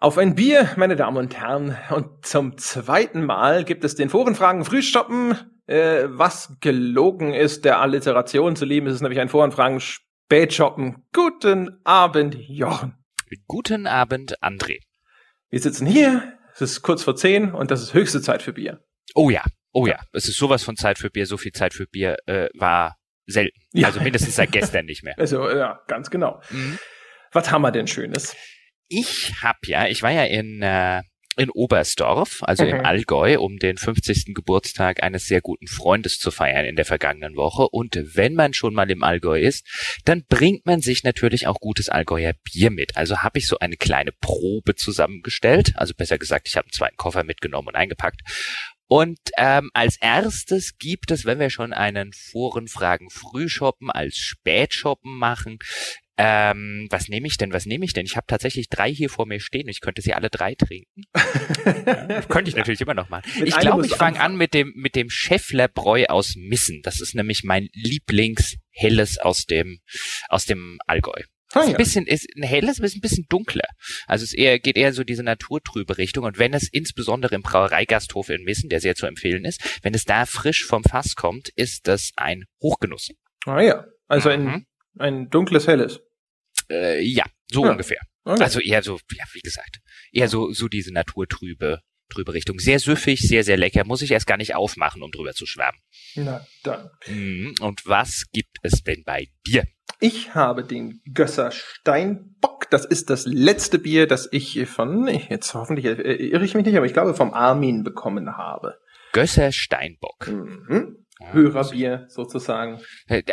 Auf ein Bier, meine Damen und Herren. Und zum zweiten Mal gibt es den Forenfragen Frühstoppen. Äh, was gelogen ist, der Alliteration zu lieben, ist es nämlich ein Forenfragen Spätshoppen. Guten Abend, Jochen. Guten Abend, André. Wir sitzen hier, es ist kurz vor zehn und das ist höchste Zeit für Bier. Oh ja, oh ja, es ist sowas von Zeit für Bier. So viel Zeit für Bier äh, war selten. Ja. Also mindestens seit gestern nicht mehr. Also ja, ganz genau. Mhm. Was haben wir denn Schönes? Ich habe ja, ich war ja in äh, in Oberstdorf, also mhm. im Allgäu, um den 50. Geburtstag eines sehr guten Freundes zu feiern in der vergangenen Woche. Und wenn man schon mal im Allgäu ist, dann bringt man sich natürlich auch gutes Allgäuer Bier mit. Also habe ich so eine kleine Probe zusammengestellt. Also besser gesagt, ich habe einen zweiten Koffer mitgenommen und eingepackt. Und ähm, als erstes gibt es, wenn wir schon einen Forenfragen Frühshoppen als Spätshoppen machen, ähm, was nehme ich denn? Was nehme ich denn? Ich habe tatsächlich drei hier vor mir stehen. Ich könnte sie alle drei trinken. ja, könnte ich natürlich immer noch mal. Mit ich glaube, ich fange an mit dem mit dem Scheffler Bräu aus Missen. Das ist nämlich mein Lieblingshelles aus dem aus dem Allgäu. Ah, ist ein bisschen ist ein helles, ist ein bisschen dunkler. Also es eher, geht eher so diese naturtrübe Richtung. Und wenn es insbesondere im Brauereigasthof in Missen, der sehr zu empfehlen ist, wenn es da frisch vom Fass kommt, ist das ein Hochgenuss. Ah ja, also mhm. ein, ein dunkles helles. Äh, ja, so ja. ungefähr. Okay. Also eher so, ja, wie gesagt, eher so, so diese naturtrübe trübe Richtung. Sehr süffig, sehr, sehr lecker. Muss ich erst gar nicht aufmachen, um drüber zu schwärmen. Na dann. Mhm. Und was gibt es denn bei dir? Ich habe den Gösser Steinbock. Das ist das letzte Bier, das ich von, jetzt hoffentlich irre ich mich nicht, aber ich glaube vom Armin bekommen habe. Gösser Steinbock. Mhm. Hörerbier sozusagen.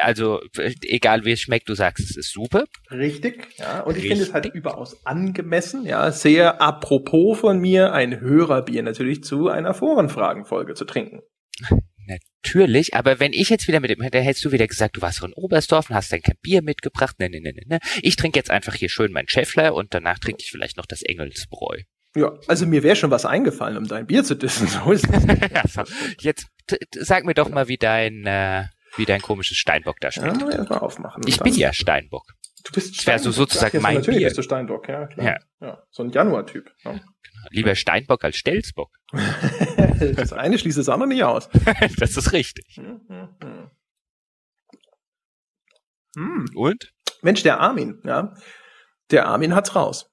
Also egal wie es schmeckt, du sagst, es ist super. Richtig, ja. Und ich finde es halt überaus angemessen, ja, sehr apropos von mir, ein Hörerbier natürlich zu einer Forenfragenfolge zu trinken. Natürlich, aber wenn ich jetzt wieder mit dem, da hättest du wieder gesagt, du warst von Oberstdorf und hast dann kein Bier mitgebracht. Ne, ne, ne, ne, ne. Ich trinke jetzt einfach hier schön mein Schäffler und danach trinke ich vielleicht noch das Engelsbräu. Ja, also mir wäre schon was eingefallen, um dein Bier zu dissen. So ist es. jetzt sag mir doch mal, wie dein, äh, wie dein komisches Steinbock da schmeckt. Ja, mal aufmachen. Ich bin ja Steinbock. Du bist Steinbock. Das wäre so sozusagen Ach, mein natürlich Bier. bist du Steinbock, ja, klar. Ja. ja so ein Januar-Typ. Ja. Genau. Lieber Steinbock als Stelzbock. das eine schließt es andere nicht aus. das ist richtig. Hm, hm, hm. hm. Und? Mensch, der Armin, ja. Der Armin hat's raus.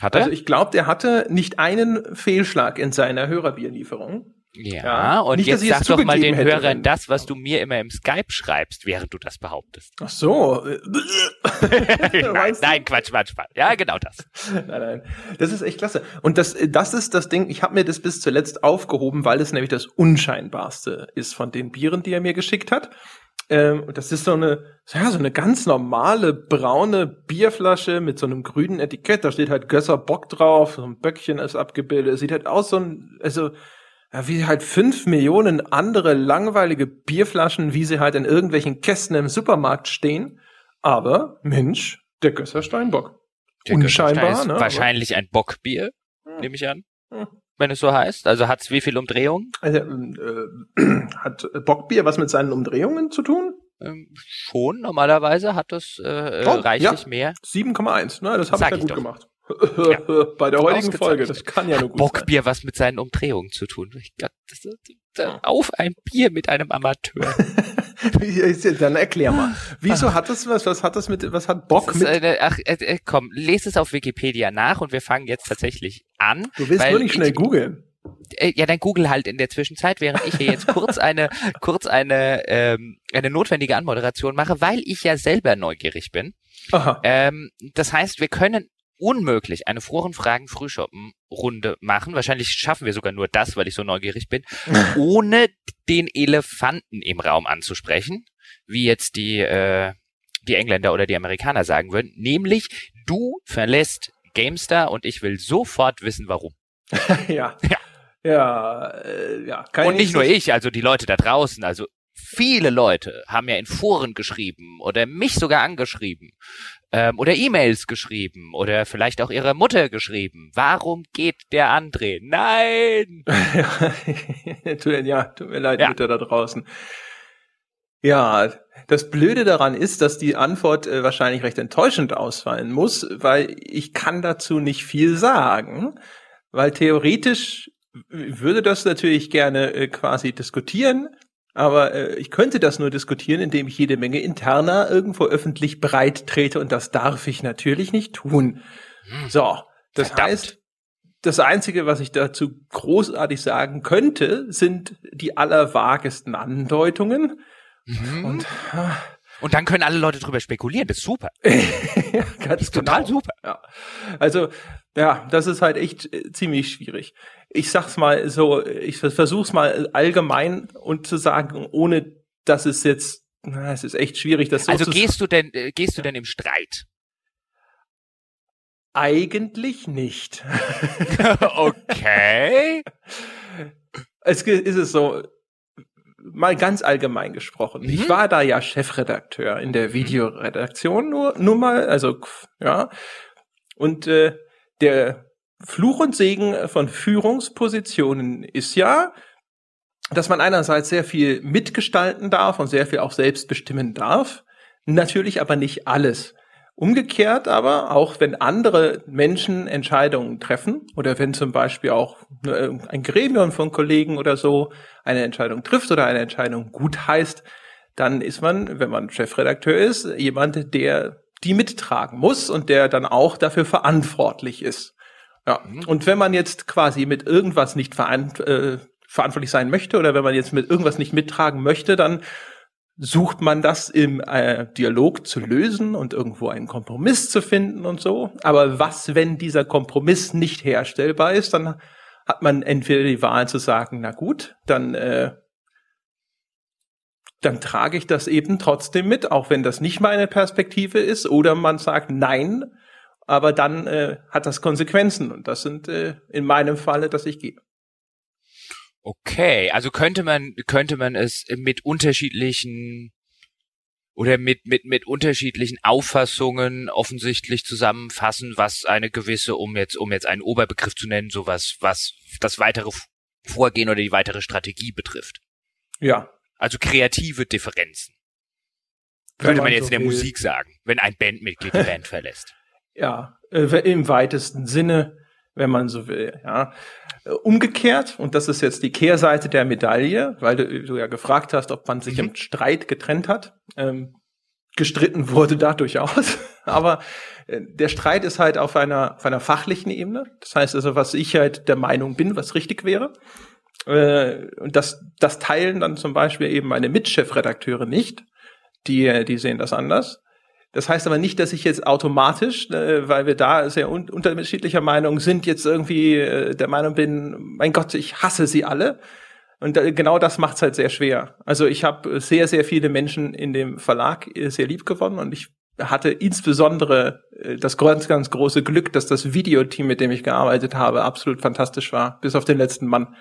Hat er? Also ich glaube, der hatte nicht einen Fehlschlag in seiner Hörerbierlieferung. Ja, ja, und nicht, jetzt sag doch mal den hätte, Hörern das, was du mir immer im Skype schreibst, während du das behauptest. Ach so. nein, nein, Quatsch, Quatsch, Quatsch. Ja, genau das. nein, nein. Das ist echt klasse. Und das, das ist das Ding, ich habe mir das bis zuletzt aufgehoben, weil es nämlich das Unscheinbarste ist von den Bieren, die er mir geschickt hat. Ähm, das ist so eine, ja, so eine ganz normale braune Bierflasche mit so einem grünen Etikett. Da steht halt Gösser Bock drauf, so ein Böckchen ist abgebildet. Sieht halt aus so ein, also, ja, wie halt fünf Millionen andere langweilige Bierflaschen, wie sie halt in irgendwelchen Kästen im Supermarkt stehen. Aber, Mensch, der Gösser Steinbock. Der Unscheinbar, ist ne? Wahrscheinlich ein Bockbier, hm. nehme ich an. Hm wenn es so heißt? Also hat es wie viel Umdrehungen? Also, äh, hat Bockbier was mit seinen Umdrehungen zu tun? Ähm, schon, normalerweise hat das äh, oh, reichlich ja. mehr. 7,1, ne? Das habe ich ja gut doch. gemacht. Ja. Bei der heutigen Folge, das kann ja nur gut Bockbier sein. was mit seinen Umdrehungen zu tun. Gott, das, das, auf ein Bier mit einem Amateur. Dann erklär mal. Wieso ach. hat das was? Was hat das mit? Was hat Bock mit? Eine, ach, äh, äh, komm, lese es auf Wikipedia nach und wir fangen jetzt tatsächlich an. Du willst nur nicht schnell googeln. Äh, ja, dann Google halt in der Zwischenzeit, während ich hier jetzt kurz eine kurz eine ähm, eine notwendige Anmoderation mache, weil ich ja selber neugierig bin. Ähm, das heißt, wir können unmöglich eine Forenfragen Frühschoppen Runde machen. Wahrscheinlich schaffen wir sogar nur das, weil ich so neugierig bin, ohne den Elefanten im Raum anzusprechen, wie jetzt die äh, die Engländer oder die Amerikaner sagen würden, nämlich du verlässt GameStar und ich will sofort wissen, warum. ja. Ja. Ja, äh, ja. und nicht nur ich, also die Leute da draußen, also viele Leute haben ja in Foren geschrieben oder mich sogar angeschrieben ähm, oder E-Mails geschrieben oder vielleicht auch ihrer Mutter geschrieben. Warum geht der André? Nein! ja, tut mir leid, ja. Mütter da draußen. Ja, das Blöde daran ist, dass die Antwort äh, wahrscheinlich recht enttäuschend ausfallen muss, weil ich kann dazu nicht viel sagen, weil theoretisch würde das natürlich gerne äh, quasi diskutieren, aber äh, ich könnte das nur diskutieren, indem ich jede Menge interner irgendwo öffentlich breit trete und das darf ich natürlich nicht tun. Hm. So, das Verdammt. heißt, das Einzige, was ich dazu großartig sagen könnte, sind die allervagesten Andeutungen. Mhm. Und, ah, und dann können alle Leute drüber spekulieren. Das ist super. ja, ganz das ist genau. total super. Ja. Also, ja, das ist halt echt äh, ziemlich schwierig. Ich sag's mal so, ich versuch's mal allgemein und zu sagen, ohne dass es jetzt, na, es ist echt schwierig, das so Also gehst du denn, äh, gehst du denn im Streit? Eigentlich nicht. okay. Es ist es so, mal ganz allgemein gesprochen. Mhm. Ich war da ja Chefredakteur in der mhm. Videoredaktion, nur, nur mal, also, ja. Und äh, der Fluch und Segen von Führungspositionen ist ja, dass man einerseits sehr viel mitgestalten darf und sehr viel auch selbst bestimmen darf, natürlich aber nicht alles. Umgekehrt aber, auch wenn andere Menschen Entscheidungen treffen oder wenn zum Beispiel auch äh, ein Gremium von Kollegen oder so eine Entscheidung trifft oder eine Entscheidung gut heißt, dann ist man, wenn man Chefredakteur ist, jemand, der die mittragen muss und der dann auch dafür verantwortlich ist. Ja. Und wenn man jetzt quasi mit irgendwas nicht verant äh, verantwortlich sein möchte oder wenn man jetzt mit irgendwas nicht mittragen möchte, dann sucht man das im äh, Dialog zu lösen und irgendwo einen Kompromiss zu finden und so. Aber was, wenn dieser Kompromiss nicht herstellbar ist, dann hat man entweder die Wahl zu sagen, na gut, dann äh, dann trage ich das eben trotzdem mit, auch wenn das nicht meine Perspektive ist, oder man sagt nein, aber dann äh, hat das Konsequenzen und das sind äh, in meinem Falle, dass ich gehe. Okay, also könnte man könnte man es mit unterschiedlichen oder mit mit mit unterschiedlichen Auffassungen offensichtlich zusammenfassen, was eine gewisse, um jetzt um jetzt einen Oberbegriff zu nennen, sowas was das weitere Vorgehen oder die weitere Strategie betrifft. Ja. Also kreative Differenzen. Könnte man, jetzt so in der. Musik sagen, wenn ein Bandmitglied die Band verlässt. Ja, äh, im weitesten Sinne, wenn man so will, ja. Äh, umgekehrt, und das ist jetzt die Kehrseite der Medaille, weil du, du ja gefragt hast, ob man sich mhm. im Streit getrennt hat. Ähm, gestritten wurde da durchaus. Aber äh, der Streit ist halt auf einer, auf einer fachlichen Ebene. Das heißt also, was ich halt der Meinung bin, was richtig wäre. Äh, und das, das teilen dann zum Beispiel eben meine Mitchefredakteure nicht. Die, die sehen das anders. Das heißt aber nicht, dass ich jetzt automatisch, äh, weil wir da sehr un unterschiedlicher Meinung sind, jetzt irgendwie äh, der Meinung bin, mein Gott, ich hasse sie alle. Und äh, genau das macht's halt sehr schwer. Also ich habe sehr, sehr viele Menschen in dem Verlag sehr lieb gewonnen und ich hatte insbesondere äh, das ganz, ganz große Glück, dass das Videoteam, mit dem ich gearbeitet habe, absolut fantastisch war, bis auf den letzten Mann.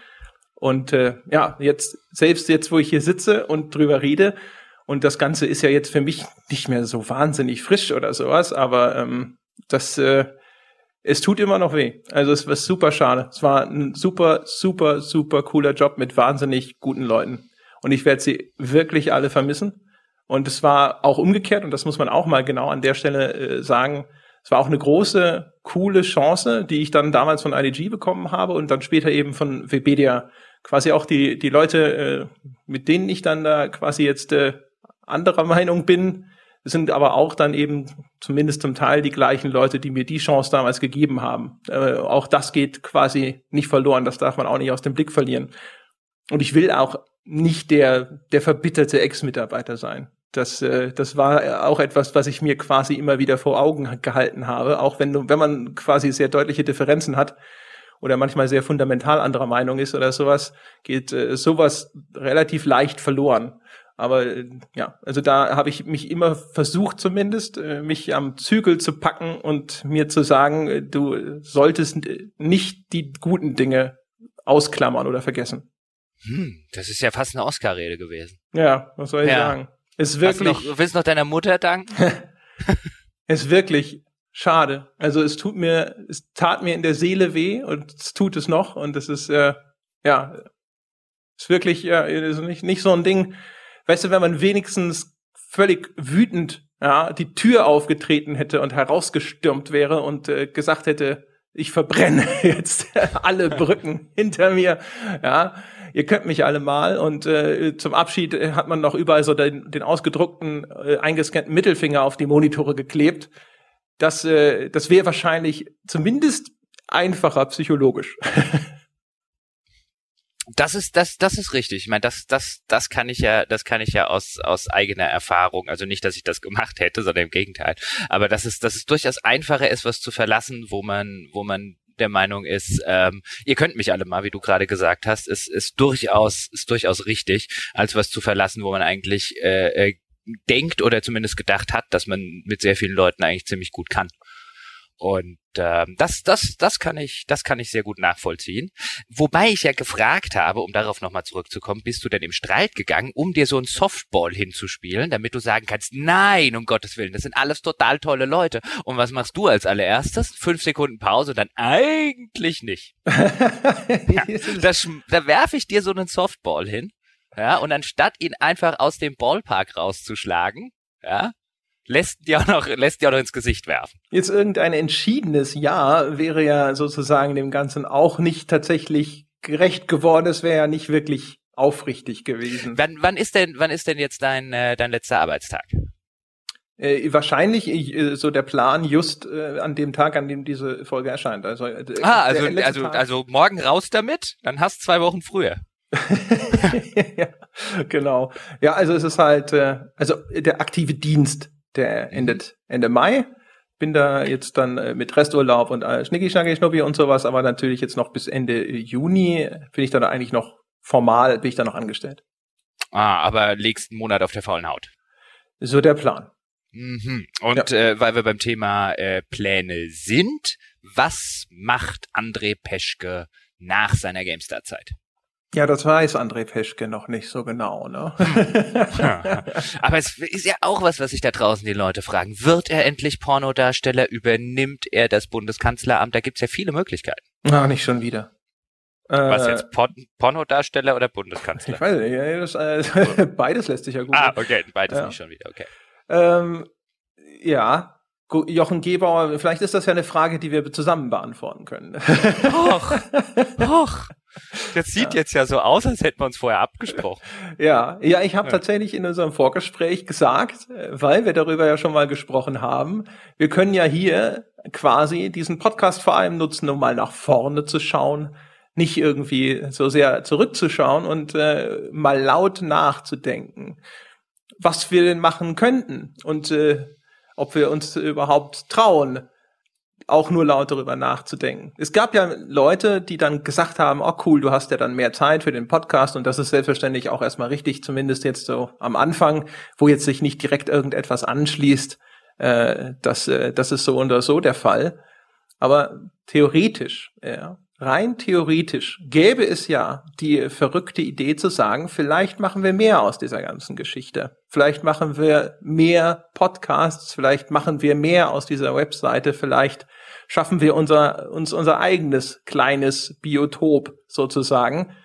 Und äh, ja, jetzt, selbst jetzt, wo ich hier sitze und drüber rede, und das Ganze ist ja jetzt für mich nicht mehr so wahnsinnig frisch oder sowas, aber ähm, das, äh, es tut immer noch weh. Also es war super schade. Es war ein super, super, super cooler Job mit wahnsinnig guten Leuten. Und ich werde sie wirklich alle vermissen. Und es war auch umgekehrt, und das muss man auch mal genau an der Stelle äh, sagen, es war auch eine große, coole Chance, die ich dann damals von IDG bekommen habe und dann später eben von Webedia. Quasi auch die, die Leute, äh, mit denen ich dann da quasi jetzt äh, anderer Meinung bin, sind aber auch dann eben zumindest zum Teil die gleichen Leute, die mir die Chance damals gegeben haben. Äh, auch das geht quasi nicht verloren, das darf man auch nicht aus dem Blick verlieren. Und ich will auch nicht der, der verbitterte Ex-Mitarbeiter sein. Das, äh, das war auch etwas, was ich mir quasi immer wieder vor Augen gehalten habe, auch wenn, wenn man quasi sehr deutliche Differenzen hat oder manchmal sehr fundamental anderer Meinung ist oder sowas, geht äh, sowas relativ leicht verloren. Aber äh, ja, also da habe ich mich immer versucht zumindest, äh, mich am Zügel zu packen und mir zu sagen, äh, du solltest nicht die guten Dinge ausklammern oder vergessen. Hm, das ist ja fast eine Oscar-Rede gewesen. Ja, was soll ich ja. sagen? Ist wirklich. Noch, willst du noch deiner Mutter danken? ist wirklich schade. Also es tut mir, es tat mir in der Seele weh und es tut es noch und es ist äh, ja, ist wirklich ja, ist nicht nicht so ein Ding weißt du, wenn man wenigstens völlig wütend ja, die Tür aufgetreten hätte und herausgestürmt wäre und äh, gesagt hätte, ich verbrenne jetzt alle Brücken hinter mir, ja, ihr könnt mich alle mal und äh, zum Abschied hat man noch überall so den, den ausgedruckten, äh, eingescannten Mittelfinger auf die Monitore geklebt. Das, äh, das wäre wahrscheinlich zumindest einfacher psychologisch. Das ist das das ist richtig. Ich meine, das das das kann ich ja das kann ich ja aus aus eigener Erfahrung. Also nicht, dass ich das gemacht hätte, sondern im Gegenteil. Aber das ist das ist durchaus einfacher ist, was zu verlassen, wo man wo man der Meinung ist, ähm, ihr könnt mich alle mal, wie du gerade gesagt hast, ist ist durchaus ist durchaus richtig, als was zu verlassen, wo man eigentlich äh, äh, denkt oder zumindest gedacht hat, dass man mit sehr vielen Leuten eigentlich ziemlich gut kann. Und ähm, das, das, das kann ich, das kann ich sehr gut nachvollziehen. Wobei ich ja gefragt habe, um darauf nochmal zurückzukommen, bist du denn im Streit gegangen, um dir so ein Softball hinzuspielen, damit du sagen kannst, nein, um Gottes Willen, das sind alles total tolle Leute. Und was machst du als allererstes? Fünf Sekunden Pause, dann eigentlich nicht. ja, das, da werfe ich dir so einen Softball hin. Ja, und anstatt ihn einfach aus dem Ballpark rauszuschlagen, ja, lässt dir auch noch, lässt dir auch noch ins Gesicht werfen. Jetzt irgendein entschiedenes Ja wäre ja sozusagen dem Ganzen auch nicht tatsächlich gerecht geworden. Es wäre ja nicht wirklich aufrichtig gewesen. Wann, wann ist denn, wann ist denn jetzt dein, äh, dein letzter Arbeitstag? Äh, wahrscheinlich äh, so der Plan just äh, an dem Tag, an dem diese Folge erscheint. Also, äh, ah, also, also, also morgen raus damit, dann hast zwei Wochen früher. ja, genau. Ja, also es ist halt, äh, also der aktive Dienst der mhm. endet Ende Mai. Bin da jetzt dann äh, mit Resturlaub und äh, Schnicki, Schnacki, Schnuppi und sowas, aber natürlich jetzt noch bis Ende Juni bin ich dann eigentlich noch formal, bin ich da noch angestellt. Ah, aber legst einen Monat auf der faulen Haut. So der Plan. Mhm. Und ja. äh, weil wir beim Thema äh, Pläne sind, was macht André Peschke nach seiner GameStar-Zeit? Ja, das weiß André Peschke noch nicht so genau, ne? Aber es ist ja auch was, was sich da draußen die Leute fragen. Wird er endlich Pornodarsteller? Übernimmt er das Bundeskanzleramt? Da gibt's ja viele Möglichkeiten. Ah, nicht schon wieder. Was jetzt? Por Pornodarsteller oder Bundeskanzler? Ich weiß nicht, ja, das, äh, beides lässt sich ja gut. Ah, okay, beides ja. nicht schon wieder, okay. Ähm, ja, Jochen Gebauer, vielleicht ist das ja eine Frage, die wir zusammen beantworten können. Och, och. Das sieht ja. jetzt ja so aus, als hätten wir uns vorher abgesprochen. Ja, ja, ich habe ja. tatsächlich in unserem Vorgespräch gesagt, weil wir darüber ja schon mal gesprochen haben, wir können ja hier quasi diesen Podcast vor allem nutzen, um mal nach vorne zu schauen, nicht irgendwie so sehr zurückzuschauen und äh, mal laut nachzudenken, was wir denn machen könnten und äh, ob wir uns überhaupt trauen, auch nur laut darüber nachzudenken. Es gab ja Leute, die dann gesagt haben, oh cool, du hast ja dann mehr Zeit für den Podcast und das ist selbstverständlich auch erstmal richtig, zumindest jetzt so am Anfang, wo jetzt sich nicht direkt irgendetwas anschließt. Äh, das, äh, das ist so oder so der Fall. Aber theoretisch, ja, rein theoretisch gäbe es ja die verrückte Idee zu sagen, vielleicht machen wir mehr aus dieser ganzen Geschichte. Vielleicht machen wir mehr Podcasts, vielleicht machen wir mehr aus dieser Webseite, vielleicht schaffen wir unser, uns unser eigenes kleines Biotop sozusagen,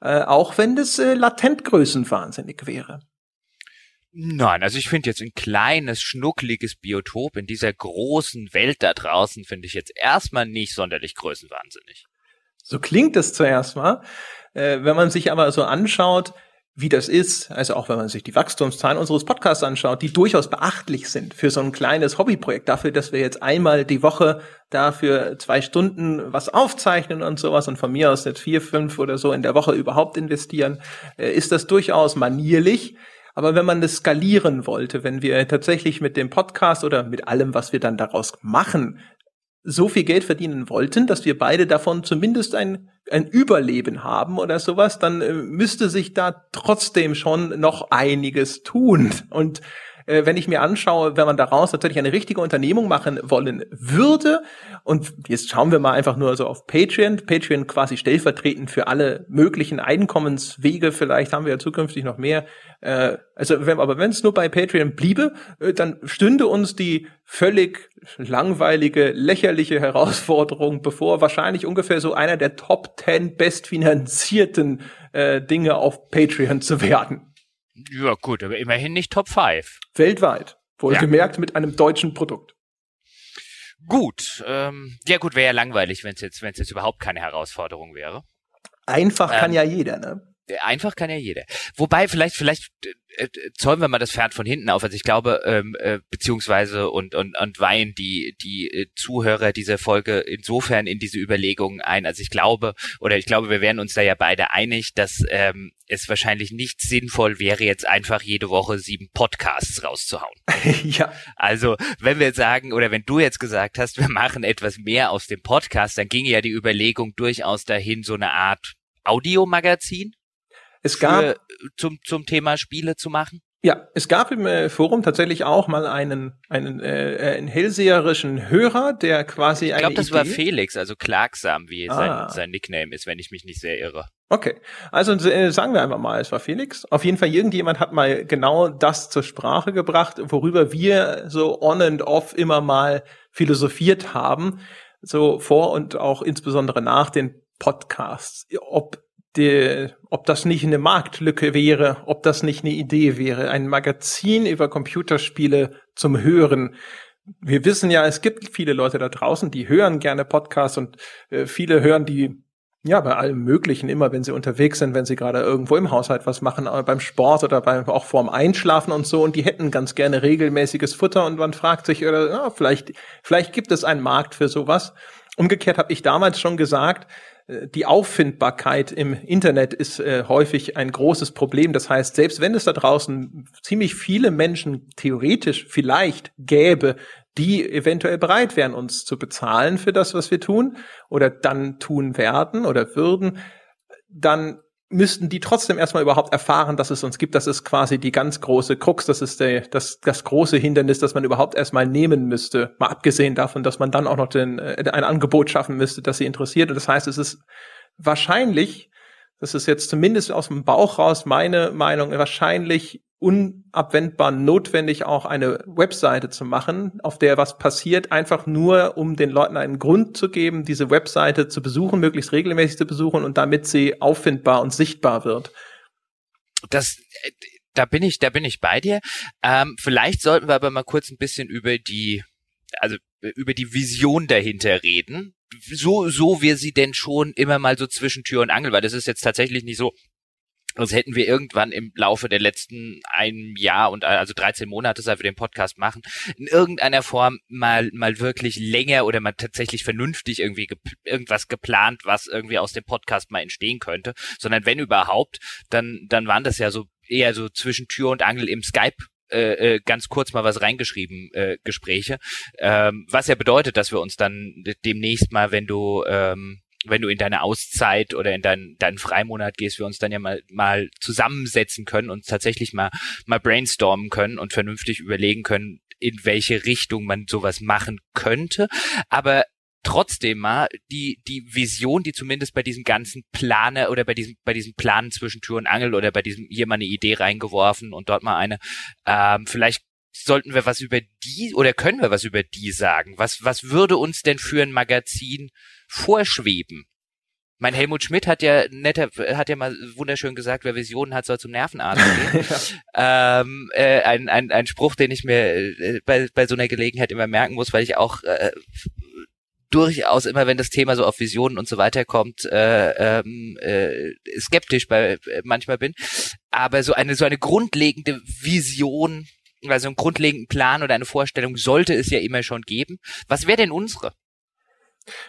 äh, auch wenn das äh, latent größenwahnsinnig wäre. Nein, also ich finde jetzt ein kleines, schnuckliges Biotop in dieser großen Welt da draußen, finde ich jetzt erstmal nicht sonderlich größenwahnsinnig. So klingt es zuerst mal. Äh, wenn man sich aber so anschaut, wie das ist, also auch wenn man sich die Wachstumszahlen unseres Podcasts anschaut, die durchaus beachtlich sind für so ein kleines Hobbyprojekt, dafür, dass wir jetzt einmal die Woche dafür zwei Stunden was aufzeichnen und sowas und von mir aus jetzt vier, fünf oder so in der Woche überhaupt investieren, äh, ist das durchaus manierlich. Aber wenn man das skalieren wollte, wenn wir tatsächlich mit dem Podcast oder mit allem, was wir dann daraus machen, so viel Geld verdienen wollten, dass wir beide davon zumindest ein, ein Überleben haben oder sowas, dann äh, müsste sich da trotzdem schon noch einiges tun. Und äh, wenn ich mir anschaue, wenn man daraus natürlich eine richtige Unternehmung machen wollen würde, und jetzt schauen wir mal einfach nur so auf Patreon, Patreon quasi stellvertretend für alle möglichen Einkommenswege, vielleicht haben wir ja zukünftig noch mehr. Äh, also, wenn, aber wenn es nur bei Patreon bliebe, äh, dann stünde uns die völlig langweilige, lächerliche Herausforderung bevor, wahrscheinlich ungefähr so einer der Top 10 bestfinanzierten äh, Dinge auf Patreon zu werden. Ja, gut, aber immerhin nicht Top 5. Weltweit. Wohlgemerkt ja. mit einem deutschen Produkt. Gut, ähm, ja gut, wäre ja langweilig, wenn es jetzt, wenn es jetzt überhaupt keine Herausforderung wäre. Einfach ähm, kann ja jeder, ne? Einfach kann ja jeder. Wobei, vielleicht, vielleicht äh, zäumen wir mal das Pferd von hinten auf. Also ich glaube, ähm, äh, beziehungsweise und, und, und weihen die, die äh, Zuhörer dieser Folge insofern in diese Überlegungen ein. Also ich glaube, oder ich glaube, wir wären uns da ja beide einig, dass ähm, es wahrscheinlich nicht sinnvoll wäre, jetzt einfach jede Woche sieben Podcasts rauszuhauen. ja. Also, wenn wir sagen, oder wenn du jetzt gesagt hast, wir machen etwas mehr aus dem Podcast, dann ginge ja die Überlegung durchaus dahin, so eine Art Audiomagazin es gab für, zum zum Thema Spiele zu machen. Ja, es gab im äh, Forum tatsächlich auch mal einen einen, äh, äh einen hellseherischen Hörer, der quasi Ich glaube, das Idee war Felix, also Klagsam, wie ah. sein, sein Nickname ist, wenn ich mich nicht sehr irre. Okay, also äh, sagen wir einfach mal, es war Felix. Auf jeden Fall, irgendjemand hat mal genau das zur Sprache gebracht, worüber wir so on and off immer mal philosophiert haben, so vor und auch insbesondere nach den Podcasts, ob die, ob das nicht eine Marktlücke wäre, ob das nicht eine Idee wäre, ein Magazin über Computerspiele zum Hören. Wir wissen ja, es gibt viele Leute da draußen, die hören gerne Podcasts und äh, viele hören die ja bei allem Möglichen immer, wenn sie unterwegs sind, wenn sie gerade irgendwo im Haushalt was machen, aber beim Sport oder beim auch vorm Einschlafen und so und die hätten ganz gerne regelmäßiges Futter und man fragt sich oder ja, vielleicht vielleicht gibt es einen Markt für sowas. Umgekehrt habe ich damals schon gesagt, äh, die Auffindbarkeit im Internet ist äh, häufig ein großes Problem. Das heißt, selbst wenn es da draußen ziemlich viele Menschen theoretisch vielleicht gäbe, die eventuell bereit wären, uns zu bezahlen für das, was wir tun oder dann tun werden oder würden, dann müssten die trotzdem erstmal überhaupt erfahren, dass es uns gibt. Das ist quasi die ganz große Krux. Das ist der, das, das große Hindernis, das man überhaupt erstmal nehmen müsste. Mal abgesehen davon, dass man dann auch noch den, äh, ein Angebot schaffen müsste, das sie interessiert. Und das heißt, es ist wahrscheinlich, das ist jetzt zumindest aus dem Bauch raus meine Meinung, wahrscheinlich unabwendbar notwendig, auch eine Webseite zu machen, auf der was passiert, einfach nur, um den Leuten einen Grund zu geben, diese Webseite zu besuchen, möglichst regelmäßig zu besuchen und damit sie auffindbar und sichtbar wird. Das, da bin ich, da bin ich bei dir. Ähm, vielleicht sollten wir aber mal kurz ein bisschen über die, also über die Vision dahinter reden. So, so wir sie denn schon immer mal so zwischen Tür und Angel, weil das ist jetzt tatsächlich nicht so, als hätten wir irgendwann im Laufe der letzten ein Jahr und also 13 Monate, seit wir den Podcast machen, in irgendeiner Form mal mal wirklich länger oder mal tatsächlich vernünftig irgendwie gep irgendwas geplant, was irgendwie aus dem Podcast mal entstehen könnte, sondern wenn überhaupt, dann dann waren das ja so eher so zwischen Tür und Angel im Skype äh, äh ganz kurz mal was reingeschrieben, äh, Gespräche, ähm, was ja bedeutet, dass wir uns dann demnächst mal, wenn du ähm, wenn du in deine Auszeit oder in deinen, deinen Freimonat gehst, wir uns dann ja mal, mal zusammensetzen können und tatsächlich mal, mal brainstormen können und vernünftig überlegen können, in welche Richtung man sowas machen könnte. Aber trotzdem mal die, die Vision, die zumindest bei diesem ganzen Planer oder bei diesem, bei diesem Plan zwischen Tür und Angel oder bei diesem hier mal eine Idee reingeworfen und dort mal eine, ähm, vielleicht sollten wir was über die oder können wir was über die sagen? Was, was würde uns denn für ein Magazin vorschweben. Mein Helmut Schmidt hat ja netter, hat ja mal wunderschön gesagt, wer Visionen hat, soll zum Nervenarzt gehen. ja. ähm, äh, ein, ein, ein Spruch, den ich mir äh, bei, bei so einer Gelegenheit immer merken muss, weil ich auch äh, durchaus immer, wenn das Thema so auf Visionen und so weiter kommt, äh, ähm, äh, skeptisch bei äh, manchmal bin. Aber so eine so eine grundlegende Vision, also einen grundlegenden Plan oder eine Vorstellung sollte es ja immer schon geben. Was wäre denn unsere?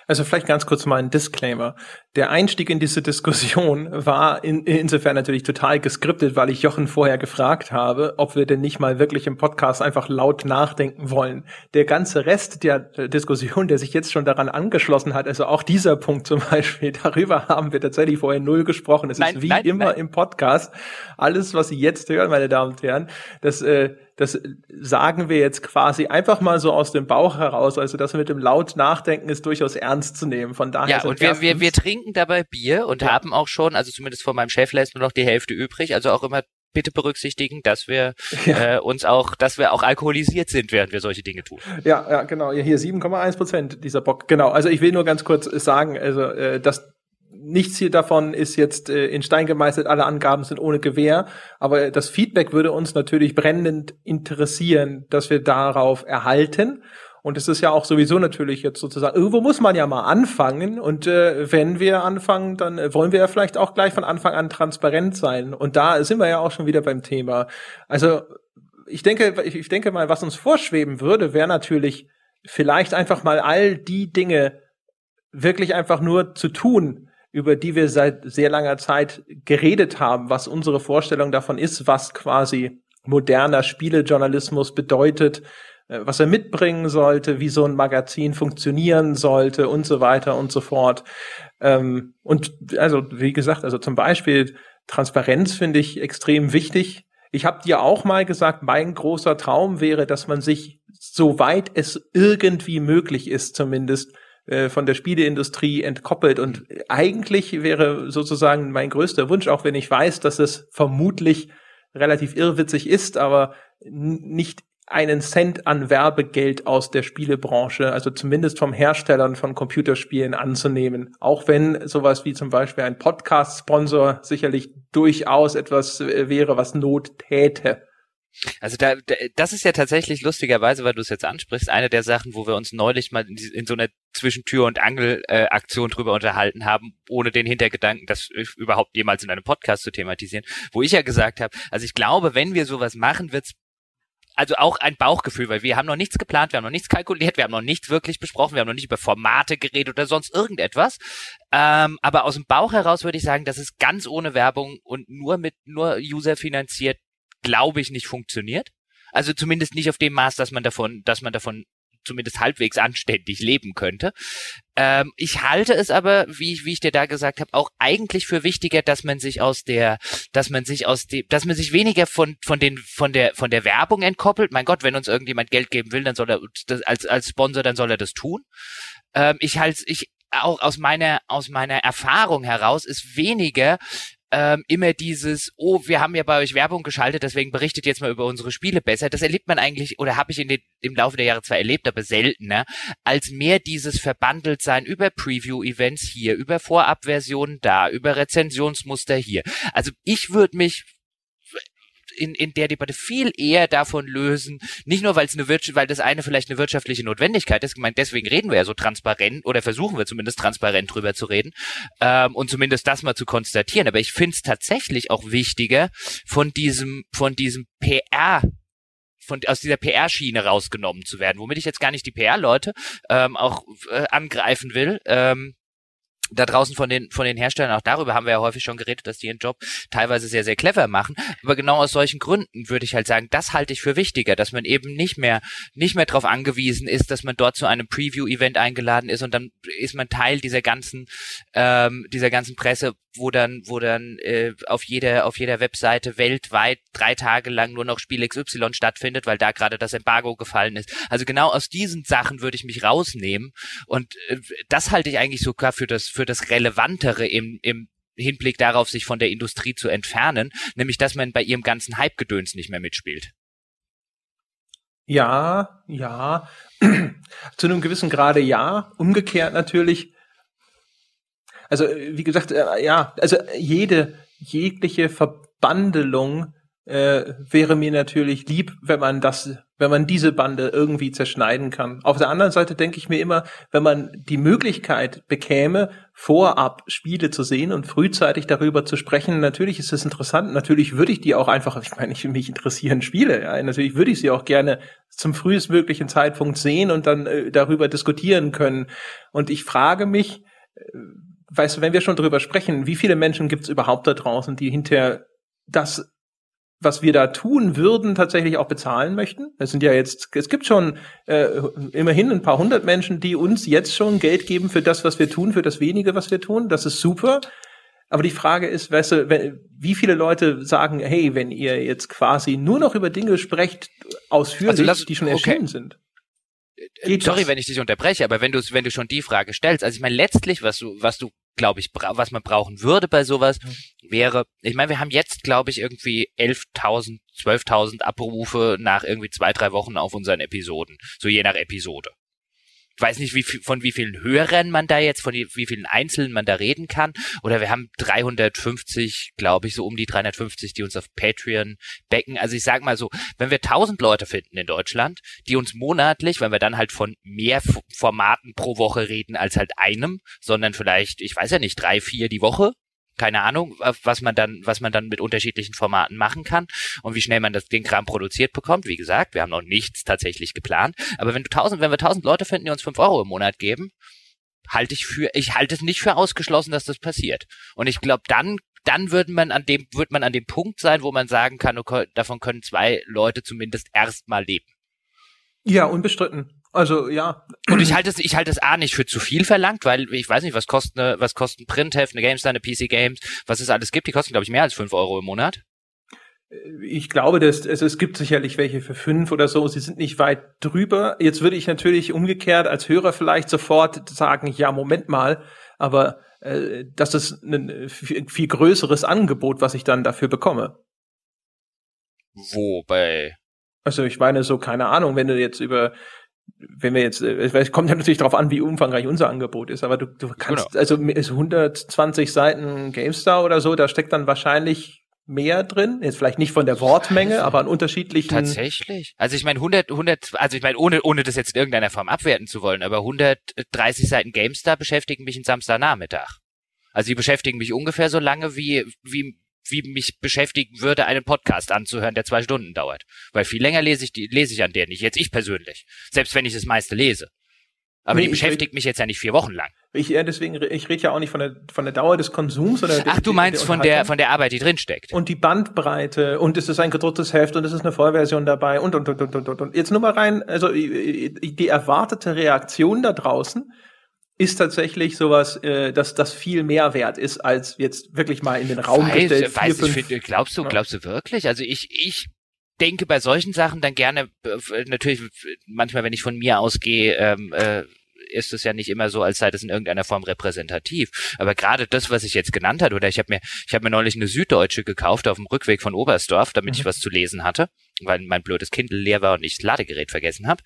Also vielleicht ganz kurz mal ein Disclaimer. Der Einstieg in diese Diskussion war in, insofern natürlich total geskriptet, weil ich Jochen vorher gefragt habe, ob wir denn nicht mal wirklich im Podcast einfach laut nachdenken wollen. Der ganze Rest der Diskussion, der sich jetzt schon daran angeschlossen hat, also auch dieser Punkt zum Beispiel, darüber haben wir tatsächlich vorher null gesprochen. Es nein, ist wie nein, immer nein. im Podcast. Alles, was Sie jetzt hören, meine Damen und Herren, das äh, das sagen wir jetzt quasi einfach mal so aus dem Bauch heraus. Also das mit dem laut Nachdenken ist durchaus ernst zu nehmen. Von daher. Ja, und wir, wir, wir trinken dabei Bier und ja. haben auch schon, also zumindest von meinem Chef lässt nur noch die Hälfte übrig. Also auch immer bitte berücksichtigen, dass wir ja. äh, uns auch, dass wir auch alkoholisiert sind, während wir solche Dinge tun. Ja, ja, genau. Hier 7,1 Prozent dieser Bock. Genau. Also ich will nur ganz kurz sagen, also äh, dass nichts hier davon ist jetzt äh, in Stein gemeißelt, alle Angaben sind ohne Gewähr, aber das Feedback würde uns natürlich brennend interessieren, dass wir darauf erhalten. Und es ist ja auch sowieso natürlich jetzt sozusagen, irgendwo muss man ja mal anfangen. Und äh, wenn wir anfangen, dann äh, wollen wir ja vielleicht auch gleich von Anfang an transparent sein. Und da sind wir ja auch schon wieder beim Thema. Also ich denke, ich denke mal, was uns vorschweben würde, wäre natürlich vielleicht einfach mal all die Dinge wirklich einfach nur zu tun, über die wir seit sehr langer Zeit geredet haben, was unsere Vorstellung davon ist, was quasi moderner Spielejournalismus bedeutet, äh, was er mitbringen sollte, wie so ein Magazin funktionieren sollte und so weiter und so fort. Ähm, und also, wie gesagt, also zum Beispiel Transparenz finde ich extrem wichtig. Ich habe dir auch mal gesagt, mein großer Traum wäre, dass man sich, soweit es irgendwie möglich ist, zumindest äh, von der Spieleindustrie entkoppelt. Und eigentlich wäre sozusagen mein größter Wunsch, auch wenn ich weiß, dass es vermutlich relativ irrwitzig ist, aber nicht einen Cent an Werbegeld aus der Spielebranche, also zumindest vom Herstellern von Computerspielen anzunehmen. Auch wenn sowas wie zum Beispiel ein Podcast-Sponsor sicherlich durchaus etwas äh, wäre, was Not täte. Also da, das ist ja tatsächlich lustigerweise, weil du es jetzt ansprichst, eine der Sachen, wo wir uns neulich mal in, in so einer Zwischentür- und Angel-Aktion drüber unterhalten haben, ohne den Hintergedanken, das überhaupt jemals in einem Podcast zu thematisieren, wo ich ja gesagt habe, also ich glaube, wenn wir sowas machen, wird's also auch ein Bauchgefühl, weil wir haben noch nichts geplant, wir haben noch nichts kalkuliert, wir haben noch nichts wirklich besprochen, wir haben noch nicht über Formate geredet oder sonst irgendetwas. Ähm, aber aus dem Bauch heraus würde ich sagen, dass es ganz ohne Werbung und nur mit nur User finanziert glaube ich, nicht funktioniert. Also zumindest nicht auf dem Maß, dass man davon, dass man davon zumindest halbwegs anständig leben könnte. Ähm, ich halte es aber, wie, wie ich dir da gesagt habe, auch eigentlich für wichtiger, dass man sich aus der, dass man sich aus dem, dass man sich weniger von von den von der von der Werbung entkoppelt. Mein Gott, wenn uns irgendjemand Geld geben will, dann soll er das, als als Sponsor, dann soll er das tun. Ähm, ich halte ich auch aus meiner aus meiner Erfahrung heraus ist weniger ähm, immer dieses, oh, wir haben ja bei euch Werbung geschaltet, deswegen berichtet jetzt mal über unsere Spiele besser. Das erlebt man eigentlich, oder habe ich in den, im Laufe der Jahre zwar erlebt, aber seltener, als mehr dieses verbandelt sein über Preview-Events hier, über Vorabversionen da, über Rezensionsmuster hier. Also ich würde mich in, in der Debatte viel eher davon lösen, nicht nur weil es eine Wirtschaft, weil das eine vielleicht eine wirtschaftliche Notwendigkeit ist, ich meine, deswegen reden wir ja so transparent oder versuchen wir zumindest transparent drüber zu reden ähm, und zumindest das mal zu konstatieren. Aber ich finde es tatsächlich auch wichtiger, von diesem, von diesem PR von, aus dieser PR-Schiene rausgenommen zu werden, womit ich jetzt gar nicht die PR-Leute ähm, auch äh, angreifen will. Ähm, da draußen von den von den Herstellern auch darüber haben wir ja häufig schon geredet, dass die ihren Job teilweise sehr sehr clever machen, aber genau aus solchen Gründen würde ich halt sagen, das halte ich für wichtiger, dass man eben nicht mehr nicht mehr darauf angewiesen ist, dass man dort zu einem Preview Event eingeladen ist und dann ist man Teil dieser ganzen ähm, dieser ganzen Presse, wo dann wo dann äh, auf jeder auf jeder Webseite weltweit drei Tage lang nur noch Spiel XY stattfindet, weil da gerade das Embargo gefallen ist. Also genau aus diesen Sachen würde ich mich rausnehmen und äh, das halte ich eigentlich sogar für das für das Relevantere im, im Hinblick darauf, sich von der Industrie zu entfernen, nämlich dass man bei ihrem ganzen Hype-Gedöns nicht mehr mitspielt. Ja, ja. Zu einem gewissen Grade ja. Umgekehrt natürlich. Also, wie gesagt, äh, ja, also jede, jegliche Verbandelung äh, wäre mir natürlich lieb, wenn man das, wenn man diese Bande irgendwie zerschneiden kann. Auf der anderen Seite denke ich mir immer, wenn man die Möglichkeit bekäme, vorab Spiele zu sehen und frühzeitig darüber zu sprechen, natürlich ist es interessant. Natürlich würde ich die auch einfach, ich meine, ich, mich interessieren Spiele, ja, natürlich würde ich sie auch gerne zum frühestmöglichen Zeitpunkt sehen und dann äh, darüber diskutieren können. Und ich frage mich, äh, weißt du, wenn wir schon darüber sprechen, wie viele Menschen gibt es überhaupt da draußen, die hinter das was wir da tun würden, tatsächlich auch bezahlen möchten. Es sind ja jetzt, es gibt schon äh, immerhin ein paar hundert Menschen, die uns jetzt schon Geld geben für das, was wir tun, für das wenige, was wir tun. Das ist super. Aber die Frage ist, weißt du, wenn, wie viele Leute sagen, hey, wenn ihr jetzt quasi nur noch über Dinge sprecht, ausführlich, also lass, die schon erschienen okay. sind. Geht Sorry, das? wenn ich dich unterbreche, aber wenn du wenn du schon die Frage stellst, also ich meine letztlich, was du was du glaube ich, was man brauchen würde bei sowas, wäre, ich meine, wir haben jetzt, glaube ich, irgendwie 11.000, 12.000 Abrufe nach irgendwie zwei, drei Wochen auf unseren Episoden, so je nach Episode. Weiß nicht, wie viel, von wie vielen Hörern man da jetzt, von wie vielen Einzelnen man da reden kann. Oder wir haben 350, glaube ich, so um die 350, die uns auf Patreon becken. Also ich sag mal so, wenn wir 1000 Leute finden in Deutschland, die uns monatlich, wenn wir dann halt von mehr Formaten pro Woche reden als halt einem, sondern vielleicht, ich weiß ja nicht, drei, vier die Woche, keine Ahnung, was man dann, was man dann mit unterschiedlichen Formaten machen kann und wie schnell man das, den Kram produziert bekommt. Wie gesagt, wir haben noch nichts tatsächlich geplant. Aber wenn du tausend, wenn wir tausend Leute finden, die uns fünf Euro im Monat geben, halte ich für, ich halte es nicht für ausgeschlossen, dass das passiert. Und ich glaube, dann, dann würde man an dem, wird man an dem Punkt sein, wo man sagen kann, okay, davon können zwei Leute zumindest erstmal leben. Ja, unbestritten. Also ja. Und ich halte es, ich halte es A nicht für zu viel verlangt, weil ich weiß nicht, was kostet eine, was kostet ein Printheft, eine GameStar, eine PC Games, was es alles gibt. Die kosten glaube ich mehr als fünf Euro im Monat. Ich glaube, dass also es gibt sicherlich welche für fünf oder so. Sie sind nicht weit drüber. Jetzt würde ich natürlich umgekehrt als Hörer vielleicht sofort sagen, ja Moment mal, aber äh, das ist ein viel, viel größeres Angebot, was ich dann dafür bekomme. Wo bei also ich meine so, keine Ahnung, wenn du jetzt über wenn wir jetzt, äh, es kommt ja natürlich darauf an, wie umfangreich unser Angebot ist, aber du, du kannst, genau. also ist 120 Seiten GameStar oder so, da steckt dann wahrscheinlich mehr drin, jetzt vielleicht nicht von der Wortmenge, aber an unterschiedlichen. Tatsächlich. Also ich meine 100, 100, also ich meine ohne ohne das jetzt in irgendeiner Form abwerten zu wollen, aber 130 Seiten GameStar beschäftigen mich einen Samstagnachmittag. Also die beschäftigen mich ungefähr so lange wie wie wie mich beschäftigen würde, einen Podcast anzuhören, der zwei Stunden dauert. Weil viel länger lese ich, die, lese ich an der nicht. Jetzt ich persönlich. Selbst wenn ich das meiste lese. Aber nee, die beschäftigt mich jetzt ja nicht vier Wochen lang. Ich, ja, deswegen, ich rede ja auch nicht von der, von der Dauer des Konsums. Oder Ach, du meinst der von der, von der Arbeit, die drinsteckt. Und die Bandbreite und es ist ein gedrucktes Heft und es ist eine Vollversion dabei und, und, und, und, und, und. Jetzt nur mal rein, also die erwartete Reaktion da draußen ist tatsächlich sowas, äh, dass das viel mehr wert ist, als jetzt wirklich mal in den Raum weiß, gestellt. Weiß, vier, fünf, glaubst du, ja. glaubst du wirklich? Also ich, ich denke bei solchen Sachen dann gerne, äh, natürlich manchmal, wenn ich von mir ausgehe, ähm, äh, ist es ja nicht immer so, als sei das in irgendeiner Form repräsentativ. Aber gerade das, was ich jetzt genannt hat, oder ich habe mir, ich habe mir neulich eine Süddeutsche gekauft auf dem Rückweg von Oberstdorf, damit mhm. ich was zu lesen hatte, weil mein blödes Kindle leer war und ich das Ladegerät vergessen habe.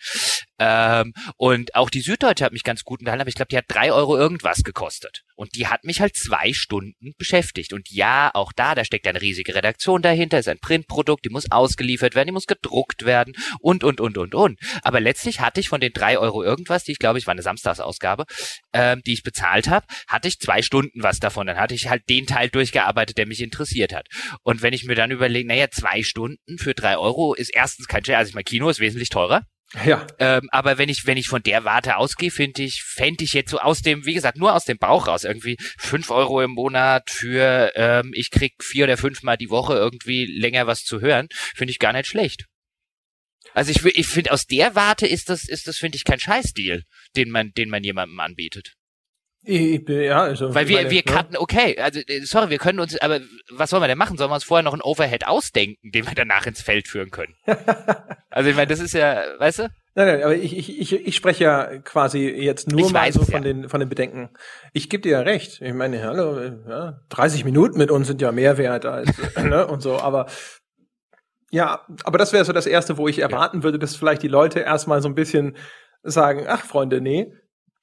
Ähm, und auch die Süddeutsche hat mich ganz gut unterhalten, aber ich glaube, die hat drei Euro irgendwas gekostet. Und die hat mich halt zwei Stunden beschäftigt. Und ja, auch da, da steckt eine riesige Redaktion dahinter, ist ein Printprodukt, die muss ausgeliefert werden, die muss gedruckt werden und, und, und, und, und. Aber letztlich hatte ich von den drei Euro irgendwas, die ich glaube, ich war eine Samstagsausgabe, ähm, die ich bezahlt habe, hatte ich zwei Stunden was davon. Dann hatte ich halt den Teil durchgearbeitet, der mich interessiert hat. Und wenn ich mir dann überlege, naja, zwei Stunden für drei Euro ist erstens kein Scherz, also ich mein Kino ist wesentlich teurer. Ja. Ähm, aber wenn ich, wenn ich von der Warte ausgehe, finde ich, fände ich jetzt so aus dem, wie gesagt, nur aus dem Bauch raus, irgendwie fünf Euro im Monat für, ähm, ich krieg vier oder fünfmal die Woche irgendwie länger was zu hören, finde ich gar nicht schlecht. Also ich, ich finde, aus der Warte ist das, ist das, finde ich, kein Scheißdeal, den man, den man jemandem anbietet. Ja, also. Weil wir, meine, wir cutten, okay, also, äh, sorry, wir können uns, aber was sollen wir denn machen? Sollen wir uns vorher noch ein Overhead ausdenken, den wir danach ins Feld führen können? also, ich meine, das ist ja, weißt du? Nein, nein, aber ich, ich, ich, ich spreche ja quasi jetzt nur ich mal so von ja. den, von den Bedenken. Ich gebe dir ja recht. Ich meine, hallo, ja, 30 Minuten mit uns sind ja mehr wert als, ne, und so, aber, ja, aber das wäre so das erste, wo ich erwarten ja. würde, dass vielleicht die Leute erstmal so ein bisschen sagen, ach Freunde, nee,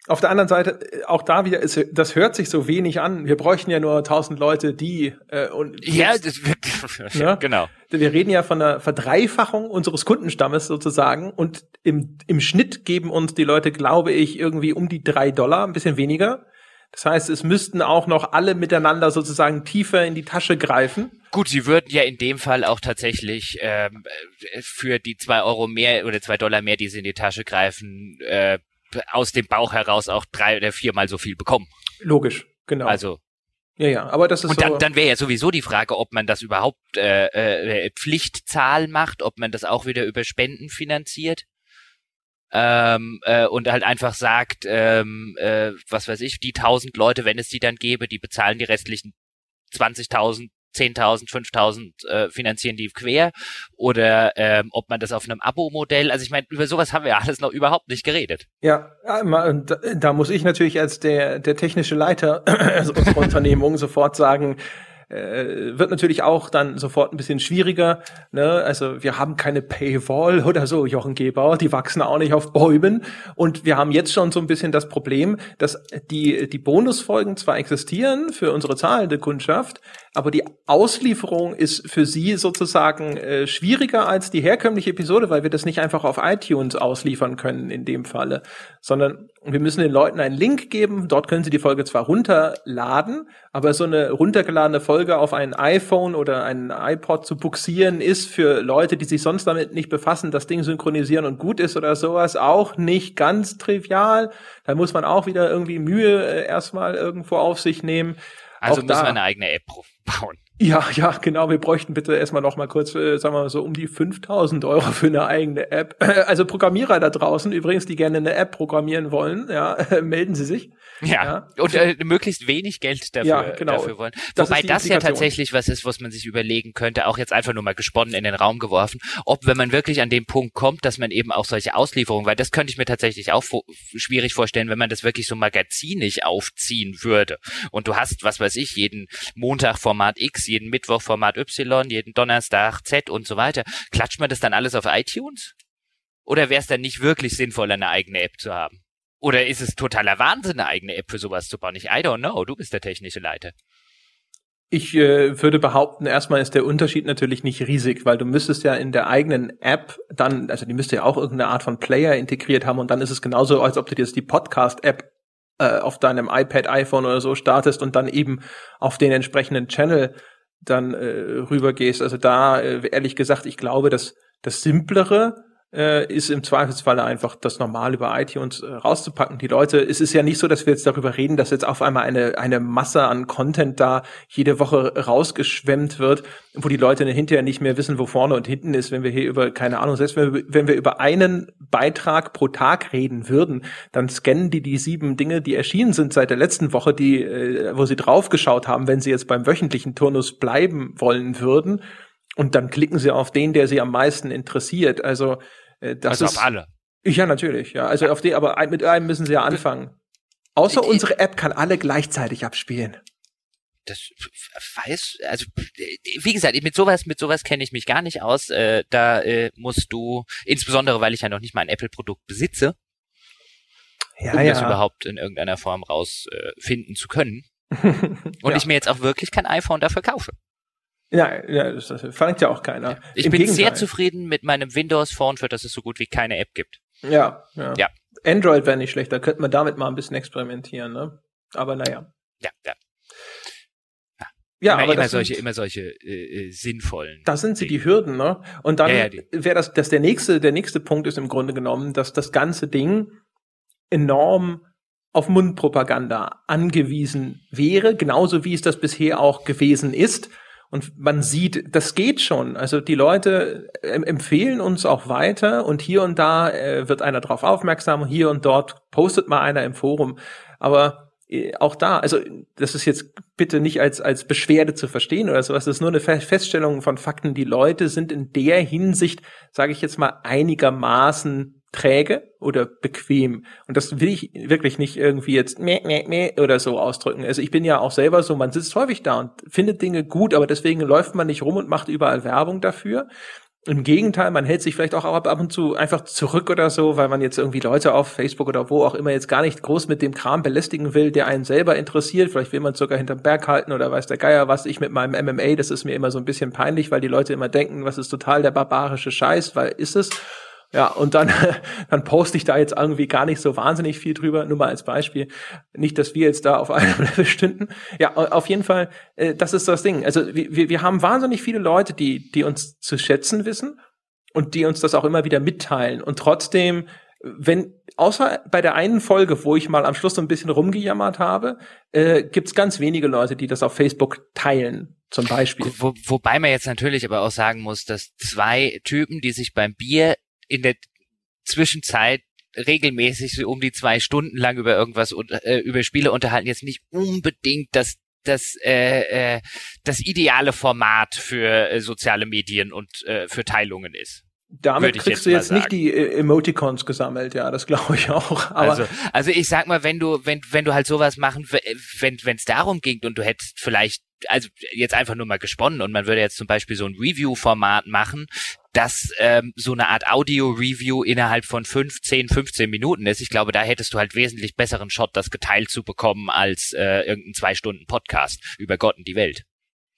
auf der anderen Seite, äh, auch da wieder, ist, das hört sich so wenig an. Wir bräuchten ja nur tausend Leute, die äh, und ja, das wird, ne? genau. Wir reden ja von einer Verdreifachung unseres Kundenstammes sozusagen und im, im Schnitt geben uns die Leute, glaube ich, irgendwie um die drei Dollar, ein bisschen weniger. Das heißt, es müssten auch noch alle miteinander sozusagen tiefer in die Tasche greifen. Gut, sie würden ja in dem Fall auch tatsächlich ähm, für die zwei Euro mehr oder zwei Dollar mehr, die sie in die Tasche greifen, äh, aus dem Bauch heraus auch drei oder viermal so viel bekommen. Logisch, genau. Also ja, ja, aber das ist und dann, so dann wäre ja sowieso die Frage, ob man das überhaupt äh, äh, Pflichtzahl macht, ob man das auch wieder über Spenden finanziert ähm, äh, und halt einfach sagt, ähm, äh, was weiß ich, die tausend Leute, wenn es die dann gäbe, die bezahlen die restlichen 20.000 10.000, 5.000 äh, finanzieren die quer oder ähm, ob man das auf einem Abo-Modell, also ich meine, über sowas haben wir alles noch überhaupt nicht geredet. Ja, da, da muss ich natürlich als der, der technische Leiter unserer Unternehmung sofort sagen, äh, wird natürlich auch dann sofort ein bisschen schwieriger. Ne? Also wir haben keine Paywall oder so, Jochen Gebauer, die wachsen auch nicht auf Bäumen. Und wir haben jetzt schon so ein bisschen das Problem, dass die, die Bonusfolgen zwar existieren für unsere zahlende Kundschaft, aber die Auslieferung ist für sie sozusagen äh, schwieriger als die herkömmliche Episode, weil wir das nicht einfach auf iTunes ausliefern können in dem Falle, sondern wir müssen den Leuten einen Link geben. Dort können sie die Folge zwar runterladen, aber so eine runtergeladene Folge auf ein iPhone oder ein iPod zu buxieren ist für Leute, die sich sonst damit nicht befassen, das Ding synchronisieren und gut ist oder sowas, auch nicht ganz trivial. Da muss man auch wieder irgendwie Mühe äh, erstmal irgendwo auf sich nehmen. Also auch müssen wir eine eigene App bauen. Ja, ja, genau. Wir bräuchten bitte erstmal noch mal kurz, äh, sagen wir mal so, um die 5000 Euro für eine eigene App. Also Programmierer da draußen, übrigens, die gerne eine App programmieren wollen, ja, melden Sie sich. Ja, ja. und äh, möglichst wenig Geld dafür, ja, genau. dafür wollen. Das Wobei das ja tatsächlich was ist, was man sich überlegen könnte, auch jetzt einfach nur mal gesponnen in den Raum geworfen, ob wenn man wirklich an den Punkt kommt, dass man eben auch solche Auslieferungen, weil das könnte ich mir tatsächlich auch schwierig vorstellen, wenn man das wirklich so magazinig aufziehen würde. Und du hast, was weiß ich, jeden Montag Format X, jeden Mittwoch Format Y, jeden Donnerstag Z und so weiter. Klatscht man das dann alles auf iTunes? Oder wäre es dann nicht wirklich sinnvoll, eine eigene App zu haben? Oder ist es totaler Wahnsinn, eine eigene App für sowas zu bauen? Ich, I don't know, du bist der technische Leiter. Ich äh, würde behaupten, erstmal ist der Unterschied natürlich nicht riesig, weil du müsstest ja in der eigenen App dann, also die müsste ja auch irgendeine Art von Player integriert haben und dann ist es genauso, als ob du dir jetzt die Podcast-App äh, auf deinem iPad, iPhone oder so startest und dann eben auf den entsprechenden Channel dann äh, rübergehst. Also da, äh, ehrlich gesagt, ich glaube, dass das Simplere äh, ist im Zweifelsfalle einfach das normal über iTunes äh, rauszupacken. Die Leute, es ist ja nicht so, dass wir jetzt darüber reden, dass jetzt auf einmal eine, eine Masse an Content da jede Woche rausgeschwemmt wird, wo die Leute hinterher nicht mehr wissen, wo vorne und hinten ist, wenn wir hier über, keine Ahnung, selbst wenn wir, wenn wir über einen Beitrag pro Tag reden würden, dann scannen die die sieben Dinge, die erschienen sind seit der letzten Woche, die, äh, wo sie draufgeschaut haben, wenn sie jetzt beim wöchentlichen Turnus bleiben wollen würden. Und dann klicken sie auf den, der sie am meisten interessiert. Also äh, das also ist, auf alle. Ja, natürlich, ja. Also auf die, aber mit einem müssen sie ja anfangen. Außer die, unsere App kann alle gleichzeitig abspielen. Das weiß, also wie gesagt, mit sowas, mit sowas kenne ich mich gar nicht aus. Äh, da äh, musst du, insbesondere weil ich ja noch nicht mal ein Apple-Produkt besitze, ja, um ja. das überhaupt in irgendeiner Form rausfinden äh, zu können. Und ja. ich mir jetzt auch wirklich kein iPhone dafür kaufe. Ja, ja das, das verlangt ja auch keiner. Ich Im bin Gegenteil. sehr zufrieden mit meinem Windows Phone, für das es so gut wie keine App gibt. Ja, ja. ja. Android wäre nicht schlecht, da könnte man damit mal ein bisschen experimentieren, ne? Aber naja. Ja, ja. Ja, immer, aber immer solche, sind, immer solche äh, äh, sinnvollen. Da sind sie die Hürden, ne? Und dann ja, ja, wäre das, dass der nächste, der nächste Punkt ist im Grunde genommen, dass das ganze Ding enorm auf Mundpropaganda angewiesen wäre, genauso wie es das bisher auch gewesen ist. Und man sieht, das geht schon. Also die Leute äh, empfehlen uns auch weiter und hier und da äh, wird einer drauf aufmerksam, hier und dort postet mal einer im Forum. Aber äh, auch da, also das ist jetzt bitte nicht als, als Beschwerde zu verstehen oder sowas, das ist nur eine Feststellung von Fakten. Die Leute sind in der Hinsicht, sage ich jetzt mal, einigermaßen träge oder bequem. Und das will ich wirklich nicht irgendwie jetzt meh, meh, meh oder so ausdrücken. Also ich bin ja auch selber so, man sitzt häufig da und findet Dinge gut, aber deswegen läuft man nicht rum und macht überall Werbung dafür. Im Gegenteil, man hält sich vielleicht auch ab, und zu einfach zurück oder so, weil man jetzt irgendwie Leute auf Facebook oder wo auch immer jetzt gar nicht groß mit dem Kram belästigen will, der einen selber interessiert. Vielleicht will man sogar hinterm Berg halten oder weiß der Geier was. Ich mit meinem MMA, das ist mir immer so ein bisschen peinlich, weil die Leute immer denken, was ist total der barbarische Scheiß, weil ist es. Ja, und dann, dann poste ich da jetzt irgendwie gar nicht so wahnsinnig viel drüber, nur mal als Beispiel. Nicht, dass wir jetzt da auf einem Level stünden. Ja, auf jeden Fall, äh, das ist das Ding. Also wir, wir haben wahnsinnig viele Leute, die, die uns zu schätzen wissen und die uns das auch immer wieder mitteilen. Und trotzdem, wenn, außer bei der einen Folge, wo ich mal am Schluss so ein bisschen rumgejammert habe, äh, gibt es ganz wenige Leute, die das auf Facebook teilen zum Beispiel. Wo, wobei man jetzt natürlich aber auch sagen muss, dass zwei Typen, die sich beim Bier in der Zwischenzeit regelmäßig so um die zwei Stunden lang über irgendwas äh, über Spiele unterhalten jetzt nicht unbedingt das das äh, äh, das ideale Format für äh, soziale Medien und äh, für Teilungen ist. damit kriegst jetzt du jetzt nicht die äh, Emoticons gesammelt, ja, das glaube ich auch. Aber also, also ich sag mal, wenn du, wenn, wenn du halt sowas machen, wenn wenn es darum ging und du hättest vielleicht, also jetzt einfach nur mal gesponnen und man würde jetzt zum Beispiel so ein Review-Format machen, das ähm, so eine Art Audio-Review innerhalb von 15, 15 Minuten ist. Ich glaube, da hättest du halt wesentlich besseren Shot, das geteilt zu bekommen, als äh, irgendein zwei Stunden Podcast über Gott und die Welt.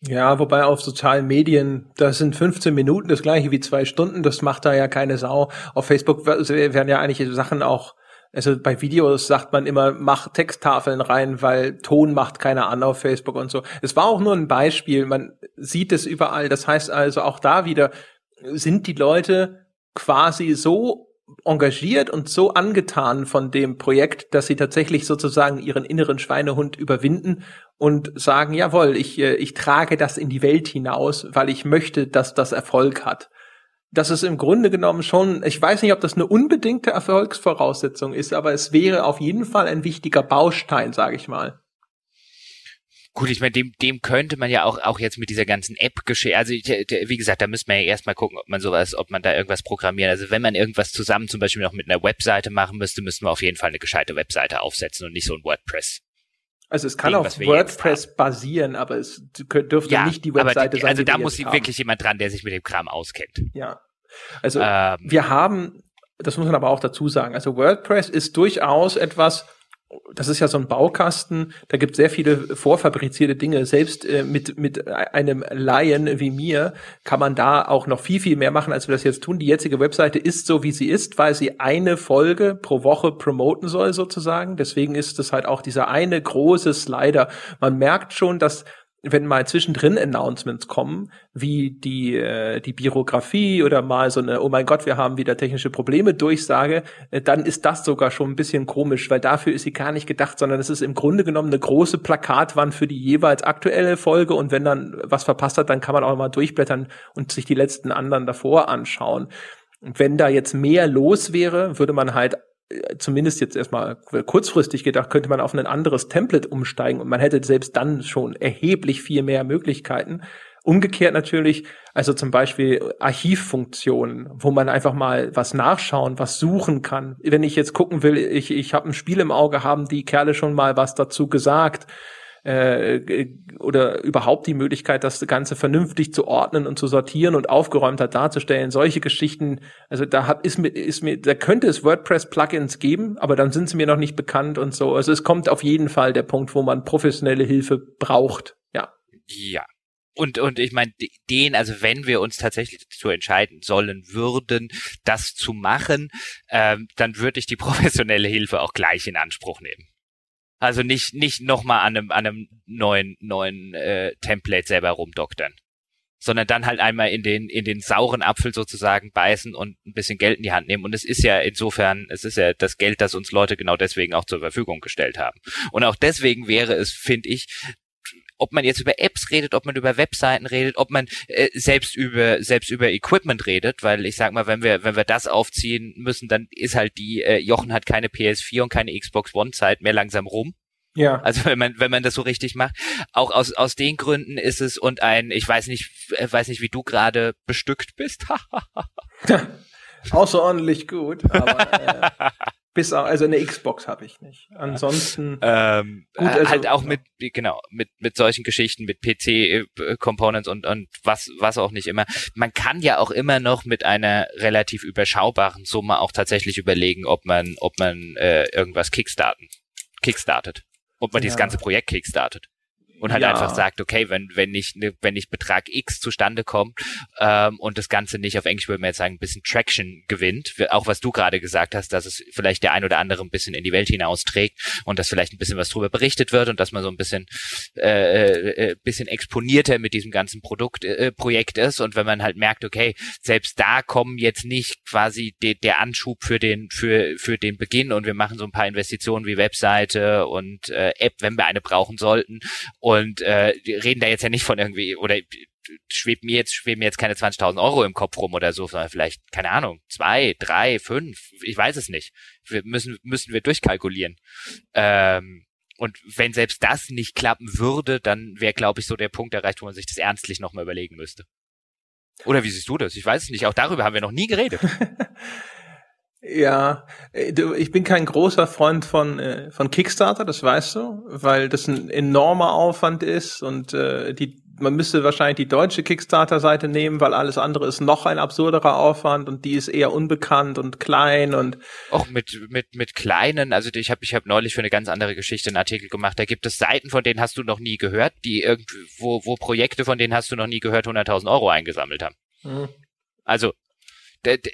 Ja, wobei auf sozialen Medien, das sind 15 Minuten, das gleiche wie zwei Stunden, das macht da ja keine Sau. Auf Facebook werden ja eigentlich Sachen auch, also bei Videos sagt man immer, mach Texttafeln rein, weil Ton macht keiner an auf Facebook und so. Es war auch nur ein Beispiel, man sieht es überall. Das heißt also auch da wieder, sind die Leute quasi so engagiert und so angetan von dem Projekt, dass sie tatsächlich sozusagen ihren inneren Schweinehund überwinden und sagen, jawohl, ich, äh, ich trage das in die Welt hinaus, weil ich möchte, dass das Erfolg hat. Das ist im Grunde genommen schon, ich weiß nicht, ob das eine unbedingte Erfolgsvoraussetzung ist, aber es wäre auf jeden Fall ein wichtiger Baustein, sage ich mal. Gut, ich meine, dem, dem könnte man ja auch, auch jetzt mit dieser ganzen App geschehen. Also, wie gesagt, da müsste man ja erstmal gucken, ob man sowas, ob man da irgendwas programmiert. Also, wenn man irgendwas zusammen zum Beispiel noch mit einer Webseite machen müsste, müssten wir auf jeden Fall eine gescheite Webseite aufsetzen und nicht so ein WordPress. Also es kann Ding, auf WordPress basieren, aber es dürfte ja, nicht die Webseite die, sein. Also da muss wirklich jemand dran, der sich mit dem Kram auskennt. Ja. Also ähm, wir haben, das muss man aber auch dazu sagen, also WordPress ist durchaus etwas, das ist ja so ein Baukasten, da gibt sehr viele vorfabrizierte Dinge. Selbst äh, mit, mit einem Laien wie mir kann man da auch noch viel, viel mehr machen, als wir das jetzt tun. Die jetzige Webseite ist so, wie sie ist, weil sie eine Folge pro Woche promoten soll, sozusagen. Deswegen ist es halt auch dieser eine große Slider. Man merkt schon, dass wenn mal zwischendrin Announcements kommen, wie die, äh, die Bürokratie oder mal so eine, oh mein Gott, wir haben wieder technische Probleme Durchsage, äh, dann ist das sogar schon ein bisschen komisch, weil dafür ist sie gar nicht gedacht, sondern es ist im Grunde genommen eine große Plakatwand für die jeweils aktuelle Folge und wenn dann was verpasst hat, dann kann man auch mal durchblättern und sich die letzten anderen davor anschauen. Wenn da jetzt mehr los wäre, würde man halt zumindest jetzt erstmal kurzfristig gedacht, könnte man auf ein anderes Template umsteigen und man hätte selbst dann schon erheblich viel mehr Möglichkeiten. Umgekehrt natürlich, also zum Beispiel Archivfunktionen, wo man einfach mal was nachschauen, was suchen kann. Wenn ich jetzt gucken will, ich, ich habe ein Spiel im Auge, haben die Kerle schon mal was dazu gesagt äh, oder überhaupt die Möglichkeit, das Ganze vernünftig zu ordnen und zu sortieren und aufgeräumter darzustellen. Solche Geschichten, also da hab, ist mir, ist mir, da könnte es WordPress-Plugins geben, aber dann sind sie mir noch nicht bekannt und so. Also es kommt auf jeden Fall der Punkt, wo man professionelle Hilfe braucht. Ja. Ja, und, und ich meine, den, also wenn wir uns tatsächlich dazu entscheiden sollen würden, das zu machen, ähm, dann würde ich die professionelle Hilfe auch gleich in Anspruch nehmen. Also nicht, nicht nochmal an einem, an einem neuen, neuen äh, Template selber rumdoktern. Sondern dann halt einmal in den, in den sauren Apfel sozusagen beißen und ein bisschen Geld in die Hand nehmen. Und es ist ja insofern, es ist ja das Geld, das uns Leute genau deswegen auch zur Verfügung gestellt haben. Und auch deswegen wäre es, finde ich, ob man jetzt über Apps redet, ob man über Webseiten redet, ob man äh, selbst über selbst über Equipment redet, weil ich sag mal, wenn wir wenn wir das aufziehen müssen, dann ist halt die äh, Jochen hat keine PS4 und keine Xbox One Zeit mehr langsam rum. Ja. Also wenn man wenn man das so richtig macht, auch aus aus den Gründen ist es und ein ich weiß nicht äh, weiß nicht wie du gerade bestückt bist. Außerordentlich gut, aber äh, bis auch, also eine Xbox habe ich nicht. Ansonsten ähm, gut, also, halt auch mit genau mit mit solchen Geschichten mit PC äh, Components und und was was auch nicht immer. Man kann ja auch immer noch mit einer relativ überschaubaren Summe auch tatsächlich überlegen, ob man ob man äh, irgendwas kickstarten kickstartet, ob man ja. dieses ganze Projekt kickstartet und halt ja. einfach sagt, okay, wenn wenn nicht ne, wenn nicht Betrag X zustande kommt ähm, und das Ganze nicht auf Englisch würde man jetzt sagen ein bisschen Traction gewinnt, auch was du gerade gesagt hast, dass es vielleicht der ein oder andere ein bisschen in die Welt hinausträgt und dass vielleicht ein bisschen was drüber berichtet wird und dass man so ein bisschen äh, äh, bisschen exponierter mit diesem ganzen Produkt äh, Projekt ist. Und wenn man halt merkt, okay, selbst da kommen jetzt nicht quasi de, der Anschub für den für für den Beginn und wir machen so ein paar Investitionen wie Webseite und äh, App, wenn wir eine brauchen sollten und äh, reden da jetzt ja nicht von irgendwie, oder schwebt mir jetzt, schweben mir jetzt keine 20.000 Euro im Kopf rum oder so, sondern vielleicht, keine Ahnung, zwei, drei, fünf, ich weiß es nicht. Wir müssen, müssen wir durchkalkulieren. Ähm, und wenn selbst das nicht klappen würde, dann wäre, glaube ich, so der Punkt erreicht, wo man sich das ernstlich nochmal überlegen müsste. Oder wie siehst du das? Ich weiß es nicht. Auch darüber haben wir noch nie geredet. Ja, äh, ich bin kein großer Freund von äh, von Kickstarter, das weißt du, weil das ein enormer Aufwand ist und äh, die man müsste wahrscheinlich die deutsche Kickstarter-Seite nehmen, weil alles andere ist noch ein absurderer Aufwand und die ist eher unbekannt und klein und auch mit mit mit kleinen. Also ich habe ich habe neulich für eine ganz andere Geschichte einen Artikel gemacht. Da gibt es Seiten, von denen hast du noch nie gehört, die irgendwie wo wo Projekte, von denen hast du noch nie gehört, 100.000 Euro eingesammelt haben. Mhm. Also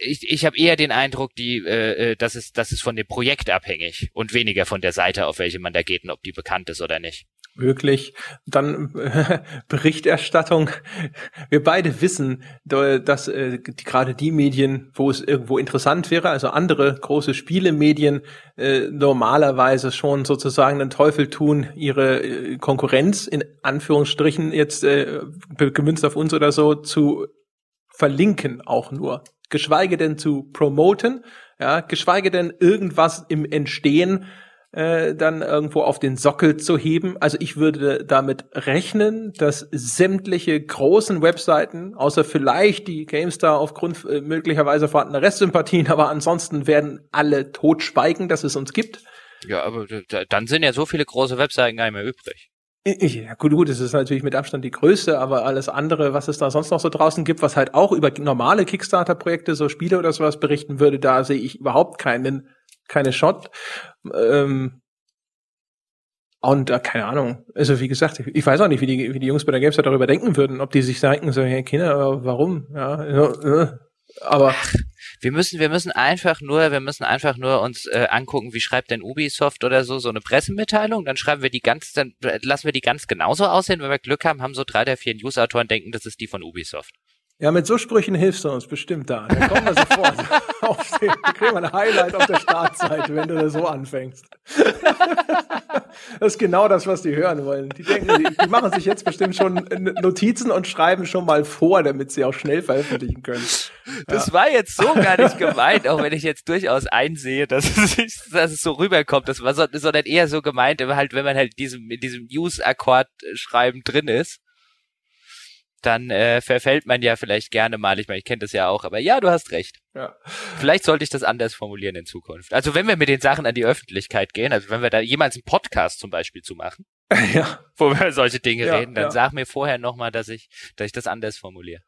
ich, ich habe eher den Eindruck, die, äh, das ist, das ist von dem Projekt abhängig und weniger von der Seite, auf welche man da geht und ob die bekannt ist oder nicht. Wirklich. Dann äh, Berichterstattung. Wir beide wissen, dass äh, gerade die Medien, wo es irgendwo interessant wäre, also andere große Spielemedien, äh, normalerweise schon sozusagen den Teufel tun, ihre äh, Konkurrenz in Anführungsstrichen jetzt äh, gemünzt auf uns oder so zu verlinken auch nur geschweige denn zu promoten, ja, geschweige denn irgendwas im Entstehen äh, dann irgendwo auf den Sockel zu heben. Also ich würde damit rechnen, dass sämtliche großen Webseiten, außer vielleicht die GameStar aufgrund äh, möglicherweise vorhandener Restsympathien, aber ansonsten werden alle totschweigen, dass es uns gibt. Ja, aber dann sind ja so viele große Webseiten gar nicht mehr übrig. Ja, gut, gut, es ist natürlich mit Abstand die größte, aber alles andere, was es da sonst noch so draußen gibt, was halt auch über normale Kickstarter-Projekte, so Spiele oder sowas berichten würde, da sehe ich überhaupt keinen, keine Shot. Ähm, und äh, keine Ahnung. Also wie gesagt, ich, ich weiß auch nicht, wie die, wie die Jungs bei der GameStar darüber denken würden, ob die sich denken, so, hey Kinder, warum? Ja, äh, aber wir müssen, wir müssen einfach nur, wir müssen einfach nur uns äh, angucken, wie schreibt denn Ubisoft oder so so eine Pressemitteilung. Dann schreiben wir die ganz, dann lassen wir die ganz genauso aussehen. Wenn wir Glück haben, haben so drei der vier News-Autoren denken, das ist die von Ubisoft. Ja, mit so Sprüchen hilfst du uns bestimmt da. Da kommen wir sofort auf den, wir kriegen ein Highlight auf der Startseite, wenn du da so anfängst. das ist genau das, was die hören wollen. Die denken, die, die, machen sich jetzt bestimmt schon Notizen und schreiben schon mal vor, damit sie auch schnell veröffentlichen können. Das ja. war jetzt so gar nicht gemeint, auch wenn ich jetzt durchaus einsehe, dass es, dass es so rüberkommt. Das war so, sondern eher so gemeint, halt, wenn man halt diesem, in diesem News-Akkord schreiben drin ist dann äh, verfällt man ja vielleicht gerne mal. Ich meine, ich kenne das ja auch, aber ja, du hast recht. Ja. Vielleicht sollte ich das anders formulieren in Zukunft. Also wenn wir mit den Sachen an die Öffentlichkeit gehen, also wenn wir da jemals einen Podcast zum Beispiel zu machen, ja. wo wir solche Dinge ja, reden, dann ja. sag mir vorher nochmal, dass ich, dass ich das anders formuliere.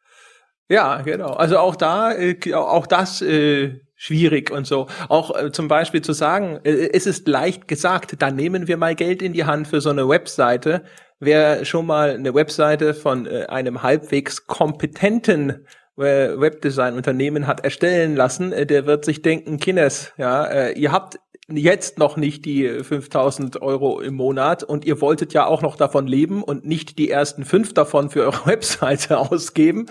Ja, genau. Also auch da, äh, auch das äh, schwierig und so. Auch äh, zum Beispiel zu sagen, äh, es ist leicht gesagt, da nehmen wir mal Geld in die Hand für so eine Webseite. Wer schon mal eine Webseite von äh, einem halbwegs kompetenten äh, Webdesign-Unternehmen hat erstellen lassen, äh, der wird sich denken, Kines, ja, äh, ihr habt jetzt noch nicht die 5000 Euro im Monat und ihr wolltet ja auch noch davon leben und nicht die ersten fünf davon für eure Webseite ausgeben,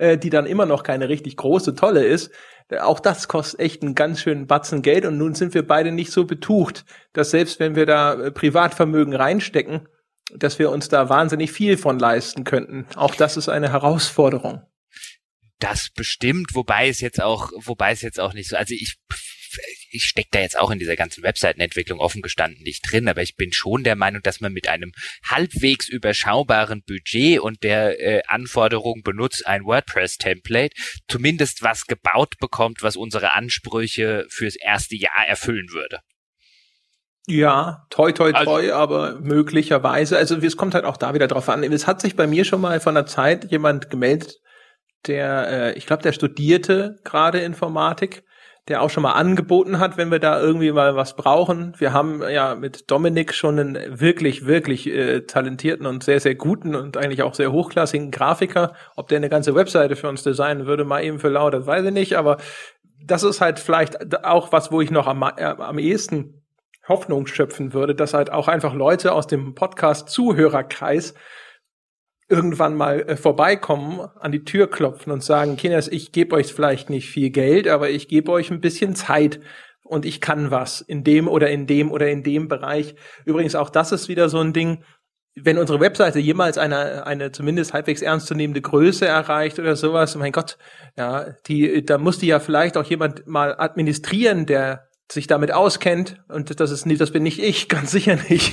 äh, die dann immer noch keine richtig große, tolle ist. Auch das kostet echt einen ganz schönen Batzen Geld und nun sind wir beide nicht so betucht, dass selbst wenn wir da äh, Privatvermögen reinstecken, dass wir uns da wahnsinnig viel von leisten könnten. Auch das ist eine Herausforderung. Das bestimmt, wobei es jetzt auch, wobei es jetzt auch nicht so, also ich, ich stecke da jetzt auch in dieser ganzen Webseitenentwicklung offen gestanden nicht drin, aber ich bin schon der Meinung, dass man mit einem halbwegs überschaubaren Budget und der äh, Anforderung benutzt ein WordPress-Template zumindest was gebaut bekommt, was unsere Ansprüche fürs erste Jahr erfüllen würde. Ja, toi, toi, toi, also, aber möglicherweise. Also es kommt halt auch da wieder drauf an. Es hat sich bei mir schon mal von der Zeit jemand gemeldet, der, äh, ich glaube, der studierte gerade Informatik, der auch schon mal angeboten hat, wenn wir da irgendwie mal was brauchen. Wir haben ja mit Dominik schon einen wirklich, wirklich äh, talentierten und sehr, sehr guten und eigentlich auch sehr hochklassigen Grafiker. Ob der eine ganze Webseite für uns designen würde, mal eben für lauter, weiß ich nicht, aber das ist halt vielleicht auch was, wo ich noch am, äh, am ehesten Hoffnung schöpfen würde, dass halt auch einfach Leute aus dem Podcast-Zuhörerkreis irgendwann mal äh, vorbeikommen, an die Tür klopfen und sagen, Kinders, ich gebe euch vielleicht nicht viel Geld, aber ich gebe euch ein bisschen Zeit und ich kann was in dem oder in dem oder in dem Bereich. Übrigens auch das ist wieder so ein Ding, wenn unsere Webseite jemals eine, eine zumindest halbwegs ernstzunehmende Größe erreicht oder sowas, mein Gott, ja, die, da muss die ja vielleicht auch jemand mal administrieren, der sich damit auskennt und das ist nicht, das bin nicht ich, ganz sicher nicht.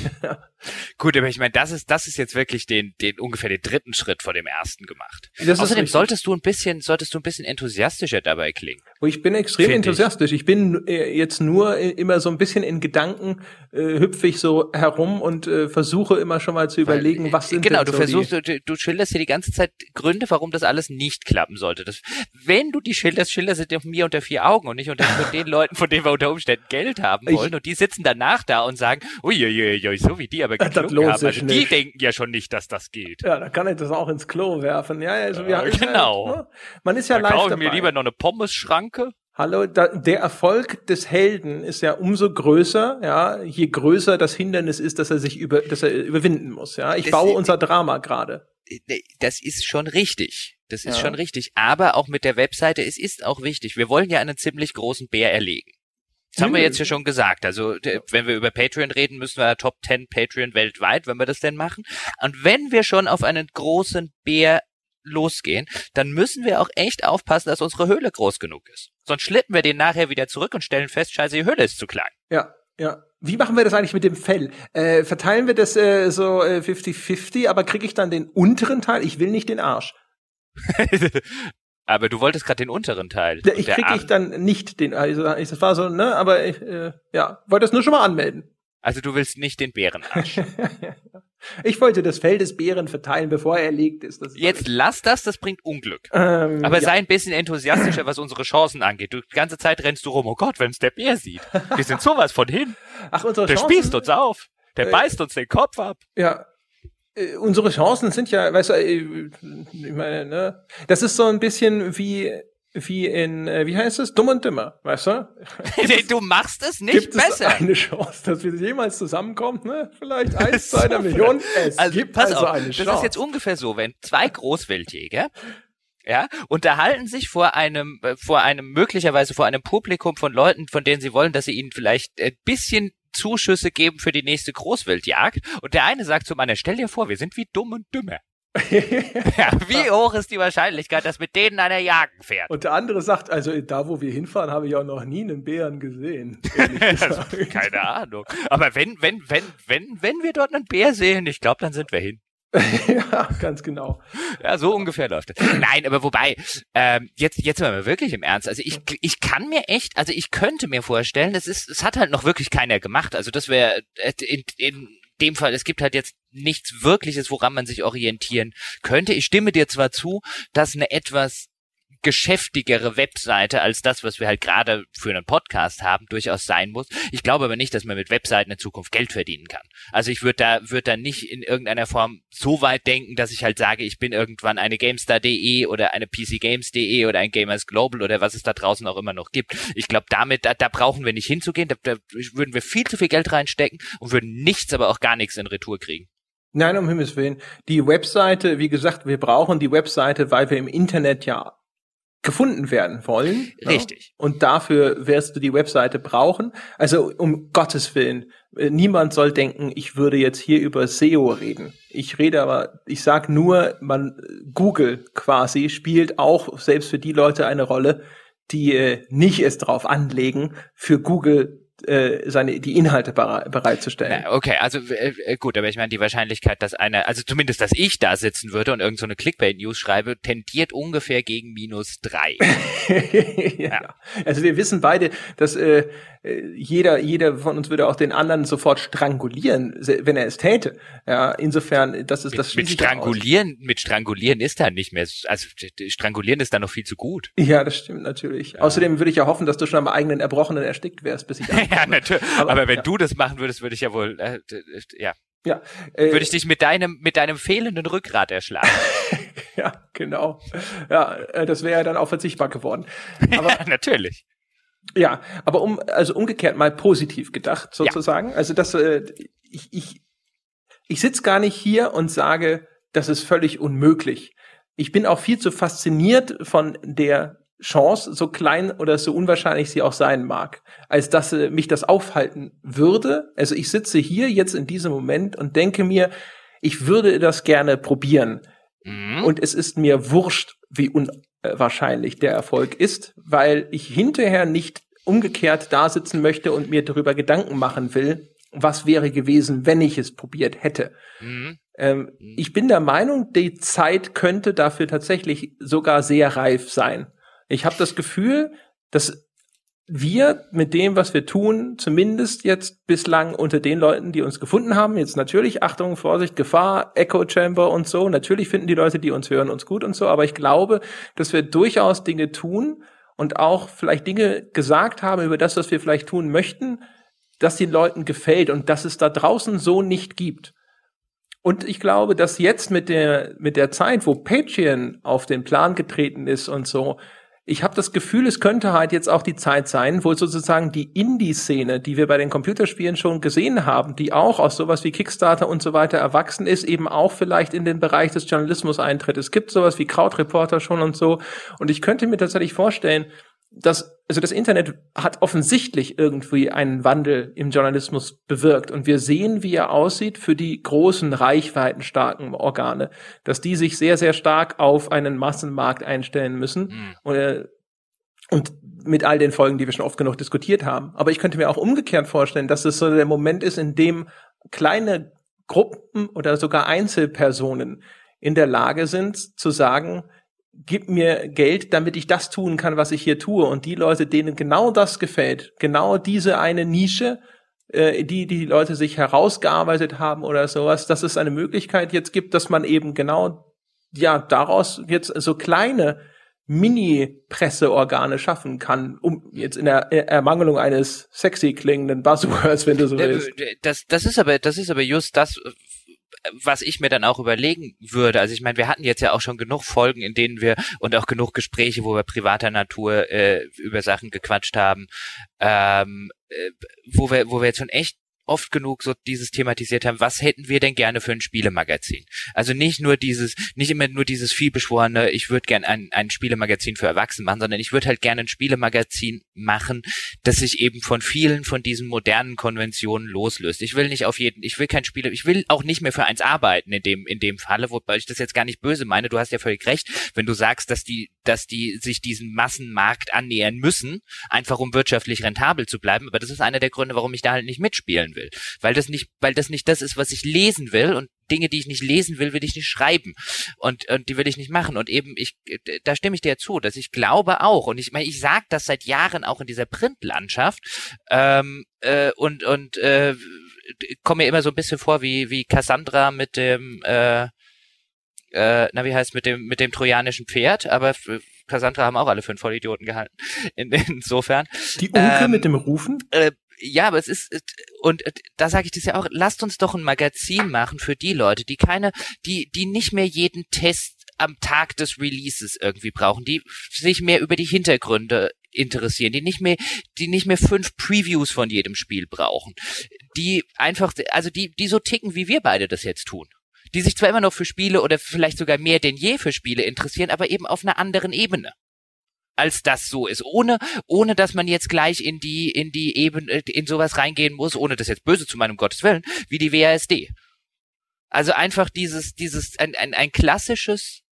Gut, aber ich meine, das ist, das ist jetzt wirklich den, den ungefähr den dritten Schritt vor dem ersten gemacht. Das Außerdem solltest du ein bisschen, solltest du ein bisschen enthusiastischer dabei klingen. Ich bin extrem enthusiastisch. Ich. ich. bin äh, jetzt nur äh, immer so ein bisschen in Gedanken äh, hüpfe ich so herum und äh, versuche immer schon mal zu überlegen, Weil, was sind Genau, du so versuchst, du, du schilderst hier die ganze Zeit Gründe, warum das alles nicht klappen sollte. Das, wenn du die schilderst, schilderst du mir unter vier Augen und nicht unter den Leuten, von denen wir unter Umständen Geld haben wollen. Ich, und die sitzen danach da und sagen, uiuiui, so wie die aber geklungen haben. Also die denken ja schon nicht, dass das geht. Ja, dann kann ich das auch ins Klo werfen. Ja, also ja, genau. Halt, ne? Man ist ja da live dabei. mir lieber noch eine Pommesschranke. Hallo, da, der Erfolg des Helden ist ja umso größer, ja, je größer das Hindernis ist, dass er sich über, dass er überwinden muss, ja. Ich das baue unser Drama gerade. Das ist schon richtig. Das ist ja. schon richtig. Aber auch mit der Webseite, es ist auch wichtig. Wir wollen ja einen ziemlich großen Bär erlegen. Das haben wir jetzt ja schon gesagt. Also, wenn wir über Patreon reden, müssen wir Top 10 Patreon weltweit, wenn wir das denn machen. Und wenn wir schon auf einen großen Bär losgehen, dann müssen wir auch echt aufpassen, dass unsere Höhle groß genug ist. Sonst schlitten wir den nachher wieder zurück und stellen fest, scheiße, die Höhle ist zu klein. Ja, ja. Wie machen wir das eigentlich mit dem Fell? Äh, verteilen wir das äh, so 50-50, äh, aber kriege ich dann den unteren Teil? Ich will nicht den Arsch. aber du wolltest gerade den unteren Teil. ich kriege ich dann nicht den, also das war so, ne, aber ich, äh, ja, wollte das nur schon mal anmelden. Also du willst nicht den Bärenarsch. ich wollte das Fell des Bären verteilen, bevor er erlegt ist. ist Jetzt lass das, das bringt Unglück. Ähm, Aber ja. sei ein bisschen enthusiastischer, was unsere Chancen angeht. Du, die ganze Zeit rennst du rum, oh Gott, wenn es der Bär sieht. Wir sind sowas von hin. Ach, unsere der Chancen? Spießt uns auf. Der äh, beißt uns den Kopf ab. Ja, unsere Chancen sind ja, weißt du, äh, ich meine, ne, das ist so ein bisschen wie wie in, äh, wie heißt es? Dumm und Dümmer, weißt du? du machst es nicht gibt besser. Es eine Chance, dass wir jemals zusammenkommen, ne? Vielleicht eins zu einer Million. Es also, gibt pass also auf, eine das Chance. ist jetzt ungefähr so, wenn zwei Großwildjäger ja, unterhalten sich vor einem, äh, vor einem, möglicherweise vor einem Publikum von Leuten, von denen sie wollen, dass sie ihnen vielleicht ein bisschen Zuschüsse geben für die nächste Großwildjagd. Und der eine sagt zum anderen, stell dir vor, wir sind wie dumm und dümmer. ja, wie hoch ist die Wahrscheinlichkeit, dass mit denen einer jagen fährt? Und der andere sagt, also da, wo wir hinfahren, habe ich auch noch nie einen Bären gesehen. also, keine Ahnung. Aber wenn, wenn, wenn, wenn, wenn wir dort einen Bär sehen, ich glaube, dann sind wir hin. ja, ganz genau. Ja, so ungefähr läuft es. Nein, aber wobei, ähm, jetzt, jetzt mal wirklich im Ernst. Also ich, ich kann mir echt, also ich könnte mir vorstellen, es ist, es hat halt noch wirklich keiner gemacht. Also das wäre äh, in, in dem Fall, es gibt halt jetzt nichts Wirkliches, woran man sich orientieren könnte. Ich stimme dir zwar zu, dass eine etwas geschäftigere Webseite als das, was wir halt gerade für einen Podcast haben, durchaus sein muss. Ich glaube aber nicht, dass man mit Webseiten in Zukunft Geld verdienen kann. Also ich würde da, würde da nicht in irgendeiner Form so weit denken, dass ich halt sage, ich bin irgendwann eine GameStar.de oder eine PCGames.de oder ein Gamers Global oder was es da draußen auch immer noch gibt. Ich glaube, damit, da, da brauchen wir nicht hinzugehen, da, da würden wir viel zu viel Geld reinstecken und würden nichts, aber auch gar nichts in Retour kriegen. Nein, um Himmels Willen. Die Webseite, wie gesagt, wir brauchen die Webseite, weil wir im Internet ja gefunden werden wollen. Ne? Richtig. Ja? Und dafür wirst du die Webseite brauchen. Also um Gottes Willen, äh, niemand soll denken, ich würde jetzt hier über SEO reden. Ich rede aber, ich sag nur, man Google quasi spielt auch selbst für die Leute eine Rolle, die äh, nicht es drauf anlegen, für Google äh, seine die Inhalte bereitzustellen. Okay, also äh, gut, aber ich meine die Wahrscheinlichkeit, dass einer, also zumindest, dass ich da sitzen würde und irgendeine so Clickbait-News schreibe, tendiert ungefähr gegen minus drei. ja. ja. Also wir wissen beide, dass äh, jeder, jeder von uns würde auch den anderen sofort strangulieren, wenn er es täte. Ja, insofern, das ist das mit, mit Strangulieren, mit Strangulieren ist da nicht mehr, also Strangulieren ist da noch viel zu gut. Ja, das stimmt natürlich. Ja. Außerdem würde ich ja hoffen, dass du schon am eigenen Erbrochenen erstickt wärst, bis ich Ja, natürlich. Aber, Aber wenn ja. du das machen würdest, würde ich ja wohl, äh, ja. Ja. Äh, würde ich dich mit deinem, mit deinem fehlenden Rückgrat erschlagen. ja, genau. Ja, äh, das wäre ja dann auch verzichtbar geworden. Aber ja, natürlich. Ja, aber um, also umgekehrt mal positiv gedacht, sozusagen. Ja. Also das, äh, ich, ich, ich sitz gar nicht hier und sage, das ist völlig unmöglich. Ich bin auch viel zu fasziniert von der Chance, so klein oder so unwahrscheinlich sie auch sein mag, als dass äh, mich das aufhalten würde. Also ich sitze hier jetzt in diesem Moment und denke mir, ich würde das gerne probieren. Mhm. Und es ist mir wurscht, wie unwahrscheinlich der Erfolg ist, weil ich hinterher nicht umgekehrt da sitzen möchte und mir darüber Gedanken machen will, was wäre gewesen, wenn ich es probiert hätte. Mhm. Ähm, mhm. Ich bin der Meinung, die Zeit könnte dafür tatsächlich sogar sehr reif sein. Ich habe das Gefühl, dass wir mit dem, was wir tun, zumindest jetzt bislang unter den Leuten, die uns gefunden haben, jetzt natürlich Achtung, Vorsicht, Gefahr, Echo Chamber und so, natürlich finden die Leute, die uns hören, uns gut und so, aber ich glaube, dass wir durchaus Dinge tun und auch vielleicht Dinge gesagt haben über das, was wir vielleicht tun möchten, dass den Leuten gefällt und dass es da draußen so nicht gibt. Und ich glaube, dass jetzt mit der, mit der Zeit, wo Patreon auf den Plan getreten ist und so, ich habe das Gefühl, es könnte halt jetzt auch die Zeit sein, wo sozusagen die Indie-Szene, die wir bei den Computerspielen schon gesehen haben, die auch aus sowas wie Kickstarter und so weiter erwachsen ist, eben auch vielleicht in den Bereich des Journalismus eintritt. Es gibt sowas wie Krautreporter schon und so. Und ich könnte mir tatsächlich vorstellen, das, also das Internet hat offensichtlich irgendwie einen Wandel im Journalismus bewirkt. Und wir sehen, wie er aussieht für die großen, reichweitenstarken Organe, dass die sich sehr, sehr stark auf einen Massenmarkt einstellen müssen. Mhm. Und, äh, und mit all den Folgen, die wir schon oft genug diskutiert haben. Aber ich könnte mir auch umgekehrt vorstellen, dass es so der Moment ist, in dem kleine Gruppen oder sogar Einzelpersonen in der Lage sind zu sagen, gib mir Geld, damit ich das tun kann, was ich hier tue. Und die Leute, denen genau das gefällt, genau diese eine Nische, äh, die die Leute sich herausgearbeitet haben oder sowas, dass es eine Möglichkeit jetzt gibt, dass man eben genau ja daraus jetzt so kleine Mini-Presseorgane schaffen kann, um jetzt in der Ermangelung eines sexy klingenden Buzzwords, wenn du so willst. Das, das ist aber, das ist aber just das, was ich mir dann auch überlegen würde, also ich meine, wir hatten jetzt ja auch schon genug Folgen, in denen wir und auch genug Gespräche, wo wir privater Natur äh, über Sachen gequatscht haben, ähm, äh, wo wir, wo wir jetzt schon echt oft genug so dieses thematisiert haben, was hätten wir denn gerne für ein Spielemagazin? Also nicht nur dieses, nicht immer nur dieses vielbeschworene, ich würde gerne ein, ein Spielemagazin für Erwachsene machen, sondern ich würde halt gerne ein Spielemagazin machen, das sich eben von vielen von diesen modernen Konventionen loslöst. Ich will nicht auf jeden, ich will kein Spiele, ich will auch nicht mehr für eins arbeiten in dem, in dem Falle, wobei ich das jetzt gar nicht böse meine. Du hast ja völlig recht, wenn du sagst, dass die, dass die sich diesem Massenmarkt annähern müssen, einfach um wirtschaftlich rentabel zu bleiben. Aber das ist einer der Gründe, warum ich da halt nicht mitspielen will. Weil das nicht, weil das nicht das ist, was ich lesen will und Dinge, die ich nicht lesen will, will ich nicht schreiben und, und die will ich nicht machen und eben ich da stimme ich dir zu, dass ich glaube auch und ich meine ich sage das seit Jahren auch in dieser Printlandschaft ähm, äh, und und äh, komme mir immer so ein bisschen vor wie wie Cassandra mit dem äh, äh, na wie heißt mit dem mit dem trojanischen Pferd, aber Cassandra haben auch alle für einen Vollidioten gehalten. In, insofern. Die Unke ähm, mit dem Rufen? Äh, ja, aber es ist und da sage ich das ja auch, lasst uns doch ein Magazin machen für die Leute, die keine, die die nicht mehr jeden Test am Tag des Releases irgendwie brauchen, die sich mehr über die Hintergründe interessieren, die nicht mehr, die nicht mehr fünf Previews von jedem Spiel brauchen, die einfach, also die, die so ticken, wie wir beide das jetzt tun. Die sich zwar immer noch für Spiele oder vielleicht sogar mehr denn je für Spiele interessieren, aber eben auf einer anderen Ebene als das so ist, ohne ohne dass man jetzt gleich in die in die Ebene in sowas reingehen muss, ohne das jetzt böse zu meinem Gottes Willen, wie die WASD. Also einfach dieses dieses ein ein, ein klassisches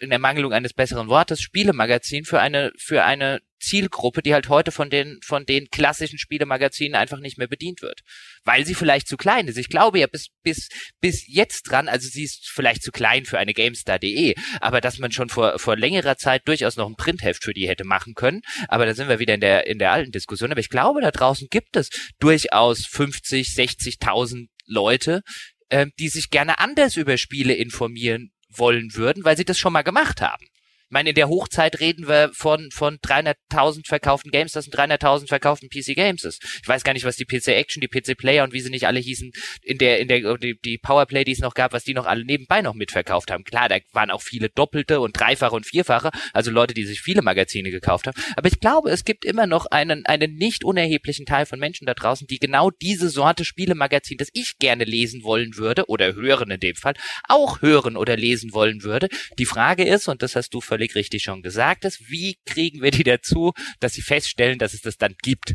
in der Mangelung eines besseren Wortes Spielemagazin für eine für eine Zielgruppe, die halt heute von den, von den klassischen Spielemagazinen einfach nicht mehr bedient wird. Weil sie vielleicht zu klein ist. Ich glaube ja bis, bis, bis jetzt dran, also sie ist vielleicht zu klein für eine GameStar.de, aber dass man schon vor, vor längerer Zeit durchaus noch ein Printheft für die hätte machen können. Aber da sind wir wieder in der, in der alten Diskussion. Aber ich glaube, da draußen gibt es durchaus 50, 60.000 Leute, äh, die sich gerne anders über Spiele informieren wollen würden, weil sie das schon mal gemacht haben meine, in der Hochzeit reden wir von, von 300.000 verkauften Games, das sind 300.000 verkauften PC Games ist. Ich weiß gar nicht, was die PC Action, die PC Player und wie sie nicht alle hießen, in der, in der, die Powerplay, die es noch gab, was die noch alle nebenbei noch mitverkauft haben. Klar, da waren auch viele Doppelte und Dreifache und Vierfache, also Leute, die sich viele Magazine gekauft haben. Aber ich glaube, es gibt immer noch einen, einen nicht unerheblichen Teil von Menschen da draußen, die genau diese Sorte Spielemagazin, das ich gerne lesen wollen würde, oder hören in dem Fall, auch hören oder lesen wollen würde. Die Frage ist, und das hast du völlig richtig schon gesagt hast. Wie kriegen wir die dazu, dass sie feststellen, dass es das dann gibt?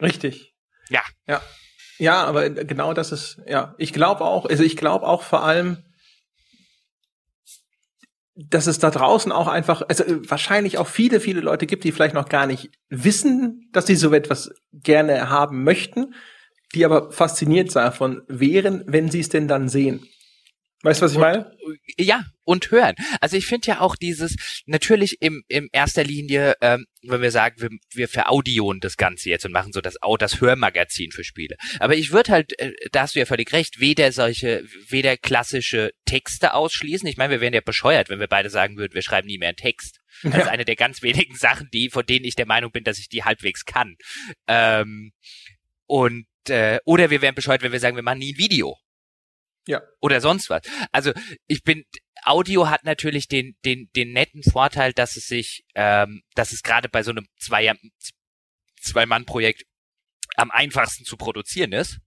Richtig. Ja. Ja. Ja, aber genau das ist, ja, ich glaube auch, also ich glaube auch vor allem, dass es da draußen auch einfach, also äh, wahrscheinlich auch viele, viele Leute gibt, die vielleicht noch gar nicht wissen, dass sie so etwas gerne haben möchten, die aber fasziniert davon wären, wenn sie es denn dann sehen. Weißt du, was ich und, meine? Ja, und hören. Also ich finde ja auch dieses, natürlich im, im erster Linie, ähm, wenn wir sagen, wir, wir veraudioen das Ganze jetzt und machen so das, das Hörmagazin für Spiele. Aber ich würde halt, äh, da hast du ja völlig recht, weder solche, weder klassische Texte ausschließen. Ich meine, wir wären ja bescheuert, wenn wir beide sagen würden, wir schreiben nie mehr einen Text. Das ja. ist eine der ganz wenigen Sachen, die, von denen ich der Meinung bin, dass ich die halbwegs kann. Ähm, und äh, oder wir wären bescheuert, wenn wir sagen, wir machen nie ein Video. Ja. Oder sonst was. Also ich bin, Audio hat natürlich den, den, den netten Vorteil, dass es sich, ähm, dass es gerade bei so einem zwei, Zwei-Mann-Projekt am einfachsten zu produzieren ist.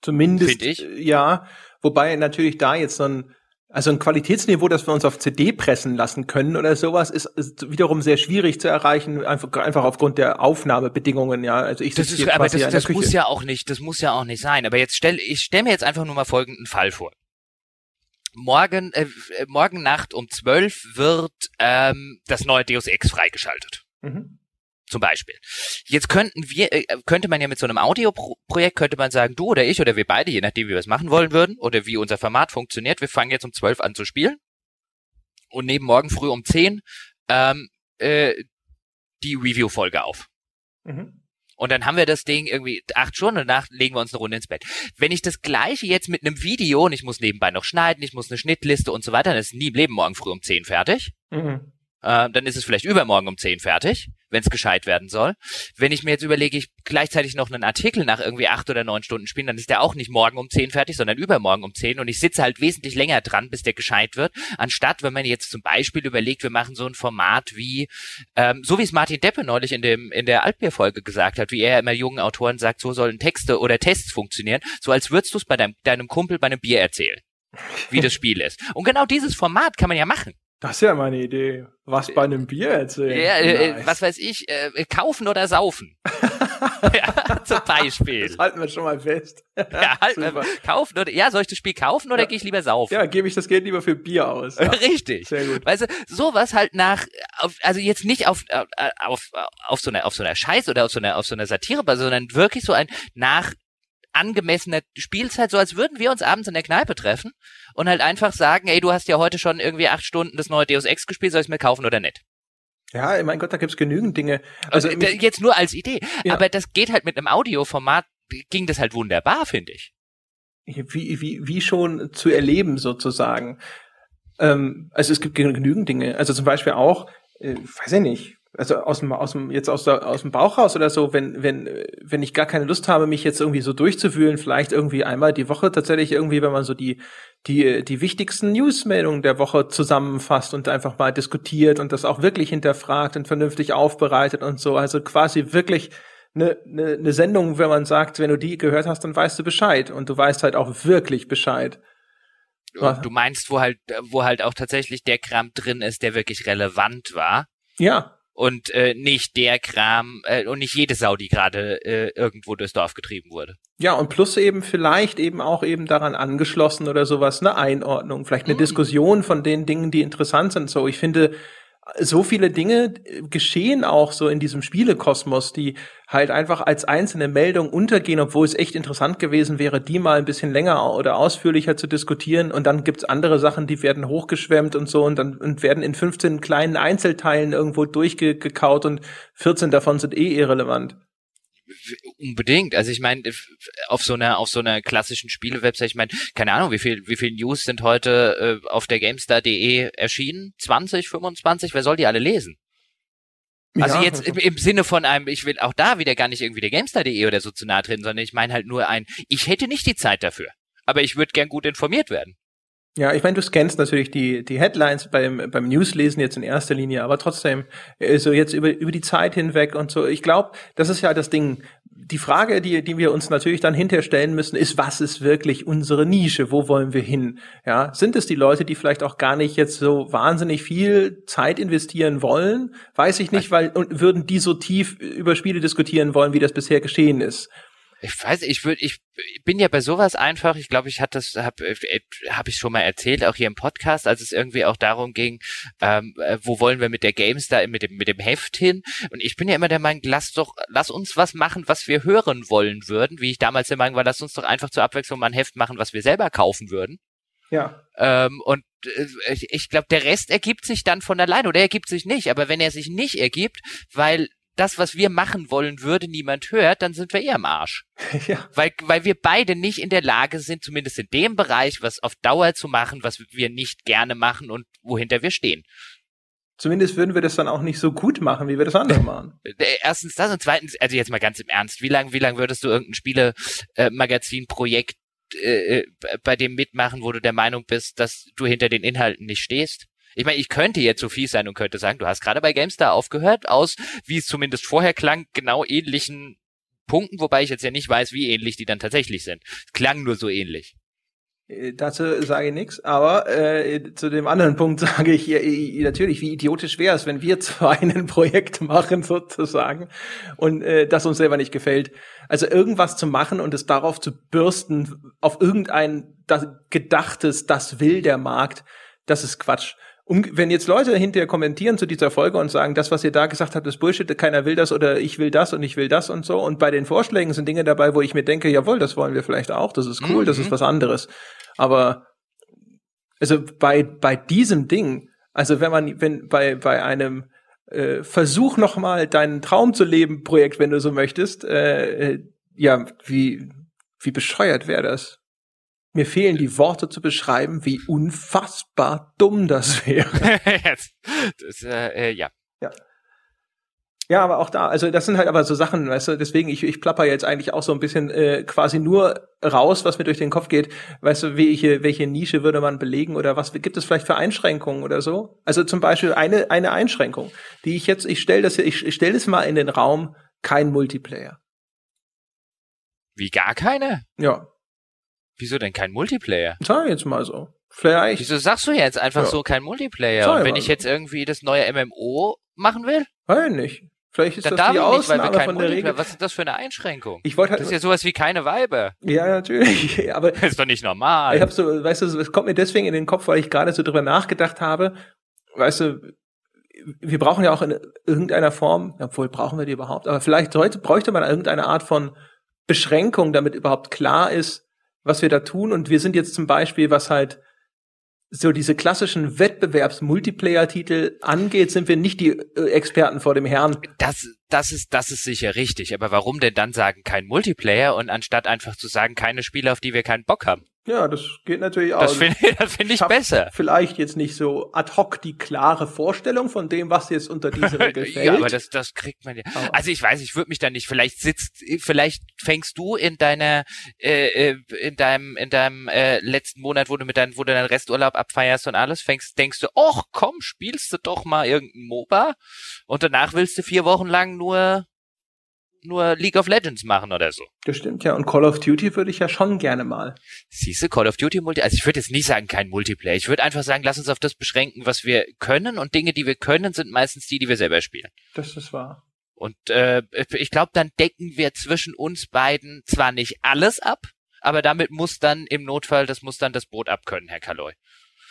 Zumindest, ich. ja. Wobei natürlich da jetzt so ein, also ein Qualitätsniveau, das wir uns auf CD pressen lassen können oder sowas, ist, ist wiederum sehr schwierig zu erreichen, einfach, einfach aufgrund der Aufnahmebedingungen, ja. Also ich das ist, aber das, das muss ja auch nicht, das muss ja auch nicht sein. Aber jetzt stell, ich stell mir jetzt einfach nur mal folgenden Fall vor. Morgen, äh, morgen Nacht um zwölf wird ähm, das neue Deus Ex freigeschaltet. Mhm. Zum Beispiel. Jetzt könnten wir, äh, könnte man ja mit so einem Audioprojekt, könnte man sagen, du oder ich oder wir beide, je nachdem, wie wir es machen wollen würden oder wie unser Format funktioniert, wir fangen jetzt um zwölf an zu spielen und nehmen morgen früh um zehn ähm, äh, die Review-Folge auf. Mhm. Und dann haben wir das Ding irgendwie acht Stunden und danach legen wir uns eine Runde ins Bett. Wenn ich das gleiche jetzt mit einem Video und ich muss nebenbei noch schneiden, ich muss eine Schnittliste und so weiter, dann ist nie im Leben morgen früh um zehn fertig. Mhm äh, dann ist es vielleicht übermorgen um 10 fertig, wenn es gescheit werden soll. Wenn ich mir jetzt überlege, ich gleichzeitig noch einen Artikel nach irgendwie acht oder neun Stunden spielen, dann ist der auch nicht morgen um 10 fertig, sondern übermorgen um 10 und ich sitze halt wesentlich länger dran, bis der gescheit wird, anstatt wenn man jetzt zum Beispiel überlegt, wir machen so ein Format wie, ähm, so wie es Martin Deppe neulich in dem in der Altbier-Folge gesagt hat, wie er immer jungen Autoren sagt, so sollen Texte oder Tests funktionieren, so als würdest du es bei deinem, deinem Kumpel bei einem Bier erzählen wie das Spiel ist. Und genau dieses Format kann man ja machen. Das ist ja meine Idee. Was bei einem Bier erzählen. Ja, äh, nice. was weiß ich, äh, kaufen oder saufen. ja, zum Beispiel. Das halten wir schon mal fest. ja, halten wir, kaufen oder, ja, soll ich das Spiel kaufen oder ja. gehe ich lieber saufen? Ja, gebe ich das Geld lieber für Bier aus. Ja. Richtig. Sehr gut. Weißt du, sowas halt nach, auf, also jetzt nicht auf, äh, auf, auf so einer, auf so einer Scheiß oder auf so einer, auf so einer Satire, sondern wirklich so ein nach angemessene Spielzeit, so als würden wir uns abends in der Kneipe treffen und halt einfach sagen, ey, du hast ja heute schon irgendwie acht Stunden das neue Deus Ex gespielt, soll ich es mir kaufen oder nicht? Ja, mein Gott, da gibt's genügend Dinge. Also, also jetzt nur als Idee. Ja. Aber das geht halt mit einem Audioformat, ging das halt wunderbar, finde ich. Wie, wie, wie schon zu erleben, sozusagen. Ähm, also es gibt genügend Dinge. Also zum Beispiel auch, äh, weiß ich nicht, also aus dem, aus dem, jetzt aus, der, aus dem Bauch raus oder so, wenn, wenn, wenn ich gar keine Lust habe, mich jetzt irgendwie so durchzuwühlen, vielleicht irgendwie einmal die Woche tatsächlich irgendwie, wenn man so die, die, die wichtigsten Newsmeldungen der Woche zusammenfasst und einfach mal diskutiert und das auch wirklich hinterfragt und vernünftig aufbereitet und so. Also quasi wirklich eine, eine, eine Sendung, wenn man sagt, wenn du die gehört hast, dann weißt du Bescheid und du weißt halt auch wirklich Bescheid. Du meinst, wo halt, wo halt auch tatsächlich der Kram drin ist, der wirklich relevant war. Ja und äh, nicht der Kram äh, und nicht jede Sau, die gerade äh, irgendwo durchs Dorf getrieben wurde. Ja, und plus eben vielleicht eben auch eben daran angeschlossen oder sowas, eine Einordnung, vielleicht eine mhm. Diskussion von den Dingen, die interessant sind. So, ich finde, so viele Dinge geschehen auch so in diesem Spielekosmos, die halt einfach als einzelne Meldung untergehen, obwohl es echt interessant gewesen wäre, die mal ein bisschen länger oder ausführlicher zu diskutieren. Und dann gibt's andere Sachen, die werden hochgeschwemmt und so und dann und werden in 15 kleinen Einzelteilen irgendwo durchgekaut und 14 davon sind eh irrelevant. Unbedingt. Also ich meine, auf so einer auf so einer klassischen Spielewebsite, ich meine, keine Ahnung, wie viel wie viel News sind heute äh, auf der Gamestar.de erschienen? 20, 25? Wer soll die alle lesen? Also ja, jetzt im, im, Sinne von einem, ich will auch da wieder gar nicht irgendwie der Gamestar.de oder so zu nahe treten, sondern ich meine halt nur ein, ich hätte nicht die Zeit dafür, aber ich würde gern gut informiert werden. Ja, ich meine, du scannst natürlich die, die Headlines beim, beim Newslesen jetzt in erster Linie, aber trotzdem, äh, so jetzt über, über die Zeit hinweg und so. Ich glaube, das ist ja das Ding. Die Frage, die, die wir uns natürlich dann hinterstellen müssen, ist, was ist wirklich unsere Nische? Wo wollen wir hin? Ja, sind es die Leute, die vielleicht auch gar nicht jetzt so wahnsinnig viel Zeit investieren wollen? Weiß ich nicht, weil, und würden die so tief über Spiele diskutieren wollen, wie das bisher geschehen ist? Ich weiß, ich würde, ich bin ja bei sowas einfach. Ich glaube, ich hatte das, habe äh, hab ich schon mal erzählt, auch hier im Podcast, als es irgendwie auch darum ging, ähm, äh, wo wollen wir mit der Games da mit dem mit dem Heft hin? Und ich bin ja immer der Meinung, lass doch, lass uns was machen, was wir hören wollen würden. Wie ich damals der Meinung war, lass uns doch einfach zur Abwechslung mal ein Heft machen, was wir selber kaufen würden. Ja. Ähm, und äh, ich glaube, der Rest ergibt sich dann von alleine oder ergibt sich nicht. Aber wenn er sich nicht ergibt, weil das, was wir machen wollen würde, niemand hört, dann sind wir eher am Arsch. Ja. Weil, weil wir beide nicht in der Lage sind, zumindest in dem Bereich, was auf Dauer zu machen, was wir nicht gerne machen und wohinter wir stehen. Zumindest würden wir das dann auch nicht so gut machen, wie wir das andere machen. Äh, erstens das und zweitens, also jetzt mal ganz im Ernst, wie lange wie lang würdest du irgendein Spiele-Magazin-Projekt äh, äh, bei dem mitmachen, wo du der Meinung bist, dass du hinter den Inhalten nicht stehst? Ich meine, ich könnte jetzt so fies sein und könnte sagen, du hast gerade bei GameStar aufgehört, aus, wie es zumindest vorher klang, genau ähnlichen Punkten, wobei ich jetzt ja nicht weiß, wie ähnlich die dann tatsächlich sind. Es klang nur so ähnlich. Äh, dazu sage ich nichts, aber äh, zu dem anderen Punkt sage ich ja, natürlich, wie idiotisch wäre es, wenn wir zwei ein Projekt machen sozusagen und äh, das uns selber nicht gefällt. Also irgendwas zu machen und es darauf zu bürsten, auf irgendein das gedachtes, das will der Markt, das ist Quatsch um, wenn jetzt Leute hinterher kommentieren zu dieser Folge und sagen, das, was ihr da gesagt habt, ist Bullshit, keiner will das oder ich will das und ich will das und so. Und bei den Vorschlägen sind Dinge dabei, wo ich mir denke, jawohl, das wollen wir vielleicht auch, das ist cool, mhm. das ist mhm. was anderes. Aber also bei, bei diesem Ding, also wenn man, wenn bei, bei einem äh, Versuch nochmal deinen Traum zu leben, Projekt, wenn du so möchtest, äh, äh ja, wie, wie bescheuert wäre das? Mir fehlen die Worte zu beschreiben, wie unfassbar dumm das wäre. das, äh, äh, ja. Ja. Ja, aber auch da, also das sind halt aber so Sachen, weißt du, deswegen, ich, ich plapper jetzt eigentlich auch so ein bisschen äh, quasi nur raus, was mir durch den Kopf geht. Weißt du, welche, welche Nische würde man belegen oder was gibt es vielleicht für Einschränkungen oder so? Also zum Beispiel eine, eine Einschränkung, die ich jetzt, ich stelle das, ich, ich stelle das mal in den Raum, kein Multiplayer. Wie gar keine? Ja. Wieso denn kein Multiplayer? Sag jetzt mal so. Vielleicht. Wieso sagst du jetzt einfach ja. so kein Multiplayer? Sag Und wenn ich jetzt irgendwie das neue MMO machen will? Weiß nicht. Vielleicht ist Dann das die Ausnahme nicht, von der Regel. Was ist das für eine Einschränkung? Ich wollte halt das ist ja sowas wie keine Weiber. Ja, natürlich. Aber das ist doch nicht normal. Ich hab so, weißt du, es kommt mir deswegen in den Kopf, weil ich gerade so drüber nachgedacht habe. Weißt du, wir brauchen ja auch in irgendeiner Form, obwohl brauchen wir die überhaupt, aber vielleicht heute bräuchte man irgendeine Art von Beschränkung, damit überhaupt klar ist, was wir da tun. Und wir sind jetzt zum Beispiel, was halt so diese klassischen Wettbewerbs-Multiplayer-Titel angeht, sind wir nicht die äh, Experten vor dem Herrn. Das, das ist, das ist sicher richtig. Aber warum denn dann sagen kein Multiplayer und anstatt einfach zu sagen keine Spiele, auf die wir keinen Bock haben? Ja, das geht natürlich auch. Das finde das find ich, ich besser. Vielleicht jetzt nicht so ad hoc die klare Vorstellung von dem, was jetzt unter diese Regel fällt. ja, aber das, das kriegt man ja. Also ich weiß, ich würde mich da nicht. Vielleicht sitzt, vielleicht fängst du in deiner, äh, äh, in deinem, in deinem äh, letzten Monat, wo du mit deinem, wo du deinen Resturlaub abfeierst und alles, fängst, denkst du, ach komm, spielst du doch mal irgendein MOBA und danach willst du vier Wochen lang nur nur League of Legends machen oder so. Das stimmt ja. Und Call of Duty würde ich ja schon gerne mal. Siehst du, Call of Duty Multi, also ich würde jetzt nicht sagen kein Multiplayer. Ich würde einfach sagen, lass uns auf das beschränken, was wir können. Und Dinge, die wir können, sind meistens die, die wir selber spielen. Das ist wahr. Und äh, ich glaube, dann decken wir zwischen uns beiden zwar nicht alles ab, aber damit muss dann im Notfall, das muss dann das Boot abkönnen, Herr Kaloy.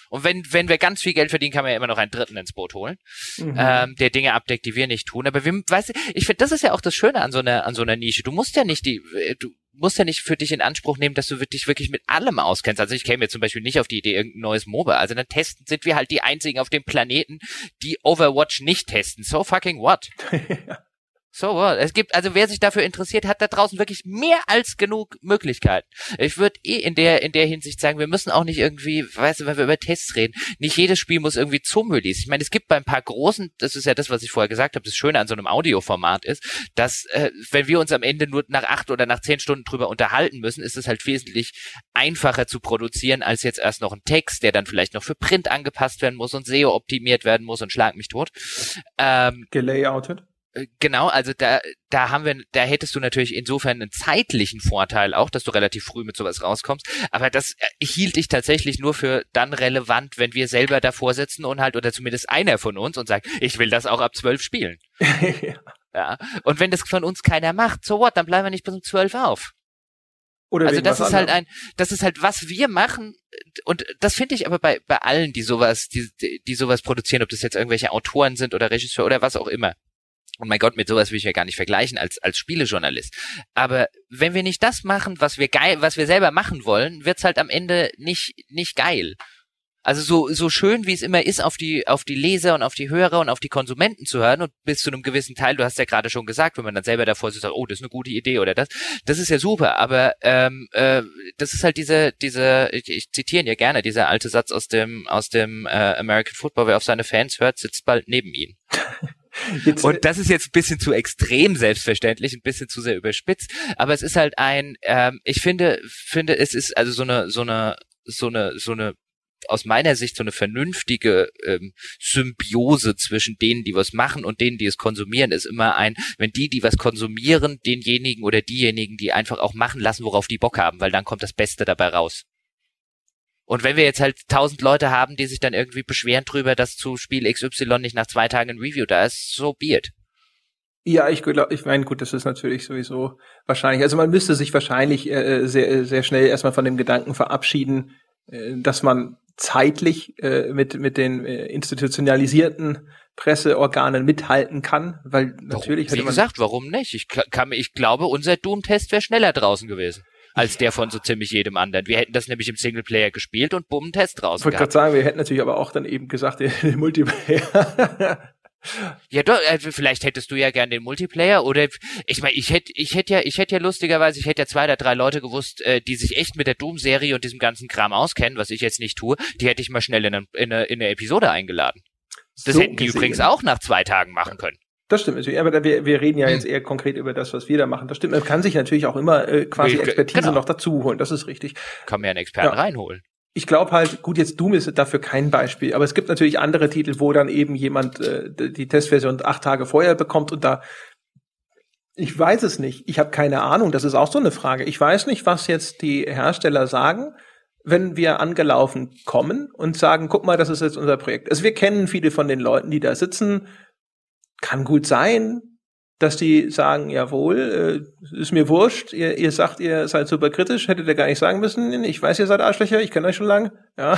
Und wenn, wenn wir ganz viel Geld verdienen, kann man ja immer noch einen Dritten ins Boot holen, mhm. ähm, der Dinge abdeckt, die wir nicht tun. Aber wir, weißt du, ich finde, das ist ja auch das Schöne an so einer, an so einer Nische. Du musst ja nicht die, äh, du musst ja nicht für dich in Anspruch nehmen, dass du dich wirklich mit allem auskennst. Also ich käme jetzt zum Beispiel nicht auf die Idee, irgendein neues MOBA. Also dann testen sind wir halt die einzigen auf dem Planeten, die Overwatch nicht testen. So fucking what? So what? Es gibt, also wer sich dafür interessiert, hat da draußen wirklich mehr als genug Möglichkeiten. Ich würde eh in der, in der Hinsicht sagen, wir müssen auch nicht irgendwie, weißt du, wenn wir über Tests reden, nicht jedes Spiel muss irgendwie zum Release. Ich meine, es gibt bei ein paar großen, das ist ja das, was ich vorher gesagt habe, das Schöne an so einem Audioformat ist, dass, äh, wenn wir uns am Ende nur nach acht oder nach zehn Stunden drüber unterhalten müssen, ist es halt wesentlich einfacher zu produzieren, als jetzt erst noch ein Text, der dann vielleicht noch für Print angepasst werden muss und SEO optimiert werden muss und schlag mich tot. Ähm, Gelayoutet? Äh, genau, also da, da haben wir, da hättest du natürlich insofern einen zeitlichen Vorteil auch, dass du relativ früh mit sowas rauskommst. Aber das äh, hielt ich tatsächlich nur für dann relevant, wenn wir selber davor sitzen und halt, oder zumindest einer von uns und sagt, ich will das auch ab zwölf spielen. ja. Ja. Und wenn das von uns keiner macht, so what, dann bleiben wir nicht bis um zwölf auf. Oder also das ist halt ein, das ist halt, was wir machen, und das finde ich aber bei, bei allen, die sowas, die, die sowas produzieren, ob das jetzt irgendwelche Autoren sind oder Regisseur oder was auch immer. Und mein Gott, mit sowas will ich ja gar nicht vergleichen als, als Spielejournalist. Aber wenn wir nicht das machen, was wir geil, was wir selber machen wollen, wird's halt am Ende nicht, nicht geil. Also so, so schön wie es immer ist, auf die, auf die Leser und auf die Hörer und auf die Konsumenten zu hören und bis zu einem gewissen Teil, du hast ja gerade schon gesagt, wenn man dann selber davor sitzt, oh, das ist eine gute Idee oder das, das ist ja super, aber ähm, äh, das ist halt diese, diese, ich, ich zitiere ja gerne, dieser alte Satz aus dem, aus dem äh, American Football, wer auf seine Fans hört, sitzt bald neben ihm. Jetzt, und das ist jetzt ein bisschen zu extrem selbstverständlich, ein bisschen zu sehr überspitzt, aber es ist halt ein, ähm, ich finde, finde, es ist also so eine, so eine, so eine, so eine aus meiner Sicht so eine vernünftige ähm, Symbiose zwischen denen, die was machen und denen, die es konsumieren, ist immer ein, wenn die, die was konsumieren, denjenigen oder diejenigen, die einfach auch machen lassen, worauf die Bock haben, weil dann kommt das Beste dabei raus. Und wenn wir jetzt halt tausend Leute haben, die sich dann irgendwie beschweren drüber, dass zu Spiel XY nicht nach zwei Tagen ein Review da ist, so be it. Ja, ich glaube, ich meine, gut, das ist natürlich sowieso wahrscheinlich. Also man müsste sich wahrscheinlich äh, sehr, sehr schnell erstmal von dem Gedanken verabschieden, äh, dass man zeitlich äh, mit, mit den äh, institutionalisierten Presseorganen mithalten kann, weil natürlich. Wie gesagt, warum nicht? Ich, kann, ich glaube, unser Doom-Test wäre schneller draußen gewesen als der von so ziemlich jedem anderen. Wir hätten das nämlich im Singleplayer gespielt und bumm, Test raus. Ich wollte gerade sagen, wir hätten natürlich aber auch dann eben gesagt, den Multiplayer. Ja, doch, also vielleicht hättest du ja gern den Multiplayer oder ich meine, ich hätte ich hätte ja ich hätte ja lustigerweise, ich hätte ja zwei oder drei Leute gewusst, äh, die sich echt mit der Doom Serie und diesem ganzen Kram auskennen, was ich jetzt nicht tue, die hätte ich mal schnell in eine, in eine, in eine Episode eingeladen. Das so hätten die gesehen. übrigens auch nach zwei Tagen machen können. Das stimmt natürlich, aber wir, wir reden ja jetzt eher konkret über das, was wir da machen. Das stimmt, man kann sich natürlich auch immer äh, quasi Expertise genau. noch dazu holen, das ist richtig. Kann mir einen Experten ja. reinholen ich glaube halt, gut, jetzt Doom ist dafür kein Beispiel, aber es gibt natürlich andere Titel, wo dann eben jemand äh, die Testversion acht Tage vorher bekommt und da ich weiß es nicht. Ich habe keine Ahnung. Das ist auch so eine Frage. Ich weiß nicht, was jetzt die Hersteller sagen, wenn wir angelaufen kommen und sagen, guck mal, das ist jetzt unser Projekt. Also wir kennen viele von den Leuten, die da sitzen. Kann gut sein, dass die sagen, jawohl, äh, ist mir wurscht, ihr, ihr sagt, ihr seid super kritisch, hättet ihr gar nicht sagen müssen, ich weiß, ihr seid Arschlöcher, ich kenne euch schon lange, ja,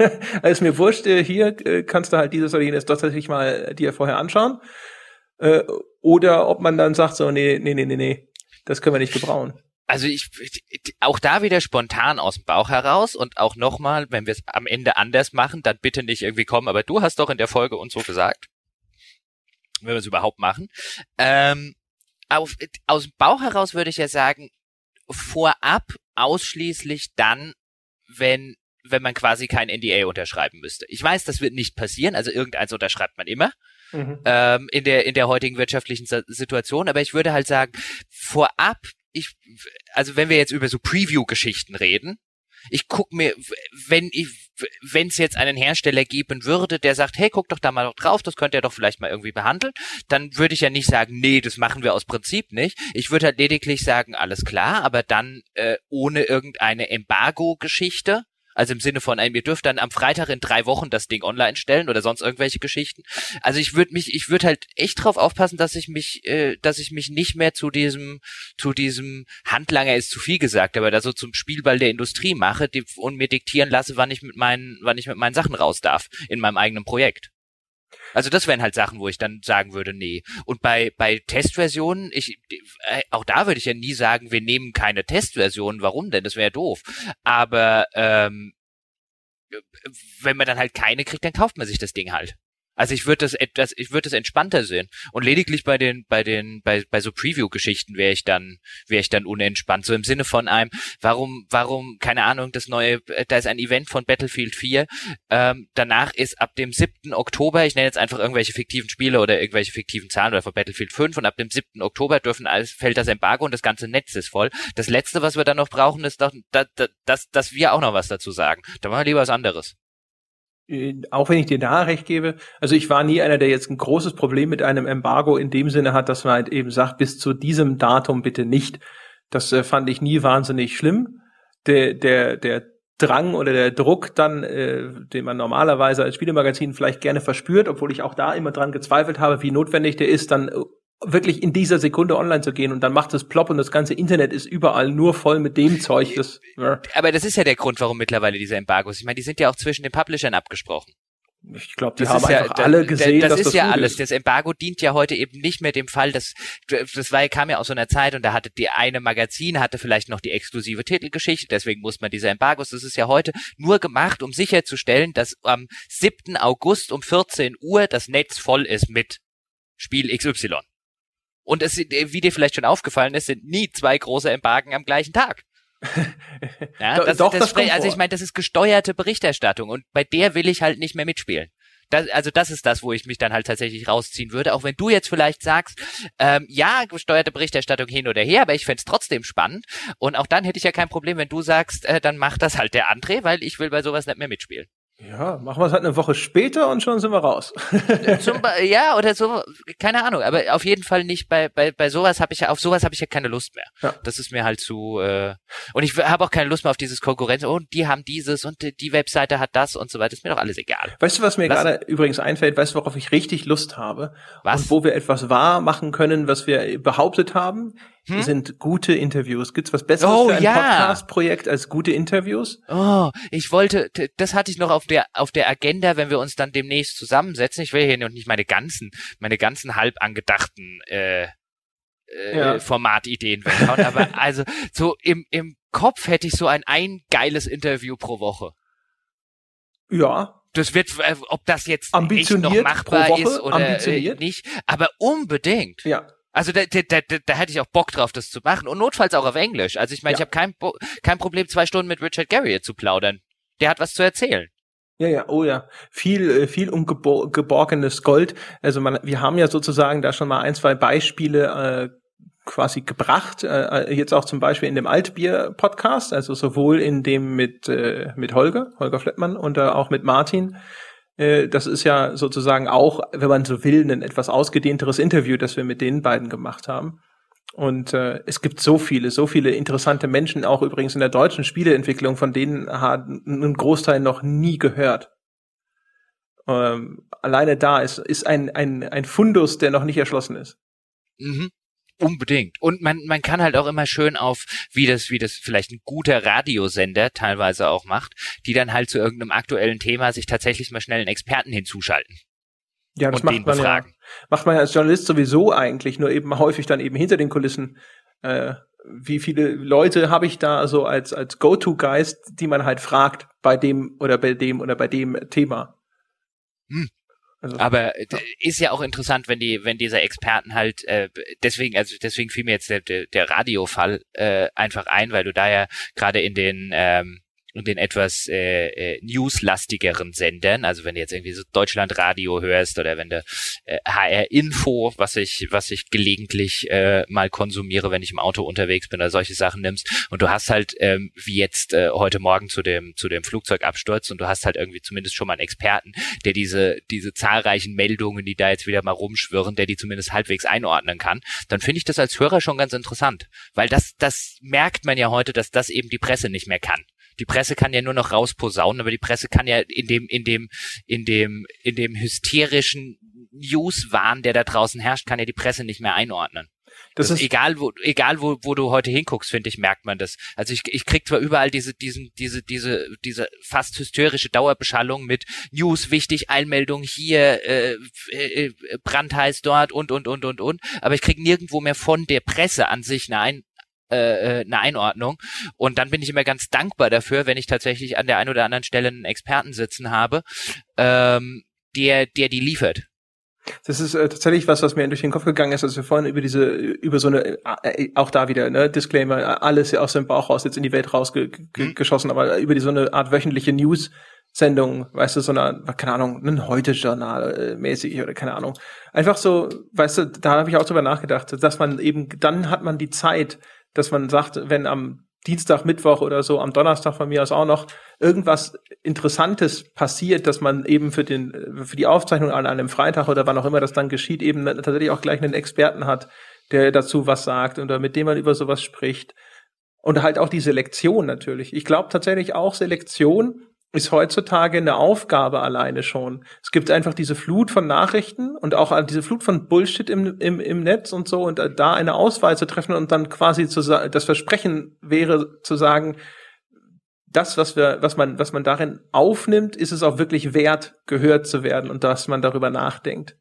ist mir wurscht, äh, hier äh, kannst du halt dieses oder jenes tatsächlich mal dir vorher anschauen, äh, oder ob man dann sagt so, nee, nee, nee, nee, nee, das können wir nicht gebrauchen. Also ich, auch da wieder spontan aus dem Bauch heraus und auch nochmal, wenn wir es am Ende anders machen, dann bitte nicht irgendwie kommen, aber du hast doch in der Folge uns so gesagt wenn wir es überhaupt machen. Ähm, auf, aus dem Bauch heraus würde ich ja sagen, vorab ausschließlich dann, wenn wenn man quasi kein NDA unterschreiben müsste. Ich weiß, das wird nicht passieren, also irgendeins unterschreibt man immer mhm. ähm, in der in der heutigen wirtschaftlichen Situation, aber ich würde halt sagen, vorab, ich also wenn wir jetzt über so Preview-Geschichten reden, ich guck mir, wenn ich, wenn es jetzt einen Hersteller geben würde, der sagt, hey, guck doch da mal drauf, das könnt ihr doch vielleicht mal irgendwie behandeln, dann würde ich ja nicht sagen, nee, das machen wir aus Prinzip nicht. Ich würde halt lediglich sagen, alles klar, aber dann äh, ohne irgendeine Embargo-Geschichte also im Sinne von, ey, ihr dürft dann am Freitag in drei Wochen das Ding online stellen oder sonst irgendwelche Geschichten. Also ich würde mich, ich würde halt echt drauf aufpassen, dass ich mich, äh, dass ich mich nicht mehr zu diesem, zu diesem Handlanger ist zu viel gesagt, aber da so zum Spielball der Industrie mache die, und mir diktieren lasse, wann ich mit meinen, wann ich mit meinen Sachen raus darf in meinem eigenen Projekt. Also das wären halt Sachen, wo ich dann sagen würde, nee. Und bei, bei Testversionen, ich, äh, auch da würde ich ja nie sagen, wir nehmen keine Testversionen. Warum denn? Das wäre doof. Aber ähm, wenn man dann halt keine kriegt, dann kauft man sich das Ding halt. Also ich würde das etwas, ich würde das entspannter sehen. Und lediglich bei den, bei den, bei, bei so Preview-Geschichten wäre ich dann, wäre ich dann unentspannt. So im Sinne von einem, warum, warum, keine Ahnung, das neue, da ist ein Event von Battlefield 4. Ähm, danach ist ab dem 7. Oktober, ich nenne jetzt einfach irgendwelche fiktiven Spiele oder irgendwelche fiktiven Zahlen oder von Battlefield 5 und ab dem 7. Oktober dürfen alles, fällt das Embargo und das ganze Netz ist voll. Das letzte, was wir dann noch brauchen, ist doch, dass, dass, dass wir auch noch was dazu sagen. Da machen wir lieber was anderes. Äh, auch wenn ich dir da recht gebe, also ich war nie einer, der jetzt ein großes Problem mit einem Embargo in dem Sinne hat, dass man halt eben sagt, bis zu diesem Datum bitte nicht. Das äh, fand ich nie wahnsinnig schlimm. Der, der, der Drang oder der Druck dann, äh, den man normalerweise als Spielemagazin vielleicht gerne verspürt, obwohl ich auch da immer dran gezweifelt habe, wie notwendig der ist, dann äh, wirklich in dieser Sekunde online zu gehen und dann macht es plopp und das ganze Internet ist überall nur voll mit dem Zeug. Das, ja. Aber das ist ja der Grund, warum mittlerweile diese Embargos. Ich meine, die sind ja auch zwischen den Publishern abgesprochen. Ich glaube, die das haben einfach ja, alle gesehen, das dass ist das ja alles. Ist. Das Embargo dient ja heute eben nicht mehr dem Fall, dass das war, kam ja aus so einer Zeit und da hatte die eine Magazin hatte vielleicht noch die exklusive Titelgeschichte, deswegen muss man diese Embargos. Das ist ja heute nur gemacht, um sicherzustellen, dass am 7. August um 14 Uhr das Netz voll ist mit Spiel XY. Und es, wie dir vielleicht schon aufgefallen ist, sind nie zwei große Embargen am gleichen Tag. ja, das, Doch, das, das also ich meine, das ist gesteuerte Berichterstattung und bei der will ich halt nicht mehr mitspielen. Das, also das ist das, wo ich mich dann halt tatsächlich rausziehen würde. Auch wenn du jetzt vielleicht sagst, ähm, ja, gesteuerte Berichterstattung hin oder her, aber ich fände trotzdem spannend. Und auch dann hätte ich ja kein Problem, wenn du sagst, äh, dann macht das halt der André, weil ich will bei sowas nicht mehr mitspielen. Ja, machen wir es halt eine Woche später und schon sind wir raus. Zum, ja, oder so, keine Ahnung, aber auf jeden Fall nicht bei bei bei sowas habe ich ja auf sowas habe ich ja keine Lust mehr. Ja. Das ist mir halt zu äh, und ich habe auch keine Lust mehr auf dieses Konkurrenz und oh, die haben dieses und die Webseite hat das und so weiter, ist mir doch alles egal. Weißt du, was mir gerade übrigens einfällt, weißt du, worauf ich richtig Lust habe? Was? Und wo wir etwas wahr machen können, was wir behauptet haben? Hm? sind gute Interviews. Gibt's was Besseres oh, für ein ja. Podcast-Projekt als gute Interviews? Oh, ich wollte, das hatte ich noch auf der auf der Agenda, wenn wir uns dann demnächst zusammensetzen. Ich will hier noch nicht meine ganzen, meine ganzen halb angedachten äh, äh, ja. Formatideen weghauen, aber also so im im Kopf hätte ich so ein ein geiles Interview pro Woche. Ja, das wird, äh, ob das jetzt echt noch machbar ist oder äh, nicht, aber unbedingt. Ja. Also da, da, da, da hätte ich auch Bock drauf, das zu machen. Und notfalls auch auf Englisch. Also ich meine, ja. ich habe kein, kein Problem, zwei Stunden mit Richard Garriott zu plaudern. Der hat was zu erzählen. Ja, ja, oh ja. Viel, äh, viel ungeborgenes Gold. Also man, wir haben ja sozusagen da schon mal ein, zwei Beispiele äh, quasi gebracht. Äh, jetzt auch zum Beispiel in dem Altbier-Podcast, also sowohl in dem mit, äh, mit Holger, Holger Flettmann und äh, auch mit Martin äh, das ist ja sozusagen auch, wenn man so will, ein etwas ausgedehnteres Interview, das wir mit den beiden gemacht haben. Und äh, es gibt so viele, so viele interessante Menschen, auch übrigens in der deutschen Spieleentwicklung, von denen hat ein Großteil noch nie gehört. Ähm, alleine da ist, ist ein, ein, ein Fundus, der noch nicht erschlossen ist. Mhm. Unbedingt. Und man, man kann halt auch immer schön auf, wie das, wie das vielleicht ein guter Radiosender teilweise auch macht, die dann halt zu irgendeinem aktuellen Thema sich tatsächlich mal schnell einen Experten hinzuschalten. Ja, das macht man befragen. ja, macht man ja als Journalist sowieso eigentlich, nur eben häufig dann eben hinter den Kulissen. Äh, wie viele Leute habe ich da so als, als Go-To-Geist, die man halt fragt bei dem oder bei dem oder bei dem Thema? Hm. Also, Aber ja. ist ja auch interessant, wenn die, wenn diese Experten halt, äh, deswegen, also deswegen fiel mir jetzt der, der, der Radiofall äh, einfach ein, weil du da ja gerade in den ähm, und den etwas äh, äh, newslastigeren Sendern, also wenn du jetzt irgendwie so Deutschlandradio hörst oder wenn du äh, HR Info, was ich was ich gelegentlich äh, mal konsumiere, wenn ich im Auto unterwegs bin oder solche Sachen nimmst. Und du hast halt ähm, wie jetzt äh, heute Morgen zu dem zu dem Flugzeugabsturz und du hast halt irgendwie zumindest schon mal einen Experten, der diese diese zahlreichen Meldungen, die da jetzt wieder mal rumschwirren, der die zumindest halbwegs einordnen kann, dann finde ich das als Hörer schon ganz interessant, weil das das merkt man ja heute, dass das eben die Presse nicht mehr kann die Presse kann ja nur noch rausposaunen, aber die Presse kann ja in dem, in dem, in dem, in dem hysterischen Newswahn, der da draußen herrscht, kann ja die Presse nicht mehr einordnen. Das, das ist egal, wo, egal wo, wo du heute hinguckst, finde ich, merkt man das. Also ich, ich krieg zwar überall diese, diesen, diese, diese, diese fast hysterische Dauerbeschallung mit News wichtig, Einmeldung hier, äh, äh, brandheiß dort und und und und und, aber ich krieg nirgendwo mehr von der Presse an sich eine Ein äh, äh, eine Einordnung. Und dann bin ich immer ganz dankbar dafür, wenn ich tatsächlich an der einen oder anderen Stelle einen Experten sitzen habe, ähm, der, der die liefert. Das ist äh, tatsächlich was, was mir durch den Kopf gegangen ist, als wir vorhin über diese, über so eine, äh, auch da wieder, ne, Disclaimer, alles aus dem Bauch raus jetzt in die Welt rausgeschossen, mhm. aber über die so eine Art wöchentliche News Sendung, weißt du, so eine, keine Ahnung, ein Heute-Journal äh, mäßig oder keine Ahnung. Einfach so, weißt du, da habe ich auch drüber nachgedacht, dass man eben, dann hat man die Zeit, dass man sagt, wenn am Dienstag, Mittwoch oder so, am Donnerstag von mir aus auch noch irgendwas Interessantes passiert, dass man eben für den, für die Aufzeichnung an einem Freitag oder wann auch immer das dann geschieht, eben tatsächlich auch gleich einen Experten hat, der dazu was sagt oder mit dem man über sowas spricht. Und halt auch die Selektion natürlich. Ich glaube tatsächlich auch Selektion ist heutzutage eine Aufgabe alleine schon. Es gibt einfach diese Flut von Nachrichten und auch diese Flut von Bullshit im, im, im Netz und so und da eine Auswahl zu treffen und dann quasi zu das Versprechen wäre zu sagen, das, was wir, was man, was man darin aufnimmt, ist es auch wirklich wert, gehört zu werden und dass man darüber nachdenkt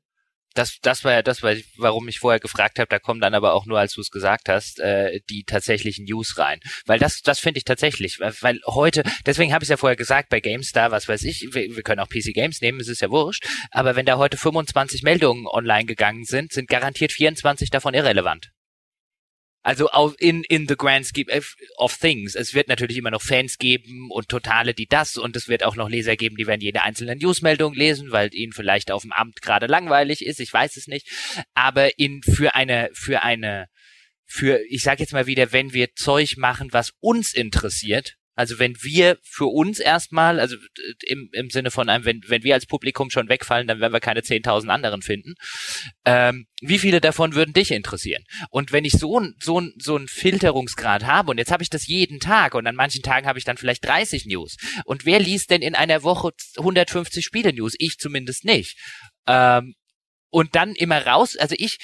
das, das war ja das, warum ich vorher gefragt habe, da kommen dann aber auch nur, als du es gesagt hast, äh, die tatsächlichen News rein. Weil das, das finde ich tatsächlich, weil, heute, deswegen habe ich ja vorher gesagt, bei GameStar, was weiß ich, wir, wir können auch PC Games nehmen, es ist ja wurscht, aber wenn da heute 25 Meldungen online gegangen sind, sind garantiert 24 davon irrelevant. Also auf, in, in the grand scheme of things. Es wird natürlich immer noch Fans geben und Totale, die das und es wird auch noch Leser geben, die werden jede einzelne Newsmeldung lesen, weil ihnen vielleicht auf dem Amt gerade langweilig ist. Ich weiß es nicht. Aber in, für eine, für eine, für, ich sag jetzt mal wieder, wenn wir Zeug machen, was uns interessiert, also wenn wir für uns erstmal, also im, im Sinne von einem, wenn, wenn wir als Publikum schon wegfallen, dann werden wir keine 10.000 anderen finden. Ähm, wie viele davon würden dich interessieren? Und wenn ich so ein so ein so ein Filterungsgrad habe und jetzt habe ich das jeden Tag und an manchen Tagen habe ich dann vielleicht 30 News. Und wer liest denn in einer Woche 150 Spiele News? Ich zumindest nicht. Ähm, und dann immer raus, also ich,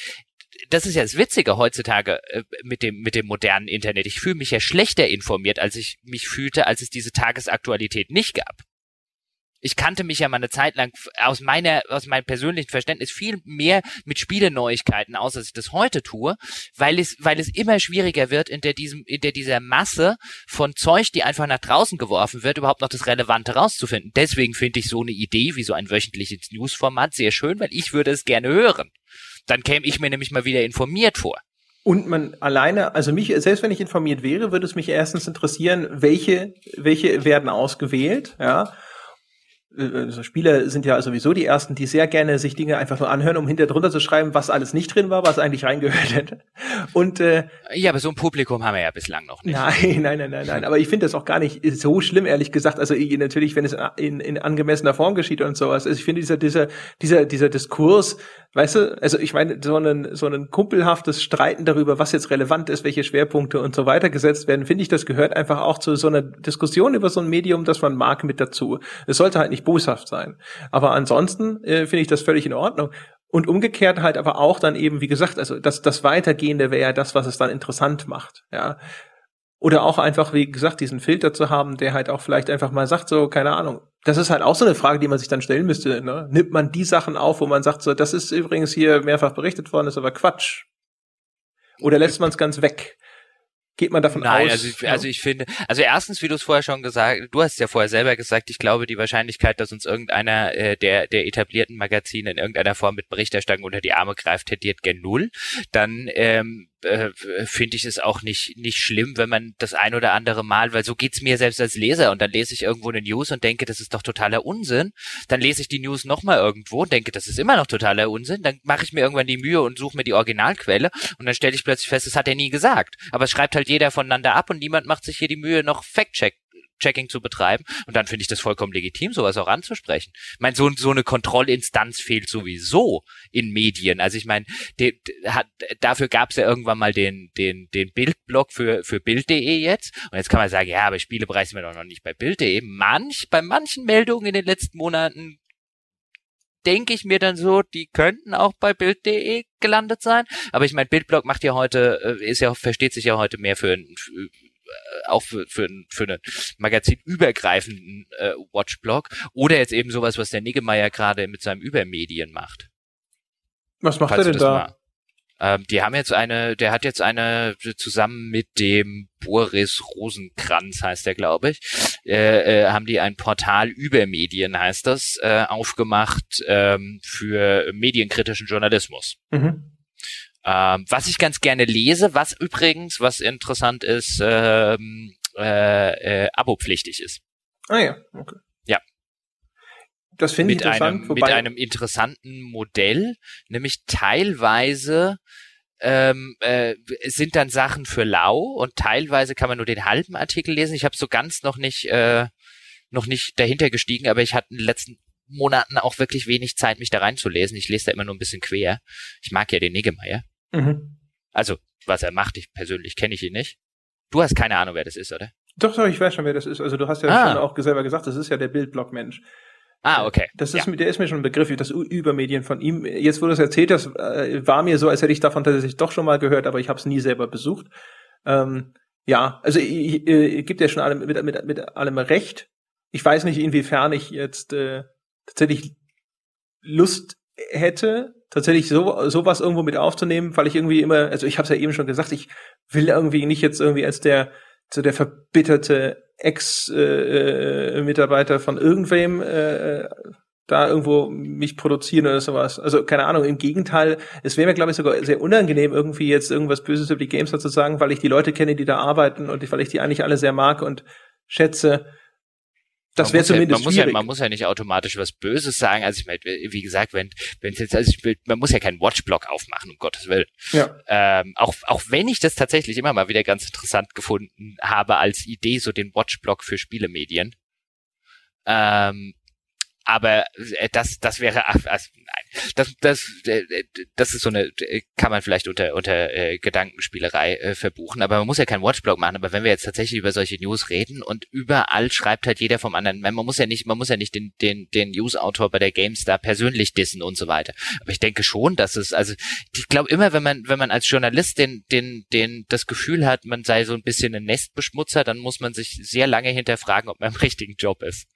das ist ja das Witzige heutzutage äh, mit dem mit dem modernen Internet. Ich fühle mich ja schlechter informiert, als ich mich fühlte, als es diese Tagesaktualität nicht gab. Ich kannte mich ja mal eine Zeit lang aus meiner aus meinem persönlichen Verständnis viel mehr mit Spieleneuigkeiten aus, als ich das heute tue, weil es weil es immer schwieriger wird in der diesem in der dieser Masse von Zeug, die einfach nach draußen geworfen wird, überhaupt noch das Relevante rauszufinden. Deswegen finde ich so eine Idee wie so ein wöchentliches Newsformat sehr schön, weil ich würde es gerne hören. Dann käme ich mir nämlich mal wieder informiert vor. Und man alleine, also mich, selbst wenn ich informiert wäre, würde es mich erstens interessieren, welche, welche werden ausgewählt, ja. Also Spieler sind ja sowieso die ersten, die sehr gerne sich Dinge einfach nur anhören, um hinter drunter zu schreiben, was alles nicht drin war, was eigentlich reingehört hätte. Und äh, ja, aber so ein Publikum haben wir ja bislang noch nicht. Nein, nein, nein, nein, nein. Aber ich finde das auch gar nicht so schlimm, ehrlich gesagt. Also natürlich, wenn es in, in angemessener Form geschieht und sowas. Also ich finde dieser dieser dieser dieser Diskurs Weißt du, also ich meine, so ein, so ein kumpelhaftes Streiten darüber, was jetzt relevant ist, welche Schwerpunkte und so weiter gesetzt werden, finde ich, das gehört einfach auch zu so einer Diskussion über so ein Medium, das man mag, mit dazu. Es sollte halt nicht boshaft sein. Aber ansonsten äh, finde ich das völlig in Ordnung. Und umgekehrt halt aber auch dann eben, wie gesagt, also das, das Weitergehende wäre ja das, was es dann interessant macht. Ja, oder auch einfach, wie gesagt, diesen Filter zu haben, der halt auch vielleicht einfach mal sagt, so, keine Ahnung. Das ist halt auch so eine Frage, die man sich dann stellen müsste. Ne? Nimmt man die Sachen auf, wo man sagt, so, das ist übrigens hier mehrfach berichtet worden, ist aber Quatsch. Oder lässt man es ganz weg? Geht man davon Nein, aus? Also ich, also ich finde, also erstens, wie du es vorher schon gesagt, du hast es ja vorher selber gesagt, ich glaube, die Wahrscheinlichkeit, dass uns irgendeiner äh, der der etablierten Magazine in irgendeiner Form mit Berichterstattung unter die Arme greift, tendiert gen null. Dann ähm, äh, finde ich es auch nicht nicht schlimm, wenn man das ein oder andere Mal, weil so geht's mir selbst als Leser und dann lese ich irgendwo eine News und denke, das ist doch totaler Unsinn. Dann lese ich die News nochmal irgendwo und denke, das ist immer noch totaler Unsinn. Dann mache ich mir irgendwann die Mühe und suche mir die Originalquelle und dann stelle ich plötzlich fest, das hat er nie gesagt. Aber es schreibt halt jeder voneinander ab und niemand macht sich hier die Mühe, noch Fact-Check Checking zu betreiben. Und dann finde ich das vollkommen legitim, sowas auch anzusprechen. Ich meine, so, so eine Kontrollinstanz fehlt sowieso in Medien. Also ich meine, dafür gab es ja irgendwann mal den, den, den Bildblog für, für Bild.de jetzt. Und jetzt kann man sagen, ja, aber Spielebereich sind wir doch noch nicht bei Bild.de. Manch, bei manchen Meldungen in den letzten Monaten denke ich mir dann so, die könnten auch bei Bild.de gelandet sein. Aber ich meine, Bildblog macht ja heute, äh, ist ja, versteht sich ja heute mehr für, auch für, für, für einen magazinübergreifenden äh, Watchblog oder jetzt eben sowas, was der Niggemeier gerade mit seinem Übermedien macht. Was macht er denn da? Ähm, die haben jetzt eine, der hat jetzt eine zusammen mit dem Boris Rosenkranz heißt der, glaube ich, äh, äh, haben die ein Portal über Medien heißt das äh, aufgemacht ähm, für medienkritischen Journalismus. Mhm. Ähm, was ich ganz gerne lese, was übrigens, was interessant ist, ähm, äh, äh, abopflichtig ist. Ah ja, okay. Ja. Das finde ich interessant. Einem, mit einem interessanten Modell, nämlich teilweise ähm, äh, sind dann Sachen für lau und teilweise kann man nur den halben Artikel lesen. Ich habe so ganz noch nicht äh, noch nicht dahinter gestiegen, aber ich hatte in den letzten Monaten auch wirklich wenig Zeit, mich da reinzulesen. Ich lese da immer nur ein bisschen quer. Ich mag ja den Niggemeier. Mhm. Also, was er macht, ich persönlich kenne ich ihn nicht. Du hast keine Ahnung, wer das ist, oder? Doch, doch, ich weiß schon, wer das ist. Also du hast ja ah. schon auch selber gesagt, das ist ja der Bildblock-Mensch. Ah, okay. Das ist, ja. der ist mir schon ein Begriff, das Übermedien von ihm. Jetzt, wo du es erzählt hast, äh, war mir so, als hätte ich davon tatsächlich doch schon mal gehört, aber ich habe es nie selber besucht. Ähm, ja, also ich, ich, ich gibt ja schon allem, mit, mit, mit allem recht. Ich weiß nicht, inwiefern ich jetzt äh, tatsächlich Lust hätte, tatsächlich so sowas irgendwo mit aufzunehmen, weil ich irgendwie immer, also ich habe es ja eben schon gesagt, ich will irgendwie nicht jetzt irgendwie als der so der verbitterte Ex-Mitarbeiter äh, von irgendwem äh, da irgendwo mich produzieren oder sowas. Also keine Ahnung, im Gegenteil, es wäre mir, glaube ich, sogar sehr unangenehm, irgendwie jetzt irgendwas Böses über die Games zu sagen, weil ich die Leute kenne, die da arbeiten und weil ich die eigentlich alle sehr mag und schätze. Das wäre zumindest ja, man schwierig. Muss ja, man muss ja nicht automatisch was Böses sagen. Also ich meine, wie gesagt, wenn wenn es jetzt, also ich will, man muss ja keinen Watchblock aufmachen, um Gottes Willen. Ja. Ähm, auch auch wenn ich das tatsächlich immer mal wieder ganz interessant gefunden habe als Idee, so den Watchblock für Spielemedien. Ähm, aber äh, das, das wäre, also, nein, das, das, äh, das ist so eine, kann man vielleicht unter, unter äh, Gedankenspielerei äh, verbuchen, aber man muss ja keinen Watchblog machen, aber wenn wir jetzt tatsächlich über solche News reden und überall schreibt halt jeder vom anderen, man muss ja nicht, man muss ja nicht den, den, den News-Autor bei der GameStar persönlich dissen und so weiter. Aber ich denke schon, dass es, also ich glaube immer, wenn man, wenn man als Journalist den, den, den das Gefühl hat, man sei so ein bisschen ein Nestbeschmutzer, dann muss man sich sehr lange hinterfragen, ob man im richtigen Job ist.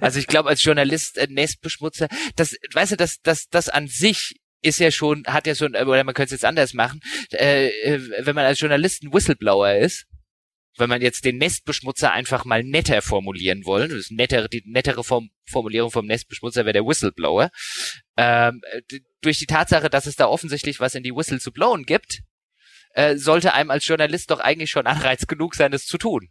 Also ich glaube, als Journalist äh, Nestbeschmutzer, das, weißt du, das, das, das an sich ist ja schon, hat ja schon, oder man könnte es jetzt anders machen, äh, äh, wenn man als Journalist ein Whistleblower ist, wenn man jetzt den Nestbeschmutzer einfach mal netter formulieren wollen, das nettere, die nettere Form, Formulierung vom Nestbeschmutzer wäre der Whistleblower, ähm, durch die Tatsache, dass es da offensichtlich was in die Whistle zu blowen gibt, äh, sollte einem als Journalist doch eigentlich schon Anreiz genug sein, es zu tun.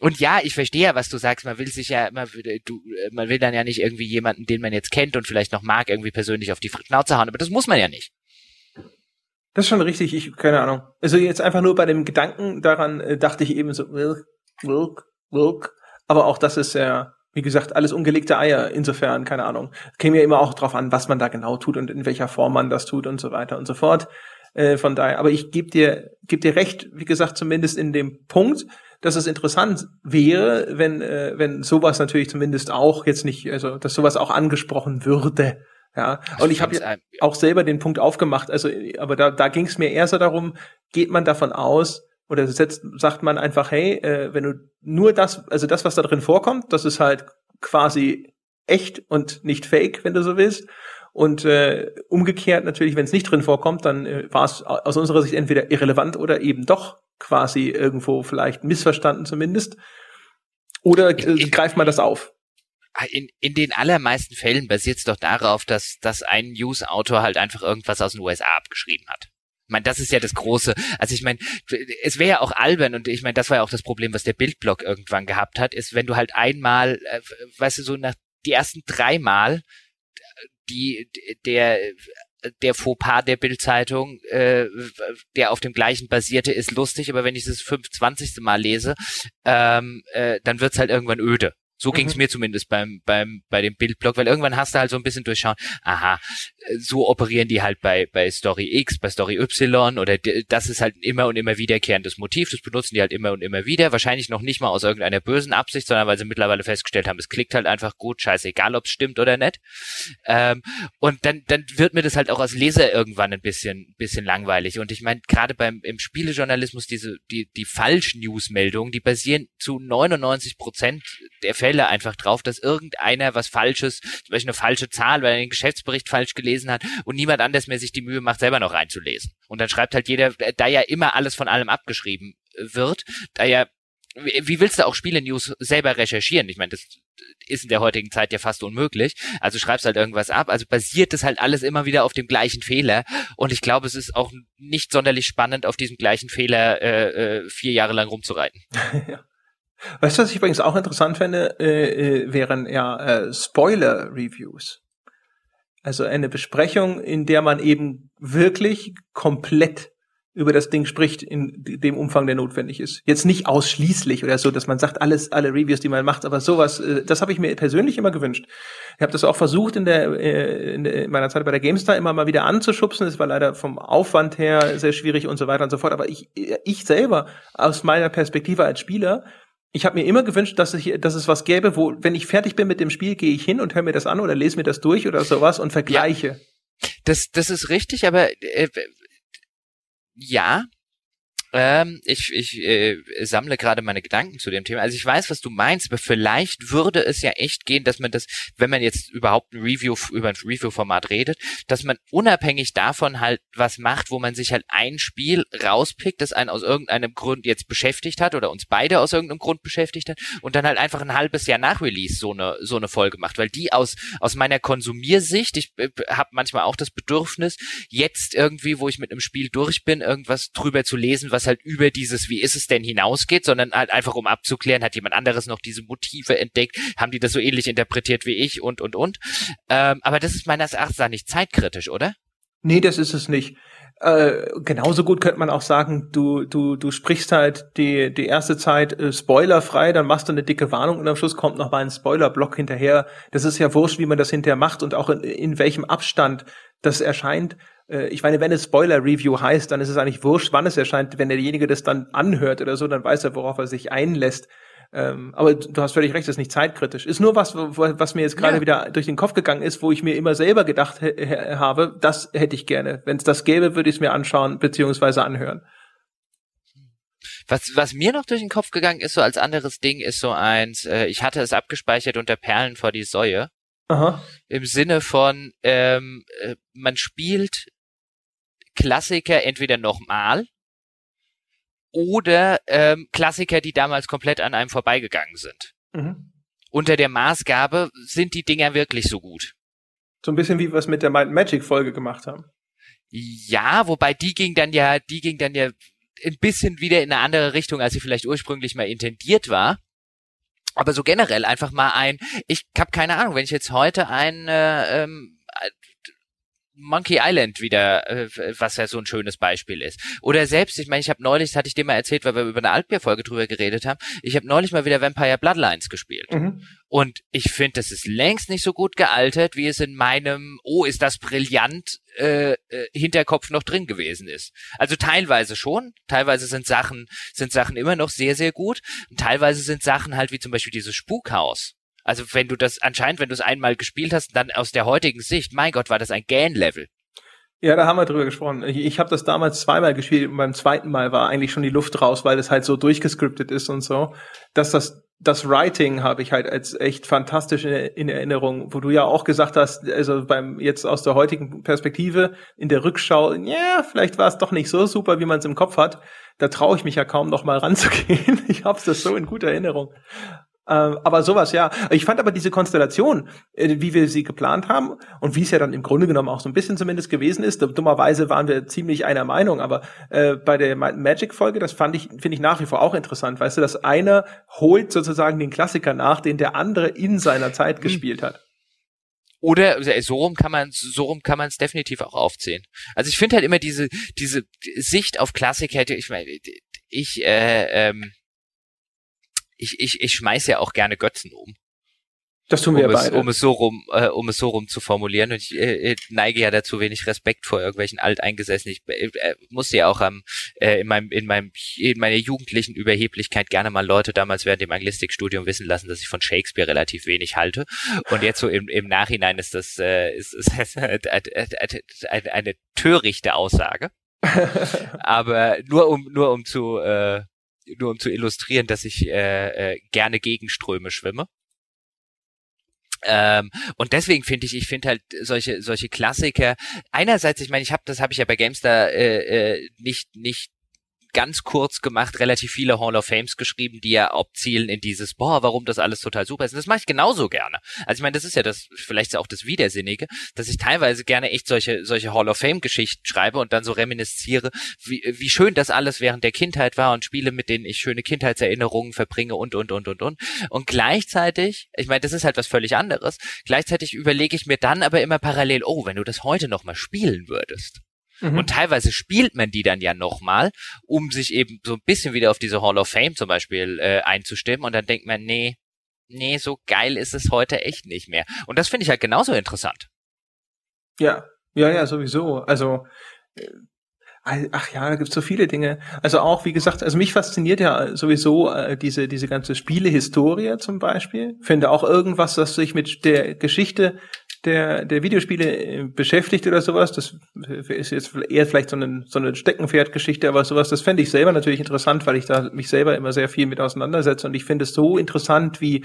Und ja, ich verstehe ja, was du sagst. Man will sich ja, man, du, man will dann ja nicht irgendwie jemanden, den man jetzt kennt und vielleicht noch mag, irgendwie persönlich auf die Schnauze hauen. Aber das muss man ja nicht. Das ist schon richtig. Ich keine Ahnung. Also jetzt einfach nur bei dem Gedanken daran äh, dachte ich eben so, wilk, wilk, wilk. Aber auch das ist ja, wie gesagt, alles ungelegte Eier. Insofern keine Ahnung. Käme ja immer auch drauf an, was man da genau tut und in welcher Form man das tut und so weiter und so fort. Äh, von daher. Aber ich gebe dir, geb dir recht. Wie gesagt, zumindest in dem Punkt dass es interessant wäre, wenn, äh, wenn sowas natürlich zumindest auch jetzt nicht, also dass sowas auch angesprochen würde. Ja, und ich habe auch selber den Punkt aufgemacht, also aber da, da ging es mir eher so darum, geht man davon aus oder setzt, sagt man einfach, hey, äh, wenn du nur das, also das, was da drin vorkommt, das ist halt quasi echt und nicht fake, wenn du so willst. Und äh, umgekehrt natürlich, wenn es nicht drin vorkommt, dann äh, war es aus unserer Sicht entweder irrelevant oder eben doch quasi irgendwo vielleicht missverstanden zumindest. Oder äh, greift man das auf? Ah, in, in den allermeisten Fällen basiert es doch darauf, dass, dass ein News-Autor halt einfach irgendwas aus den USA abgeschrieben hat. Ich meine, das ist ja das große, also ich meine, es wäre ja auch albern und ich meine, das war ja auch das Problem, was der Bildblock irgendwann gehabt hat, ist, wenn du halt einmal, äh, weißt du, so nach die ersten dreimal die der der Fauxpas der Bildzeitung, äh, der auf dem gleichen basierte, ist lustig, aber wenn ich das 25. Mal lese, ähm, äh, dann wird's halt irgendwann öde. So mhm. ging es mir zumindest beim, beim, bei dem Bildblock, weil irgendwann hast du halt so ein bisschen durchschauen, aha, so operieren die halt bei, bei Story X, bei Story Y oder das ist halt immer und immer wiederkehrendes Motiv, das benutzen die halt immer und immer wieder, wahrscheinlich noch nicht mal aus irgendeiner bösen Absicht, sondern weil sie mittlerweile festgestellt haben, es klickt halt einfach gut, scheißegal, ob es stimmt oder nicht. Ähm, und dann, dann wird mir das halt auch als Leser irgendwann ein bisschen, bisschen langweilig. Und ich meine, gerade beim im Spielejournalismus, diese, die, die Falsch-News-Meldungen, die basieren zu 99 Prozent der Fälle Fälle einfach drauf, dass irgendeiner was Falsches, zum Beispiel eine falsche Zahl, weil er den Geschäftsbericht falsch gelesen hat und niemand anders mehr sich die Mühe macht, selber noch reinzulesen. Und dann schreibt halt jeder, da ja immer alles von allem abgeschrieben wird, da ja wie willst du auch Spiele-News selber recherchieren? Ich meine, das ist in der heutigen Zeit ja fast unmöglich. Also schreibst halt irgendwas ab. Also basiert das halt alles immer wieder auf dem gleichen Fehler. Und ich glaube, es ist auch nicht sonderlich spannend, auf diesem gleichen Fehler äh, äh, vier Jahre lang rumzureiten. ja. Weißt du, was ich übrigens auch interessant fände, äh, äh, wären ja äh, Spoiler-Reviews. Also eine Besprechung, in der man eben wirklich komplett über das Ding spricht in dem Umfang, der notwendig ist. Jetzt nicht ausschließlich oder so, dass man sagt, alles, alle Reviews, die man macht, aber sowas, äh, das habe ich mir persönlich immer gewünscht. Ich habe das auch versucht in der, äh, in meiner Zeit bei der GameStar immer mal wieder anzuschubsen. Es war leider vom Aufwand her sehr schwierig und so weiter und so fort. Aber ich, ich selber aus meiner Perspektive als Spieler ich habe mir immer gewünscht, dass, ich, dass es was gäbe, wo, wenn ich fertig bin mit dem Spiel, gehe ich hin und höre mir das an oder lese mir das durch oder sowas und vergleiche. Ja, das, das ist richtig, aber äh, ja, ähm, ich ich äh, sammle gerade meine Gedanken zu dem Thema. Also ich weiß, was du meinst, aber vielleicht würde es ja echt gehen, dass man das, wenn man jetzt überhaupt ein Review über ein Review-Format redet, dass man unabhängig davon halt was macht, wo man sich halt ein Spiel rauspickt, das einen aus irgendeinem Grund jetzt beschäftigt hat oder uns beide aus irgendeinem Grund beschäftigt hat und dann halt einfach ein halbes Jahr nach Release so eine so eine Folge macht, weil die aus aus meiner Konsumiersicht, ich äh, habe manchmal auch das Bedürfnis, jetzt irgendwie, wo ich mit einem Spiel durch bin, irgendwas drüber zu lesen, was halt über dieses, wie ist es denn hinausgeht, sondern halt einfach um abzuklären, hat jemand anderes noch diese Motive entdeckt, haben die das so ähnlich interpretiert wie ich und, und, und. Ähm, aber das ist meines Erachtens nicht zeitkritisch, oder? Nee, das ist es nicht. Äh, genauso gut könnte man auch sagen, du, du, du sprichst halt die, die erste Zeit äh, spoilerfrei, dann machst du eine dicke Warnung und am Schluss kommt noch mal ein Spoilerblock hinterher. Das ist ja wurscht, wie man das hinterher macht und auch in, in welchem Abstand das erscheint. Äh, ich meine, wenn es Spoiler-Review heißt, dann ist es eigentlich wurscht, wann es erscheint. Wenn derjenige das dann anhört oder so, dann weiß er, worauf er sich einlässt. Ähm, aber du hast völlig recht, das ist nicht zeitkritisch. Ist nur was, was mir jetzt gerade ja. wieder durch den Kopf gegangen ist, wo ich mir immer selber gedacht habe, das hätte ich gerne. Wenn es das gäbe, würde ich es mir anschauen beziehungsweise anhören. Was, was mir noch durch den Kopf gegangen ist, so als anderes Ding, ist so eins, äh, ich hatte es abgespeichert unter Perlen vor die Säue. Aha. Im Sinne von, ähm, äh, man spielt Klassiker entweder nochmal oder ähm, Klassiker, die damals komplett an einem vorbeigegangen sind. Mhm. Unter der Maßgabe sind die Dinger wirklich so gut. So ein bisschen wie wir es mit der Might Magic Folge gemacht haben. Ja, wobei die ging dann ja, die ging dann ja ein bisschen wieder in eine andere Richtung, als sie vielleicht ursprünglich mal intendiert war. Aber so generell einfach mal ein, ich habe keine Ahnung, wenn ich jetzt heute ein äh, ähm, Monkey Island wieder, äh, was ja so ein schönes Beispiel ist. Oder selbst, ich meine, ich habe neulich, das hatte ich dir mal erzählt, weil wir über eine Altbier-Folge drüber geredet haben, ich habe neulich mal wieder Vampire Bloodlines gespielt. Mhm. Und ich finde, das ist längst nicht so gut gealtert, wie es in meinem, oh, ist das brillant, äh, äh, Hinterkopf noch drin gewesen ist. Also teilweise schon, teilweise sind Sachen, sind Sachen immer noch sehr, sehr gut. Und teilweise sind Sachen halt wie zum Beispiel dieses Spukhaus also wenn du das anscheinend, wenn du es einmal gespielt hast, dann aus der heutigen Sicht, mein Gott, war das ein Gan-Level. Ja, da haben wir drüber gesprochen. Ich, ich habe das damals zweimal gespielt und beim zweiten Mal war eigentlich schon die Luft raus, weil es halt so durchgescriptet ist und so. Dass das das Writing habe ich halt als echt fantastisch in, in, Erinnerung, wo du ja auch gesagt hast, also beim jetzt aus der heutigen Perspektive in der Rückschau, ja, vielleicht war es doch nicht so super, wie man es im Kopf hat. Da traue ich mich ja kaum noch mal ranzugehen. Ich habe das so in guter Erinnerung. Ähm, aber sowas, ja. Ich fand aber diese Konstellation, äh, wie wir sie geplant haben und wie es ja dann im Grunde genommen auch so ein bisschen zumindest gewesen ist. Dummerweise waren wir ziemlich einer Meinung, aber äh, bei der Magic-Folge, das fand ich, finde ich nach wie vor auch interessant. Weißt du, dass einer holt sozusagen den Klassiker nach, den der andere in seiner Zeit mhm. gespielt hat. Oder äh, so rum kann man so rum kann man es definitiv auch aufzählen. Also ich finde halt immer diese diese Sicht auf Klassiker. Ich meine, ich äh, ähm, ich, ich, ich schmeiß ja auch gerne Götzen um. Das tun wir um ja beide. um es so rum, äh, um es so rum zu formulieren. Und ich äh, neige ja dazu wenig Respekt vor irgendwelchen Alteingesessenen. Ich äh, äh musste ja auch am, äh, in meinem, in meinem, in meiner jugendlichen Überheblichkeit gerne mal Leute damals während dem Anglistikstudium wissen lassen, dass ich von Shakespeare relativ wenig halte. Und jetzt so im, im Nachhinein ist das, äh, ist, ist eine, eine törichte Aussage. Aber nur um, nur um zu, äh, nur um zu illustrieren, dass ich äh, äh, gerne gegen Ströme schwimme. Ähm, und deswegen finde ich, ich finde halt solche solche Klassiker. Einerseits, ich meine, ich habe das habe ich ja bei Gamestar äh, äh, nicht nicht ganz kurz gemacht, relativ viele Hall of Fames geschrieben, die ja abzielen in dieses, boah, warum das alles total super ist. Und das mache ich genauso gerne. Also ich meine, das ist ja das, vielleicht auch das Widersinnige, dass ich teilweise gerne echt solche, solche Hall of Fame Geschichten schreibe und dann so reminisziere, wie, wie schön das alles während der Kindheit war und Spiele, mit denen ich schöne Kindheitserinnerungen verbringe und, und, und, und, und. Und gleichzeitig, ich meine, das ist halt was völlig anderes, gleichzeitig überlege ich mir dann aber immer parallel, oh, wenn du das heute nochmal spielen würdest, Mhm. Und teilweise spielt man die dann ja nochmal, um sich eben so ein bisschen wieder auf diese Hall of Fame zum Beispiel äh, einzustimmen. Und dann denkt man, nee, nee, so geil ist es heute echt nicht mehr. Und das finde ich halt genauso interessant. Ja, ja, ja, sowieso. Also äh, Ach ja, da gibt's so viele Dinge. Also auch, wie gesagt, also mich fasziniert ja sowieso äh, diese, diese ganze Spielehistorie zum Beispiel. Finde auch irgendwas, das sich mit der Geschichte der, der Videospiele äh, beschäftigt oder sowas. Das ist jetzt eher vielleicht so eine, so eine Steckenpferdgeschichte, aber sowas, das fände ich selber natürlich interessant, weil ich da mich selber immer sehr viel mit auseinandersetze. Und ich finde es so interessant, wie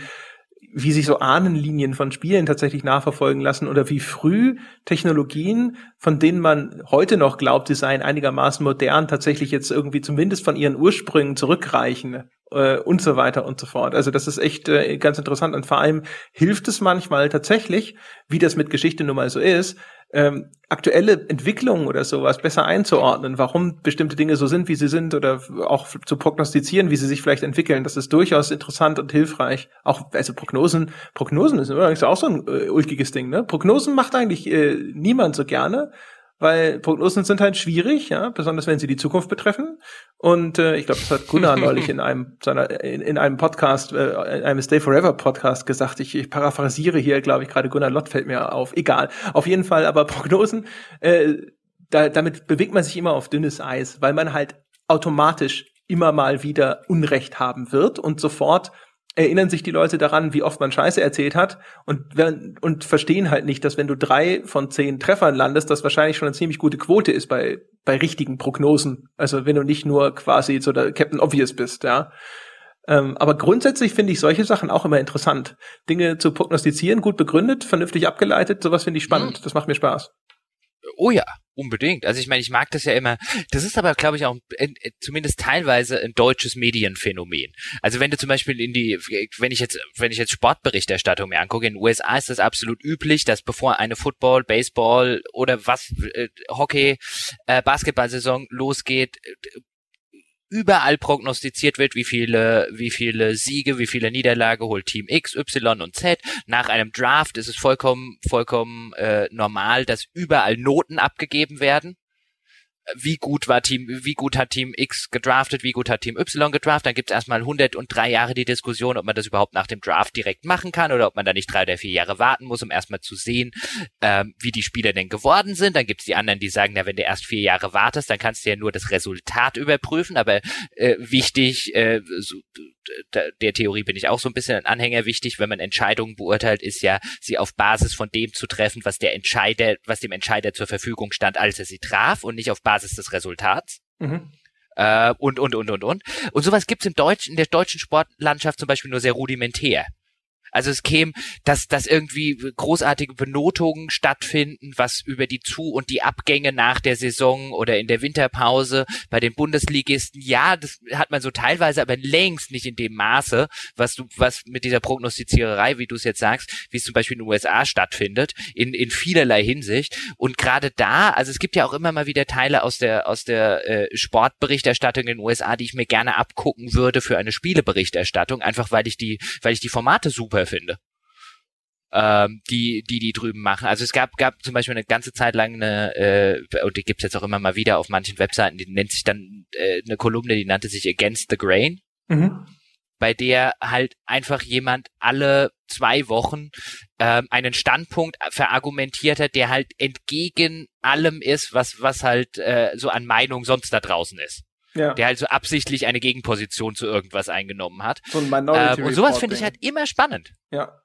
wie sich so Ahnenlinien von Spielen tatsächlich nachverfolgen lassen oder wie früh Technologien, von denen man heute noch glaubt, sie seien einigermaßen modern, tatsächlich jetzt irgendwie zumindest von ihren Ursprüngen zurückreichen äh, und so weiter und so fort. Also das ist echt äh, ganz interessant und vor allem hilft es manchmal tatsächlich, wie das mit Geschichte nun mal so ist, ähm, aktuelle Entwicklungen oder sowas besser einzuordnen, warum bestimmte Dinge so sind, wie sie sind oder auch zu prognostizieren, wie sie sich vielleicht entwickeln. Das ist durchaus interessant und hilfreich. Auch also Prognosen, Prognosen ist übrigens auch so ein äh, ulkiges Ding. Ne? Prognosen macht eigentlich äh, niemand so gerne weil Prognosen sind halt schwierig, ja, besonders wenn sie die Zukunft betreffen. Und äh, ich glaube, das hat Gunnar neulich in einem seiner in, in einem Podcast, äh, in einem Stay Forever Podcast gesagt. Ich, ich paraphrasiere hier, glaube ich, gerade Gunnar Lott fällt mir auf. Egal. Auf jeden Fall, aber Prognosen, äh, da, damit bewegt man sich immer auf dünnes Eis, weil man halt automatisch immer mal wieder Unrecht haben wird und sofort erinnern sich die Leute daran, wie oft man Scheiße erzählt hat und, und verstehen halt nicht, dass wenn du drei von zehn Treffern landest, das wahrscheinlich schon eine ziemlich gute Quote ist bei, bei richtigen Prognosen. Also wenn du nicht nur quasi so der Captain Obvious bist, ja. Ähm, aber grundsätzlich finde ich solche Sachen auch immer interessant. Dinge zu prognostizieren, gut begründet, vernünftig abgeleitet, sowas finde ich spannend. Mhm. Das macht mir Spaß. Oh ja, unbedingt. Also ich meine, ich mag das ja immer. Das ist aber, glaube ich, auch ein, zumindest teilweise ein deutsches Medienphänomen. Also wenn du zum Beispiel in die, wenn ich jetzt, wenn ich jetzt Sportberichterstattung mir angucke, in den USA ist das absolut üblich, dass bevor eine Football, Baseball oder was, äh, Hockey, äh, Basketballsaison losgeht, überall prognostiziert wird, wie viele, wie viele Siege, wie viele Niederlage holt Team X, Y und Z. Nach einem Draft ist es vollkommen, vollkommen äh, normal, dass überall Noten abgegeben werden wie gut war Team, wie gut hat Team X gedraftet, wie gut hat Team Y gedraftet. Dann gibt es erstmal 103 Jahre die Diskussion, ob man das überhaupt nach dem Draft direkt machen kann oder ob man da nicht drei oder vier Jahre warten muss, um erstmal zu sehen, ähm, wie die Spieler denn geworden sind. Dann gibt es die anderen, die sagen, na, wenn du erst vier Jahre wartest, dann kannst du ja nur das Resultat überprüfen. Aber äh, wichtig, äh, so, der Theorie bin ich auch so ein bisschen ein Anhänger. Wichtig, wenn man Entscheidungen beurteilt, ist ja, sie auf Basis von dem zu treffen, was der Entscheider, was dem Entscheider zur Verfügung stand, als er sie traf und nicht auf Basis des Resultats. Mhm. Äh, und, und, und, und, und. Und sowas gibt's im Deutschen, in der deutschen Sportlandschaft zum Beispiel nur sehr rudimentär. Also es käme, dass, dass irgendwie großartige Benotungen stattfinden, was über die Zu- und die Abgänge nach der Saison oder in der Winterpause bei den Bundesligisten, ja, das hat man so teilweise, aber längst nicht in dem Maße, was du, was mit dieser Prognostiziererei, wie du es jetzt sagst, wie es zum Beispiel in den USA stattfindet, in, in vielerlei Hinsicht. Und gerade da, also es gibt ja auch immer mal wieder Teile aus der, aus der äh, Sportberichterstattung in den USA, die ich mir gerne abgucken würde für eine Spieleberichterstattung, einfach weil ich die, weil ich die Formate super toll finde. Ähm, die, die die drüben machen. Also es gab, gab zum Beispiel eine ganze Zeit lang eine, äh, und die gibt's jetzt auch immer mal wieder auf manchen Webseiten, die nennt sich dann äh, eine Kolumne, die nannte sich Against the Grain. Mhm bei der halt einfach jemand alle zwei Wochen ähm, einen Standpunkt verargumentiert hat, der halt entgegen allem ist, was was halt äh, so an Meinung sonst da draußen ist ja. der halt so absichtlich eine Gegenposition zu irgendwas eingenommen hat. So ein Minority ähm, und sowas finde ich halt immer spannend. Ja.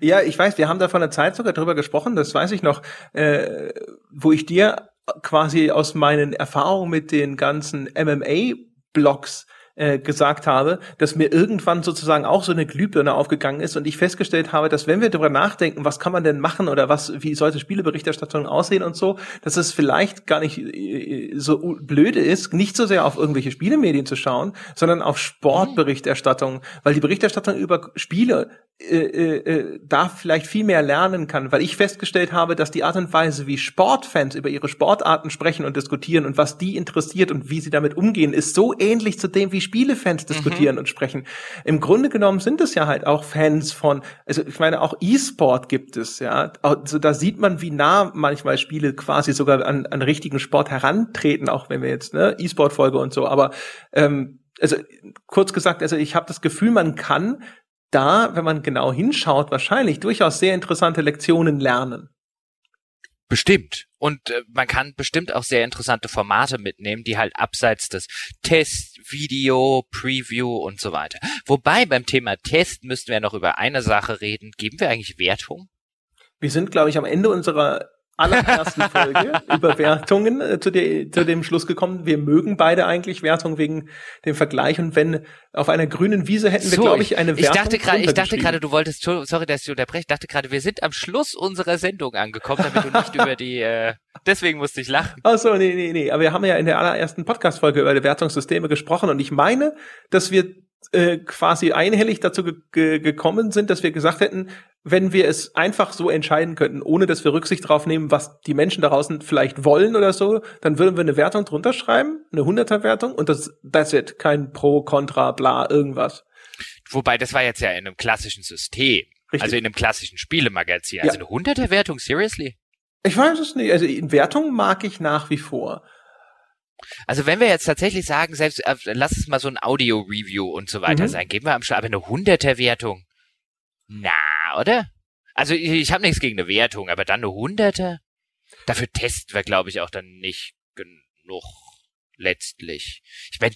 Ja, ich weiß, wir haben da vor einer Zeit sogar drüber gesprochen, das weiß ich noch, äh, wo ich dir quasi aus meinen Erfahrungen mit den ganzen MMA-Blogs äh, gesagt habe, dass mir irgendwann sozusagen auch so eine Glühbirne aufgegangen ist und ich festgestellt habe, dass wenn wir darüber nachdenken, was kann man denn machen oder was, wie sollte Spieleberichterstattung aussehen und so, dass es vielleicht gar nicht äh, so blöde ist, nicht so sehr auf irgendwelche Spielemedien zu schauen, sondern auf Sportberichterstattung, weil die Berichterstattung über Spiele äh, äh, äh, da vielleicht viel mehr lernen kann, weil ich festgestellt habe, dass die Art und Weise, wie Sportfans über ihre Sportarten sprechen und diskutieren und was die interessiert und wie sie damit umgehen, ist so ähnlich zu dem, wie Spielefans mhm. diskutieren und sprechen. Im Grunde genommen sind es ja halt auch Fans von, also ich meine, auch E-Sport gibt es, ja. Also da sieht man, wie nah manchmal Spiele quasi sogar an, an richtigen Sport herantreten, auch wenn wir jetzt, ne, E-Sport-Folge und so, aber ähm, also kurz gesagt, also ich habe das Gefühl, man kann da, wenn man genau hinschaut, wahrscheinlich durchaus sehr interessante Lektionen lernen. Bestimmt. Und äh, man kann bestimmt auch sehr interessante Formate mitnehmen, die halt abseits des Test, Video, Preview und so weiter. Wobei beim Thema Test müssten wir noch über eine Sache reden. Geben wir eigentlich Wertung? Wir sind, glaube ich, am Ende unserer allerersten Folge über Wertungen äh, zu, de, zu dem Schluss gekommen. Wir mögen beide eigentlich Wertung wegen dem Vergleich. Und wenn auf einer grünen Wiese hätten wir, so, glaube ich, eine Wertung. Ich dachte gerade, ich dachte gerade, du wolltest, sorry, dass ich unterbreche, ich dachte gerade, wir sind am Schluss unserer Sendung angekommen, damit du nicht über die, äh, deswegen musste ich lachen. Ach so, nee, nee, nee. Aber wir haben ja in der allerersten Podcast-Folge über die Wertungssysteme gesprochen und ich meine, dass wir äh, quasi einhellig dazu ge ge gekommen sind, dass wir gesagt hätten, wenn wir es einfach so entscheiden könnten, ohne dass wir Rücksicht drauf nehmen, was die Menschen da draußen vielleicht wollen oder so, dann würden wir eine Wertung drunter schreiben, eine 100er Wertung und das that's it, kein Pro, Contra, bla, irgendwas. Wobei das war jetzt ja in einem klassischen System, Richtig. also in einem klassischen Spielemagazin, also ja. eine 100er Wertung, seriously? Ich weiß es nicht, also in Wertung mag ich nach wie vor. Also wenn wir jetzt tatsächlich sagen, selbst äh, lass es mal so ein Audio-Review und so weiter mhm. sein, geben wir am Schluss aber eine 100er Wertung. Na, oder? Also ich, ich habe nichts gegen eine Wertung, aber dann eine 100er? Dafür testen wir, glaube ich, auch dann nicht genug letztlich. Ich meine,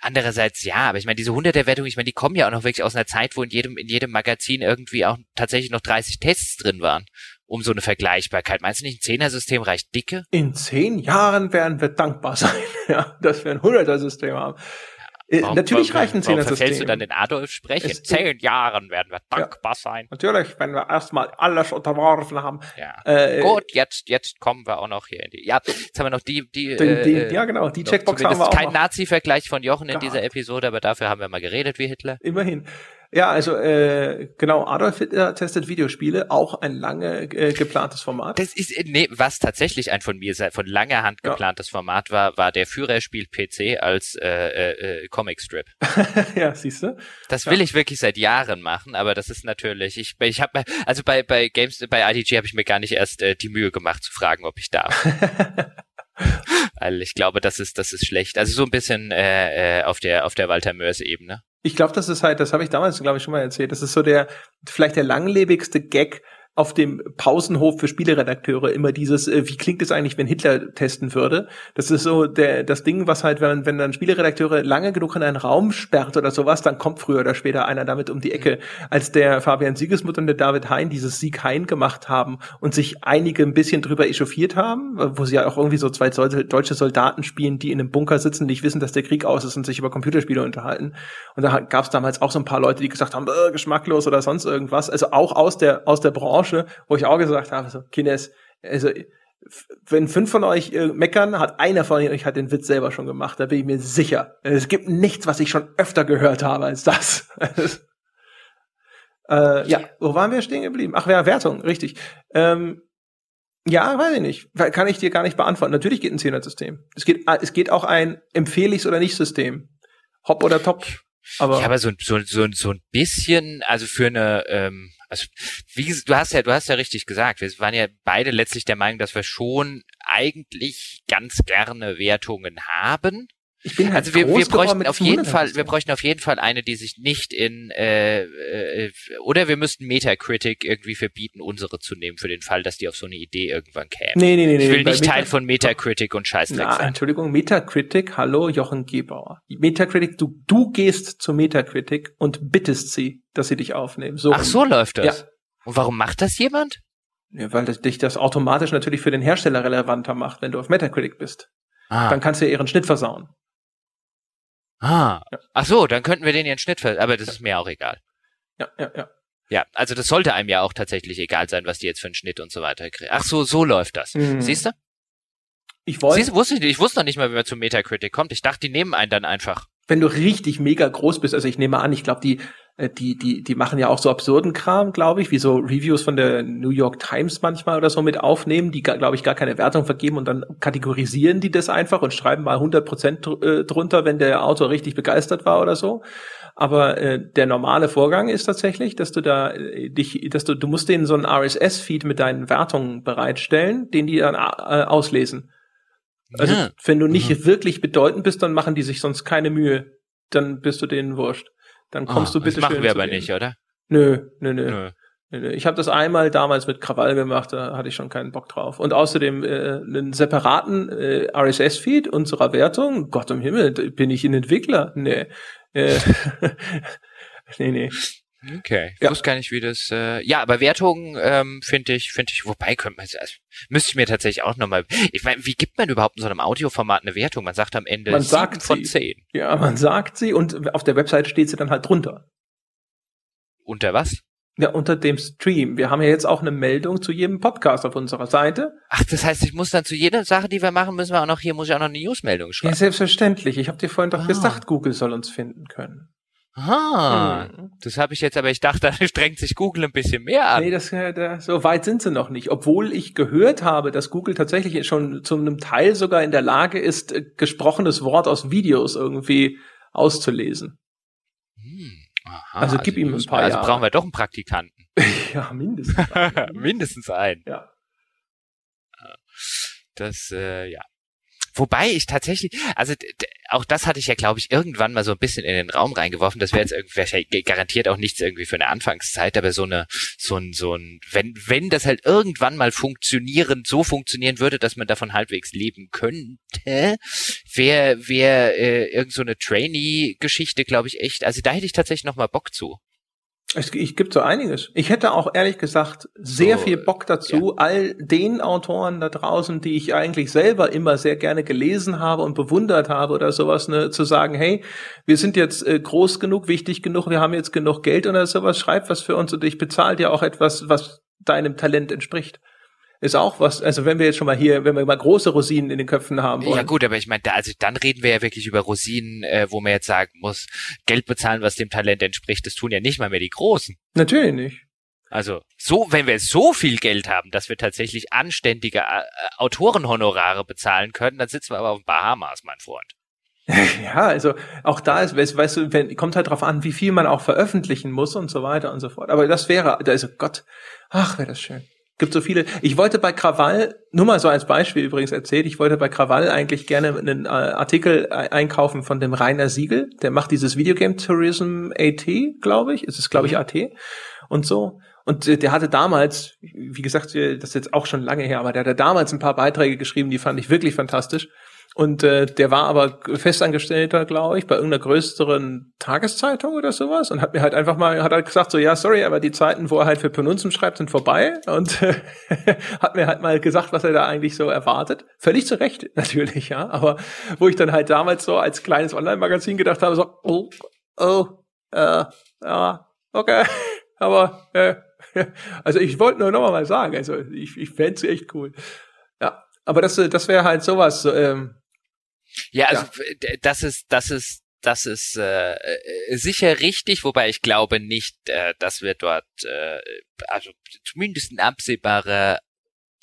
andererseits ja, aber ich meine, diese 100er Wertung, ich meine, die kommen ja auch noch wirklich aus einer Zeit, wo in jedem in jedem Magazin irgendwie auch tatsächlich noch 30 Tests drin waren um so eine Vergleichbarkeit. Meinst du nicht, ein Zehner-System reicht dicke? In zehn Jahren werden wir dankbar sein, ja, dass wir ein Hunderter-System haben. Äh, warum, natürlich warum, reichen Zehner System. Warum du dann den Adolf sprechen? In zehn Jahren werden wir dankbar ja, sein. Natürlich, wenn wir erstmal alles unterworfen haben. Ja. Äh, Gut, jetzt, jetzt kommen wir auch noch hier in die. Ja, jetzt haben wir noch die, die. Die äh, ja, genau, die Checkbox haben wir auch. Kein Nazi-Vergleich von Jochen in dieser Episode, aber dafür haben wir mal geredet wie Hitler. Immerhin. Ja, also äh, genau, Adolf Hitler testet Videospiele, auch ein lange äh, geplantes Format. Das ist nee, was tatsächlich ein von mir von langer Hand geplantes ja. Format war, war der Führerspiel PC als äh, äh, äh, Comic Strip. ja, siehst du? Das will ja. ich wirklich seit Jahren machen, aber das ist natürlich, ich ich habe also bei bei Games bei IDG habe ich mir gar nicht erst äh, die Mühe gemacht zu fragen, ob ich darf. Weil ich glaube, das ist das ist schlecht. Also so ein bisschen äh, äh, auf der auf der Walter Mörs Ebene. Ich glaube, das ist halt, das habe ich damals, glaube ich, schon mal erzählt. Das ist so der, vielleicht der langlebigste Gag auf dem Pausenhof für Spieleredakteure immer dieses, äh, wie klingt es eigentlich, wenn Hitler testen würde? Das ist so der, das Ding, was halt, wenn, wenn dann Spieleredakteure lange genug in einen Raum sperrt oder sowas, dann kommt früher oder später einer damit um die Ecke. Als der Fabian Siegesmund und der David Hein dieses Sieg Hein gemacht haben und sich einige ein bisschen drüber echauffiert haben, wo sie ja auch irgendwie so zwei deutsche Soldaten spielen, die in einem Bunker sitzen, nicht wissen, dass der Krieg aus ist und sich über Computerspiele unterhalten. Und da gab es damals auch so ein paar Leute, die gesagt haben, äh, geschmacklos oder sonst irgendwas. Also auch aus der, aus der Branche Branche, wo ich auch gesagt habe, so, Kines, also wenn fünf von euch äh, meckern, hat einer von euch hat den Witz selber schon gemacht, da bin ich mir sicher. Es gibt nichts, was ich schon öfter gehört habe als das. äh, ja, wo waren wir stehen geblieben? Ach ja, Wertung, richtig. Ähm, ja, weiß ich nicht. Kann ich dir gar nicht beantworten. Natürlich geht ein Zehner-System. Es geht, es geht auch ein empfehle ich's oder nicht System. Hopp oder top. Aber, ja, aber so, so, so, so ein bisschen, also für eine, ähm, also wie du hast ja, du hast ja richtig gesagt, wir waren ja beide letztlich der Meinung, dass wir schon eigentlich ganz gerne Wertungen haben. Ich bin halt also wir, wir bräuchten auf jeden Fall, wir bräuchten auf jeden Fall eine, die sich nicht in äh, äh, oder wir müssten Metacritic irgendwie verbieten, unsere zu nehmen für den Fall, dass die auf so eine Idee irgendwann kämen. Nee, nee, nee, ich will nicht Meta Teil von Metacritic und Scheißdreck sein. Entschuldigung, Metacritic, hallo Jochen Gebauer. Metacritic, du du gehst zu Metacritic und bittest sie, dass sie dich aufnehmen. So Ach, so läuft das. Ja. Und warum macht das jemand? Ja, weil das, dich das automatisch natürlich für den Hersteller relevanter macht, wenn du auf Metacritic bist. Ah. Dann kannst du ja ihren Schnitt versauen. Ah. Ja. Ach so, dann könnten wir den ihren Schnitt, aber das ist mir auch egal. Ja, ja, ja. Ja, also das sollte einem ja auch tatsächlich egal sein, was die jetzt für einen Schnitt und so weiter kriegen. Ach so, so läuft das. Mhm. Siehst du? Ich wollte. Siehst, wusste ich, ich wusste noch nicht mal, wie man zu Metacritic kommt. Ich dachte, die nehmen einen dann einfach. Wenn du richtig mega groß bist, also ich nehme an, ich glaube, die die, die, die machen ja auch so absurden Kram, glaube ich, wie so Reviews von der New York Times manchmal oder so mit aufnehmen, die, glaube ich, gar keine Wertung vergeben und dann kategorisieren die das einfach und schreiben mal 100 Prozent äh, drunter, wenn der Autor richtig begeistert war oder so. Aber äh, der normale Vorgang ist tatsächlich, dass du da äh, dich, dass du, du musst denen so einen RSS-Feed mit deinen Wertungen bereitstellen, den die dann äh, auslesen. Also ja. wenn du nicht mhm. wirklich bedeutend bist, dann machen die sich sonst keine Mühe. Dann bist du denen wurscht. Dann kommst oh, du bitte das machen wir aber nicht, oder? Nö, nö, nö. nö. Ich habe das einmal damals mit Krawall gemacht, da hatte ich schon keinen Bock drauf. Und außerdem äh, einen separaten äh, RSS-Feed unserer Wertung. Gott im Himmel, bin ich ein Entwickler? Nee. Äh, nee, nee. Okay, ich ja. wusste gar nicht, wie das. Äh, ja, aber Wertungen ähm, finde ich, finde ich, wobei könnte man, also, müsste ich mir tatsächlich auch nochmal. Ich meine, wie gibt man überhaupt in so einem Audioformat eine Wertung? Man sagt am Ende man sagt von zehn. Ja, man sagt sie und auf der Webseite steht sie dann halt drunter. Unter was? Ja, unter dem Stream. Wir haben ja jetzt auch eine Meldung zu jedem Podcast auf unserer Seite. Ach, das heißt, ich muss dann zu jeder Sache, die wir machen, müssen wir auch noch hier, muss ich auch noch eine Newsmeldung schreiben. Ja, selbstverständlich. Ich habe dir vorhin doch ah. gesagt, Google soll uns finden können. Ah, hm. das habe ich jetzt, aber ich dachte, da strengt sich Google ein bisschen mehr an. Nee, das, äh, da, so weit sind sie noch nicht. Obwohl ich gehört habe, dass Google tatsächlich schon zu einem Teil sogar in der Lage ist, äh, gesprochenes Wort aus Videos irgendwie auszulesen. Hm. Aha, also gib also ihm ein paar Also Jahre. brauchen wir doch einen Praktikanten. ja, mindestens. mindestens einen. Ja. Das, äh, ja. Wobei ich tatsächlich, also auch das hatte ich ja, glaube ich, irgendwann mal so ein bisschen in den Raum reingeworfen. Das wäre jetzt irgendwie garantiert auch nichts irgendwie für eine Anfangszeit, aber so eine, so ein, so ein, wenn, wenn das halt irgendwann mal funktionieren, so funktionieren würde, dass man davon halbwegs leben könnte, wäre wär, äh, irgend so eine Trainee-Geschichte, glaube ich, echt. Also da hätte ich tatsächlich noch mal Bock zu. Es, ich gibt so einiges. Ich hätte auch ehrlich gesagt sehr so, viel Bock dazu, ja. all den Autoren da draußen, die ich eigentlich selber immer sehr gerne gelesen habe und bewundert habe oder sowas, ne, zu sagen, hey, wir sind jetzt äh, groß genug, wichtig genug, wir haben jetzt genug Geld oder sowas, schreib was für uns und ich bezahle dir auch etwas, was deinem Talent entspricht ist auch was, also wenn wir jetzt schon mal hier, wenn wir mal große Rosinen in den Köpfen haben wollen. Ja gut, aber ich meine, da, also dann reden wir ja wirklich über Rosinen, äh, wo man jetzt sagen muss, Geld bezahlen, was dem Talent entspricht, das tun ja nicht mal mehr die Großen. Natürlich nicht. Also so, wenn wir so viel Geld haben, dass wir tatsächlich anständige äh, Autorenhonorare bezahlen können, dann sitzen wir aber auf Bahamas, mein Freund. Ja, also auch da ist, weißt du, wenn, kommt halt drauf an, wie viel man auch veröffentlichen muss und so weiter und so fort. Aber das wäre, da ist also Gott, ach, wäre das schön gibt so viele. Ich wollte bei Krawall, nur mal so als Beispiel übrigens erzählt, ich wollte bei Krawall eigentlich gerne einen äh, Artikel einkaufen von dem Rainer Siegel. Der macht dieses Videogame Tourism AT, glaube ich. Es ist, glaube ich, mhm. AT und so. Und äh, der hatte damals, wie gesagt, das ist jetzt auch schon lange her, aber der hatte damals ein paar Beiträge geschrieben, die fand ich wirklich fantastisch. Und äh, der war aber Festangestellter, glaube ich, bei irgendeiner größeren Tageszeitung oder sowas und hat mir halt einfach mal, hat halt gesagt so, ja, sorry, aber die Zeiten, wo er halt für Penunzen schreibt, sind vorbei und äh, hat mir halt mal gesagt, was er da eigentlich so erwartet. Völlig zu Recht, natürlich, ja, aber wo ich dann halt damals so als kleines Online-Magazin gedacht habe, so, oh, oh, äh, ja, okay, aber äh, also ich wollte nur noch mal sagen, also ich, ich fände echt cool. Ja, aber das, das wäre halt sowas, ähm, ja, also ja. das ist, das ist, das ist äh, äh, sicher richtig, wobei ich glaube nicht, äh, dass wir dort, äh, also zumindest in absehbarer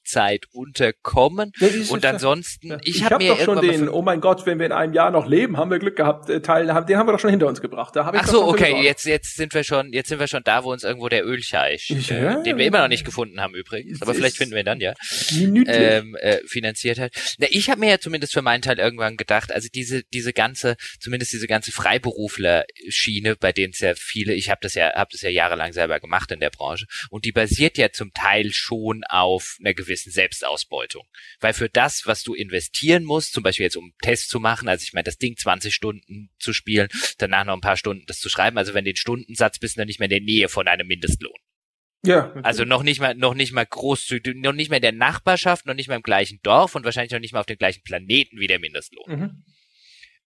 Zeit unterkommen. Ja, und ansonsten, ja. ich, ich habe hab mir doch schon den, oh mein Gott, wenn wir in einem Jahr noch leben, haben wir Glück gehabt, äh, Teil, den haben wir doch schon hinter uns gebracht. Da hab ich Ach so, okay, jetzt jetzt sind wir schon, jetzt sind wir schon da, wo uns irgendwo der Ölscheich, ja, äh, den wir immer noch nicht gefunden haben übrigens, aber vielleicht finden wir ihn dann ja, ähm, äh, finanziert hat. Na, ich habe mir ja zumindest für meinen Teil irgendwann gedacht, also diese diese ganze, zumindest diese ganze Freiberufler-Schiene, bei denen es ja viele, ich habe das ja, habe das ja jahrelang selber gemacht in der Branche, und die basiert ja zum Teil schon auf einer gewissen gewissen Selbstausbeutung. Weil für das, was du investieren musst, zum Beispiel jetzt um Test zu machen, also ich meine, das Ding 20 Stunden zu spielen, danach noch ein paar Stunden das zu schreiben, also wenn den Stundensatz bist, dann nicht mehr in der Nähe von einem Mindestlohn. Ja. Natürlich. Also noch nicht mal, noch nicht mal großzügig, noch nicht mehr in der Nachbarschaft, noch nicht mal im gleichen Dorf und wahrscheinlich noch nicht mal auf dem gleichen Planeten wie der Mindestlohn. Mhm.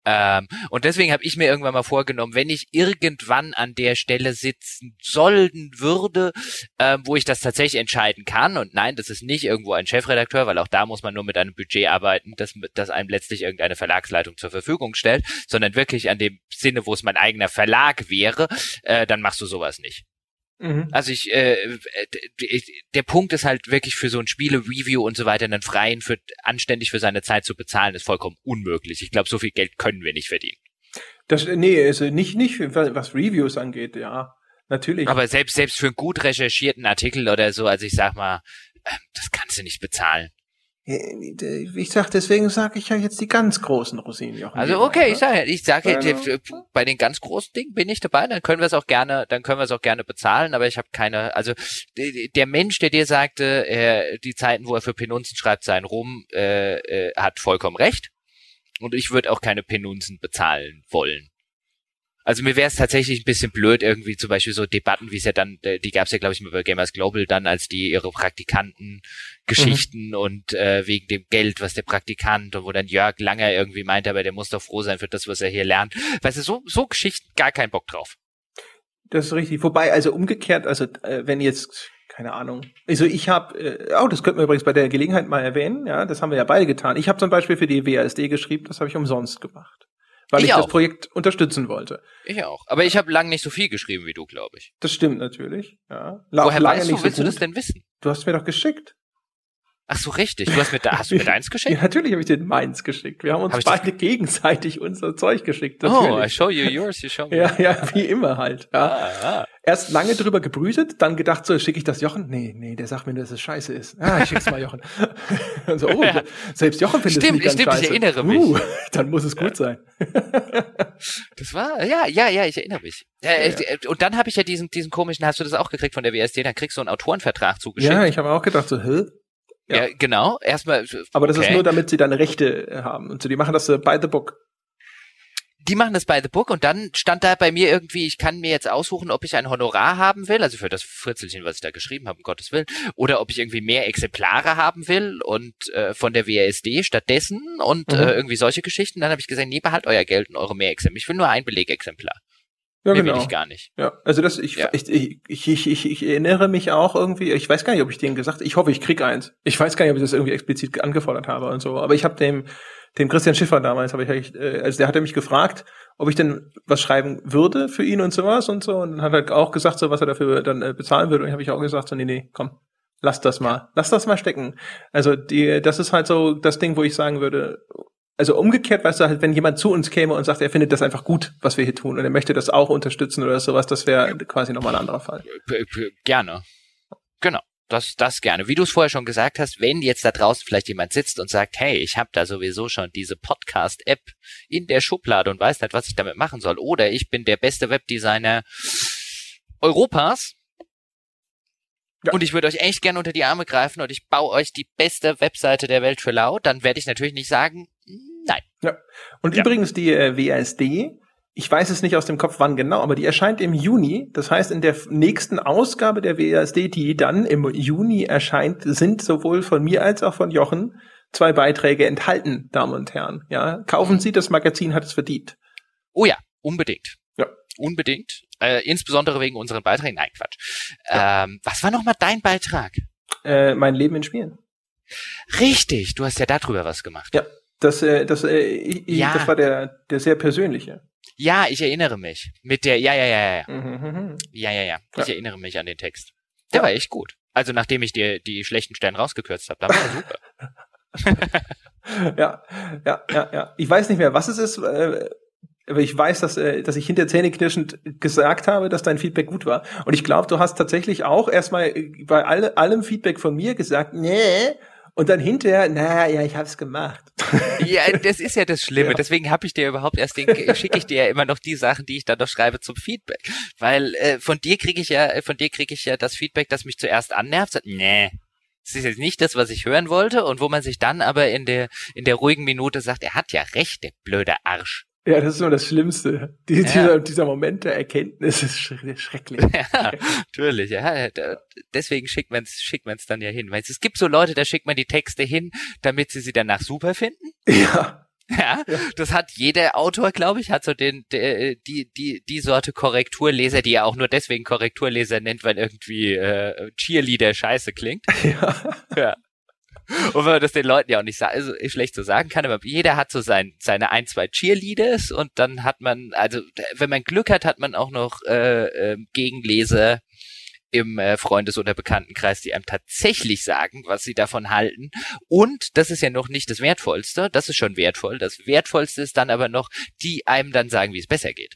Ähm, und deswegen habe ich mir irgendwann mal vorgenommen, wenn ich irgendwann an der Stelle sitzen sollen würde, ähm, wo ich das tatsächlich entscheiden kann, und nein, das ist nicht irgendwo ein Chefredakteur, weil auch da muss man nur mit einem Budget arbeiten, das, das einem letztlich irgendeine Verlagsleitung zur Verfügung stellt, sondern wirklich an dem Sinne, wo es mein eigener Verlag wäre, äh, dann machst du sowas nicht. Mhm. Also ich, äh, der Punkt ist halt wirklich für so ein Spiele-Review und so weiter einen freien für anständig für seine Zeit zu bezahlen, ist vollkommen unmöglich. Ich glaube, so viel Geld können wir nicht verdienen. Das, nee, also nicht, nicht, was Reviews angeht, ja. Natürlich. Aber selbst, selbst für einen gut recherchierten Artikel oder so, also ich sag mal, ähm, das kannst du nicht bezahlen. Ich sag, deswegen sage ich ja jetzt die ganz großen Rosinen. Jochen also okay, ich sage, ich sage, also, bei den ganz großen Dingen bin ich dabei. Dann können wir es auch gerne, dann können wir es auch gerne bezahlen. Aber ich habe keine, also der Mensch, der dir sagte, äh, die Zeiten, wo er für Penunzen schreibt, seien rum, äh, äh, hat vollkommen recht. Und ich würde auch keine Penunzen bezahlen wollen. Also mir wäre es tatsächlich ein bisschen blöd, irgendwie zum Beispiel so Debatten, wie es ja dann, äh, die gab es ja, glaube ich, mal bei Gamers Global dann, als die ihre Praktikanten Geschichten mhm. und äh, wegen dem Geld, was der Praktikant und wo dann Jörg Langer irgendwie meinte, aber der muss doch froh sein für das, was er hier lernt. Weißt du, so, so Geschichten gar keinen Bock drauf. Das ist richtig. Wobei, also umgekehrt, also äh, wenn jetzt keine Ahnung. Also ich habe, äh, oh, das könnten wir übrigens bei der Gelegenheit mal erwähnen, ja, das haben wir ja beide getan. Ich habe zum Beispiel für die WASD geschrieben, das habe ich umsonst gemacht weil ich, ich das Projekt unterstützen wollte. Ich auch. Aber ich habe lange nicht so viel geschrieben wie du, glaube ich. Das stimmt natürlich. Ja. Woher weißt du, willst so du das denn wissen? Du hast mir doch geschickt. Ach so, richtig. Du hast mir, da, hast du mir deins geschickt? ja, natürlich habe ich dir meins geschickt. Wir haben uns hab beide gegenseitig unser Zeug geschickt. Oh, natürlich. Oh, I show you yours, you show me. ja, ja, wie immer halt. Ja. Ah, ah. Erst lange drüber gebrütet, dann gedacht, so, schicke ich das Jochen? Nee, nee, der sagt mir, dass es scheiße ist. Ah, ich schick's mal Jochen. So, oh, ja. selbst Jochen findet stimmt, es nicht ganz stimmt, scheiße. ich erinnere mich. Uh, dann muss es gut sein. das war, ja, ja, ja, ich erinnere mich. Ja, ja. Äh, und dann habe ich ja diesen, diesen komischen, hast du das auch gekriegt von der WSD, dann kriegst du einen Autorenvertrag zugeschickt. Ja, ich habe auch gedacht, so, hä? Ja, ja genau. Erstmal. Aber das okay. ist nur, damit sie dann Rechte haben. Und so, die machen das uh, by the book. Die machen das by the book und dann stand da bei mir irgendwie, ich kann mir jetzt aussuchen, ob ich ein Honorar haben will, also für das Fritzelchen, was ich da geschrieben habe, um Gottes Willen, oder ob ich irgendwie mehr Exemplare haben will und äh, von der WASD stattdessen und mhm. äh, irgendwie solche Geschichten. Dann habe ich gesagt, nee, behalt euer Geld und eure Mehrexemplar. Ich will nur ein Belegexemplar. Ja, Mehr genau. will ich gar nicht. Ja, also das, ich, ja. ich, ich, ich, ich, ich erinnere mich auch irgendwie, ich weiß gar nicht, ob ich denen gesagt ich hoffe, ich krieg eins. Ich weiß gar nicht, ob ich das irgendwie explizit angefordert habe und so, aber ich habe dem, dem Christian Schiffer damals, habe ich, äh, also der hatte mich gefragt, ob ich denn was schreiben würde für ihn und sowas und so, und dann hat er auch gesagt, so was er dafür dann äh, bezahlen würde, und habe ich auch gesagt, so, nee, nee, komm, lass das mal, lass das mal stecken. Also die, das ist halt so das Ding, wo ich sagen würde, also umgekehrt, weißt du, halt, wenn jemand zu uns käme und sagt, er findet das einfach gut, was wir hier tun und er möchte das auch unterstützen oder sowas, das wäre quasi nochmal ein anderer Fall. Gerne. Genau. Das, das gerne. Wie du es vorher schon gesagt hast, wenn jetzt da draußen vielleicht jemand sitzt und sagt, hey, ich habe da sowieso schon diese Podcast-App in der Schublade und weiß nicht, was ich damit machen soll. Oder ich bin der beste Webdesigner Europas, ja. Und ich würde euch echt gerne unter die Arme greifen und ich baue euch die beste Webseite der Welt für laut. Dann werde ich natürlich nicht sagen, nein. Ja. Und ja. übrigens die äh, WASD, ich weiß es nicht aus dem Kopf wann genau, aber die erscheint im Juni. Das heißt, in der nächsten Ausgabe der WASD, die dann im Juni erscheint, sind sowohl von mir als auch von Jochen zwei Beiträge enthalten, Damen und Herren. Ja, kaufen Sie, das Magazin hat es verdient. Oh ja, unbedingt. Ja. Unbedingt. Äh, insbesondere wegen unseren Beiträgen. Nein, Quatsch. Ja. Ähm, was war nochmal dein Beitrag? Äh, mein Leben in Spielen. Richtig, du hast ja darüber was gemacht. Ja, das, äh, das, äh, ich, ja. das war der, der sehr persönliche. Ja, ich erinnere mich. Mit der, ja, ja, ja, ja. Mhm, mhm, mhm. Ja, ja, ja. Ich ja. erinnere mich an den Text. Der ja. war echt gut. Also nachdem ich dir die schlechten Stellen rausgekürzt habe, da war er super. ja, ja, ja, ja. Ich weiß nicht mehr, was es ist. Äh, aber ich weiß, dass, äh, dass ich hinter Zähne knirschend gesagt habe, dass dein Feedback gut war. Und ich glaube, du hast tatsächlich auch erstmal bei alle, allem Feedback von mir gesagt, nee, und dann hinterher, na ja, ich hab's gemacht. Ja, das ist ja das Schlimme. Ja. Deswegen habe ich dir überhaupt erst den, schicke ich dir ja immer noch die Sachen, die ich dann noch schreibe zum Feedback. Weil äh, von dir kriege ich ja, von dir kriege ich ja das Feedback, das mich zuerst annervt. Sagt, nee, das ist jetzt nicht das, was ich hören wollte, und wo man sich dann aber in der in der ruhigen Minute sagt, er hat ja recht, der blöde Arsch. Ja, das ist immer das Schlimmste. Die, ja. dieser, dieser Moment der Erkenntnis ist schrecklich. Ja, natürlich, ja. Deswegen schickt man es schickt man's dann ja hin. Weil es gibt so Leute, da schickt man die Texte hin, damit sie sie danach super finden. Ja. Ja, ja, das hat jeder Autor, glaube ich, hat so den der, die die die Sorte Korrekturleser, die er auch nur deswegen Korrekturleser nennt, weil irgendwie äh, Cheerleader Scheiße klingt. Ja. ja. Und wenn man das den Leuten ja auch nicht also schlecht so sagen kann, aber jeder hat so sein, seine ein, zwei Cheerleaders und dann hat man, also wenn man Glück hat, hat man auch noch äh, äh, Gegenleser, im äh, Freundes- oder Bekanntenkreis, die einem tatsächlich sagen, was sie davon halten. Und das ist ja noch nicht das Wertvollste, das ist schon wertvoll. Das Wertvollste ist dann aber noch, die einem dann sagen, wie es besser geht.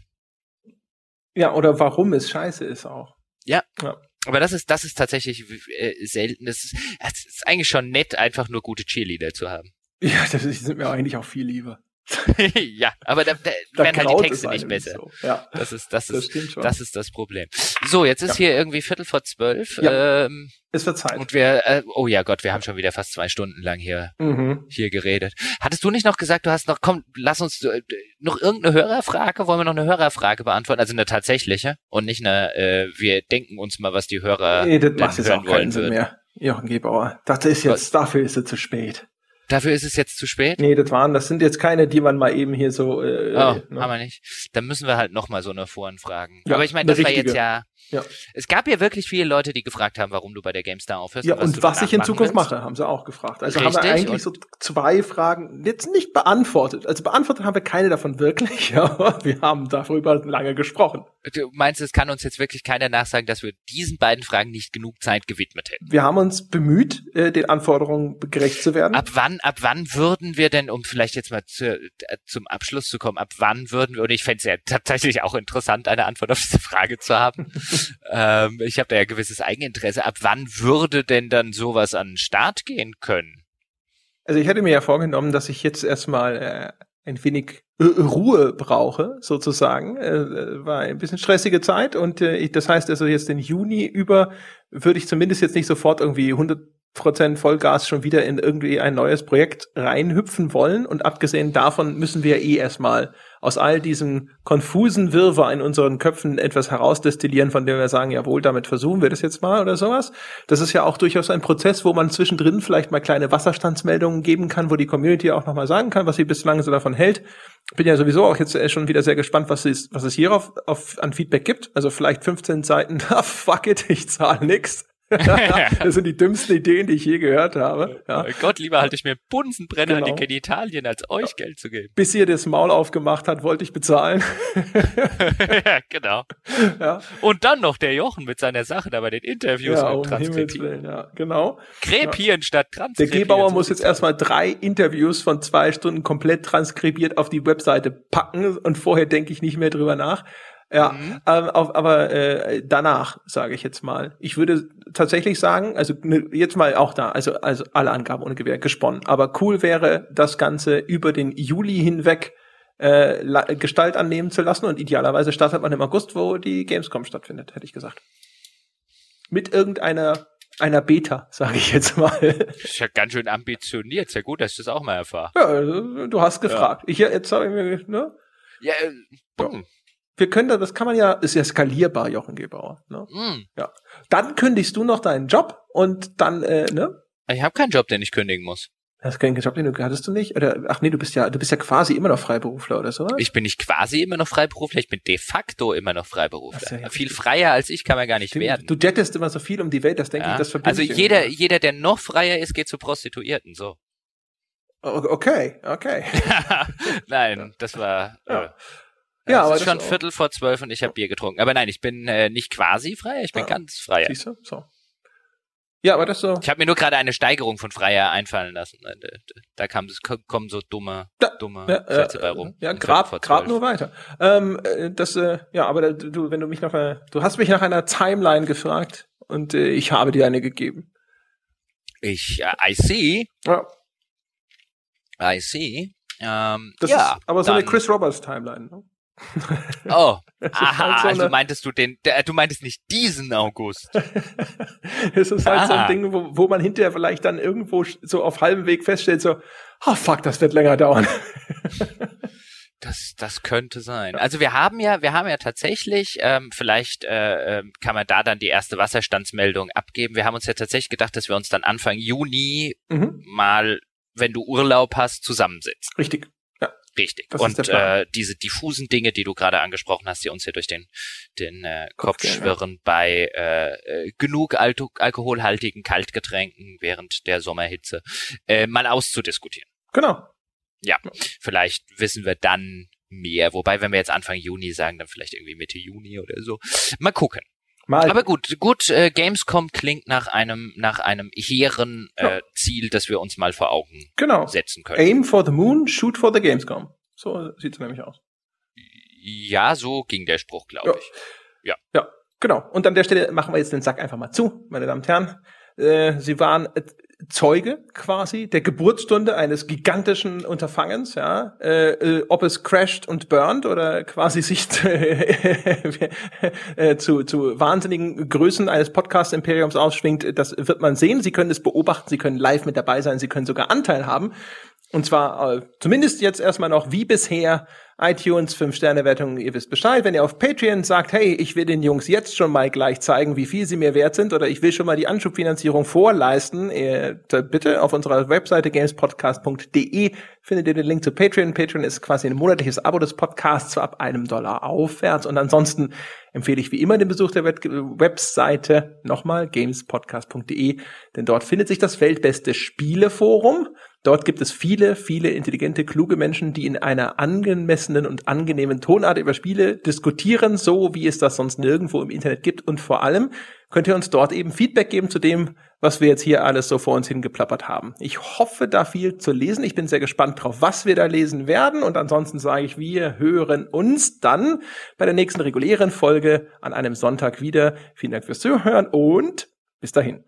Ja, oder warum es scheiße ist auch. Ja. ja. Aber das ist, das ist tatsächlich äh, selten. Das ist, ist eigentlich schon nett, einfach nur gute Cheerleader zu haben. Ja, das sind mir eigentlich auch viel lieber. ja, aber da, da, da werden halt die Texte nicht besser. So. Ja, das ist das, das ist das ist das Problem. So, jetzt ist ja. hier irgendwie Viertel vor zwölf. Ja. Ähm, es wird Zeit. Und wir, äh, oh ja Gott, wir haben schon wieder fast zwei Stunden lang hier mhm. hier geredet. Hattest du nicht noch gesagt, du hast noch, komm, lass uns äh, noch irgendeine Hörerfrage, wollen wir noch eine Hörerfrage beantworten, also eine tatsächliche und nicht eine, äh, wir denken uns mal, was die Hörer nee, das macht jetzt auch keinen Sinn mehr. Jochen Gebauer, das ist jetzt, dafür ist es zu spät. Dafür ist es jetzt zu spät? Nee, das waren, das sind jetzt keine, die man mal eben hier so. Äh, oh, ne? haben wir nicht. Dann müssen wir halt nochmal so eine Foren fragen. Ja, Aber ich meine, das war jetzt ja. Ja. Es gab ja wirklich viele Leute, die gefragt haben, warum du bei der GameStar aufhörst. Ja, und, was, was ich in Zukunft willst. mache, haben sie auch gefragt. Also Richtig, haben wir eigentlich so zwei Fragen jetzt nicht beantwortet. Also beantwortet haben wir keine davon wirklich, aber wir haben darüber lange gesprochen. Du meinst, es kann uns jetzt wirklich keiner nachsagen, dass wir diesen beiden Fragen nicht genug Zeit gewidmet hätten? Wir haben uns bemüht, äh, den Anforderungen gerecht zu werden. Ab wann, ab wann würden wir denn, um vielleicht jetzt mal zu, äh, zum Abschluss zu kommen, ab wann würden wir, und ich fände es ja tatsächlich auch interessant, eine Antwort auf diese Frage zu haben. ähm, ich habe da ja gewisses Eigeninteresse. Ab wann würde denn dann sowas an den Start gehen können? Also ich hätte mir ja vorgenommen, dass ich jetzt erstmal äh, ein wenig äh, Ruhe brauche, sozusagen. Äh, äh, war ein bisschen stressige Zeit und äh, ich, das heißt also jetzt den Juni über würde ich zumindest jetzt nicht sofort irgendwie 100 Prozent Vollgas schon wieder in irgendwie ein neues Projekt reinhüpfen wollen. Und abgesehen davon müssen wir eh erstmal aus all diesem konfusen Wirrwarr in unseren Köpfen etwas herausdestillieren, von dem wir sagen, jawohl, damit versuchen wir das jetzt mal oder sowas. Das ist ja auch durchaus ein Prozess, wo man zwischendrin vielleicht mal kleine Wasserstandsmeldungen geben kann, wo die Community auch nochmal sagen kann, was sie bislang so davon hält. Bin ja sowieso auch jetzt schon wieder sehr gespannt, was es, was es hier auf, auf, an Feedback gibt. Also vielleicht 15 Seiten, ah, fuck it, ich zahle nix. das sind die dümmsten Ideen, die ich je gehört habe. Ja. Gott, lieber halte ich mir Bunsenbrenner genau. an die Genitalien, als euch Geld zu geben. Bis ihr das Maul aufgemacht hat, wollte ich bezahlen. ja, genau. Ja. Und dann noch der Jochen mit seiner Sache da bei den Interviews ja, und Transkribieren. Ja, genau. Krepieren ja. statt transkribieren. Der Gebauer muss jetzt erstmal drei Interviews von zwei Stunden komplett transkribiert auf die Webseite packen und vorher denke ich nicht mehr drüber nach. Ja, mhm. ähm, auf, aber äh, danach sage ich jetzt mal. Ich würde tatsächlich sagen, also ne, jetzt mal auch da, also also alle Angaben ohne Gewehr gesponnen. Aber cool wäre, das Ganze über den Juli hinweg äh, Gestalt annehmen zu lassen und idealerweise startet man im August, wo die Gamescom stattfindet, hätte ich gesagt. Mit irgendeiner einer Beta, sage ich jetzt mal. ist ja ganz schön ambitioniert. Sehr gut, dass du das auch mal erfahren. Ja, also, du hast gefragt. Ja. Ich jetzt habe ich mir, ne? Ja, äh. Ja wir können da, das kann man ja, ist ja skalierbar, Jochen Gebauer. Ne? Mm. Ja. Dann kündigst du noch deinen Job und dann, äh, ne? Ich habe keinen Job, den ich kündigen muss. Hast keinen Job, den du hattest du nicht? Oder ach nee, du bist ja, du bist ja quasi immer noch Freiberufler oder so. Ich bin nicht quasi immer noch Freiberufler, ich bin de facto immer noch Freiberufler. Ja viel freier als ich kann man gar nicht Stimmt. werden. Du jettest immer so viel um die Welt, das denke ja. ich, das verbindet Also jeder, jeder, der noch freier ist, geht zu Prostituierten, so. Okay, okay. Nein, das war. Ja. Äh, ja, aber es ist schon Viertel vor zwölf und ich habe Bier getrunken. Aber nein, ich bin äh, nicht quasi frei, ich bin ja. ganz frei. Siehst du? So. Ja, aber das so. Ich habe mir nur gerade eine Steigerung von Freier einfallen lassen. Da, da kam das, kommen so dumme, da, dumme ja, Sätze äh, bei rum. Ja, grad, grad nur weiter. Ähm, äh, das, äh, ja, aber du, wenn du mich nach, äh, du hast mich nach einer Timeline gefragt und äh, ich habe dir eine gegeben. Ich, I see. Ja. I see. Ähm, das ja, ist aber so eine Chris Roberts Timeline. Ne? Oh, aha, halt so also meintest du den, du meintest nicht diesen August. es ist halt aha. so ein Ding, wo, wo man hinterher vielleicht dann irgendwo so auf halbem Weg feststellt, so, oh fuck, das wird länger dauern. Das, das könnte sein. Also wir haben ja, wir haben ja tatsächlich, ähm, vielleicht äh, ähm, kann man da dann die erste Wasserstandsmeldung abgeben. Wir haben uns ja tatsächlich gedacht, dass wir uns dann Anfang Juni mhm. mal, wenn du Urlaub hast, zusammensetzen. Richtig. Ja. Richtig. Das und äh, diese diffusen Dinge, die du gerade angesprochen hast, die uns hier durch den, den äh, Kopf schwirren bei äh, äh, genug Al alkoholhaltigen Kaltgetränken während der Sommerhitze, äh, mal auszudiskutieren. Genau. Ja, vielleicht wissen wir dann mehr. Wobei, wenn wir jetzt Anfang Juni sagen, dann vielleicht irgendwie Mitte Juni oder so. Mal gucken. Mal. Aber gut, gut, äh, Gamescom klingt nach einem nach einem hehren äh, ja. Ziel, das wir uns mal vor Augen genau. setzen können. Aim for the moon, shoot for the Gamescom. So sieht's nämlich aus. Ja, so ging der Spruch, glaube ja. ich. Ja. Ja, genau. Und an der Stelle machen wir jetzt den Sack einfach mal zu, meine Damen und Herren. Äh, Sie waren Zeuge quasi der Geburtsstunde eines gigantischen Unterfangens, ja, äh, äh, ob es crasht und burnt oder quasi sich äh, zu, zu wahnsinnigen Größen eines Podcast-Imperiums ausschwingt, das wird man sehen. Sie können es beobachten, Sie können live mit dabei sein, Sie können sogar Anteil haben. Und zwar äh, zumindest jetzt erstmal noch wie bisher iTunes 5-Sterne-Wertung, ihr wisst Bescheid. Wenn ihr auf Patreon sagt, hey, ich will den Jungs jetzt schon mal gleich zeigen, wie viel sie mir wert sind oder ich will schon mal die Anschubfinanzierung vorleisten, ihr, bitte auf unserer Webseite gamespodcast.de findet ihr den Link zu Patreon. Patreon ist quasi ein monatliches Abo des Podcasts ab einem Dollar aufwärts. Und ansonsten empfehle ich wie immer den Besuch der Webseite nochmal gamespodcast.de, denn dort findet sich das weltbeste Spieleforum. Dort gibt es viele, viele intelligente, kluge Menschen, die in einer angemessenen und angenehmen Tonart über Spiele diskutieren, so wie es das sonst nirgendwo im Internet gibt. Und vor allem könnt ihr uns dort eben Feedback geben zu dem, was wir jetzt hier alles so vor uns hingeplappert haben. Ich hoffe, da viel zu lesen. Ich bin sehr gespannt drauf, was wir da lesen werden. Und ansonsten sage ich, wir hören uns dann bei der nächsten regulären Folge an einem Sonntag wieder. Vielen Dank fürs Zuhören und bis dahin.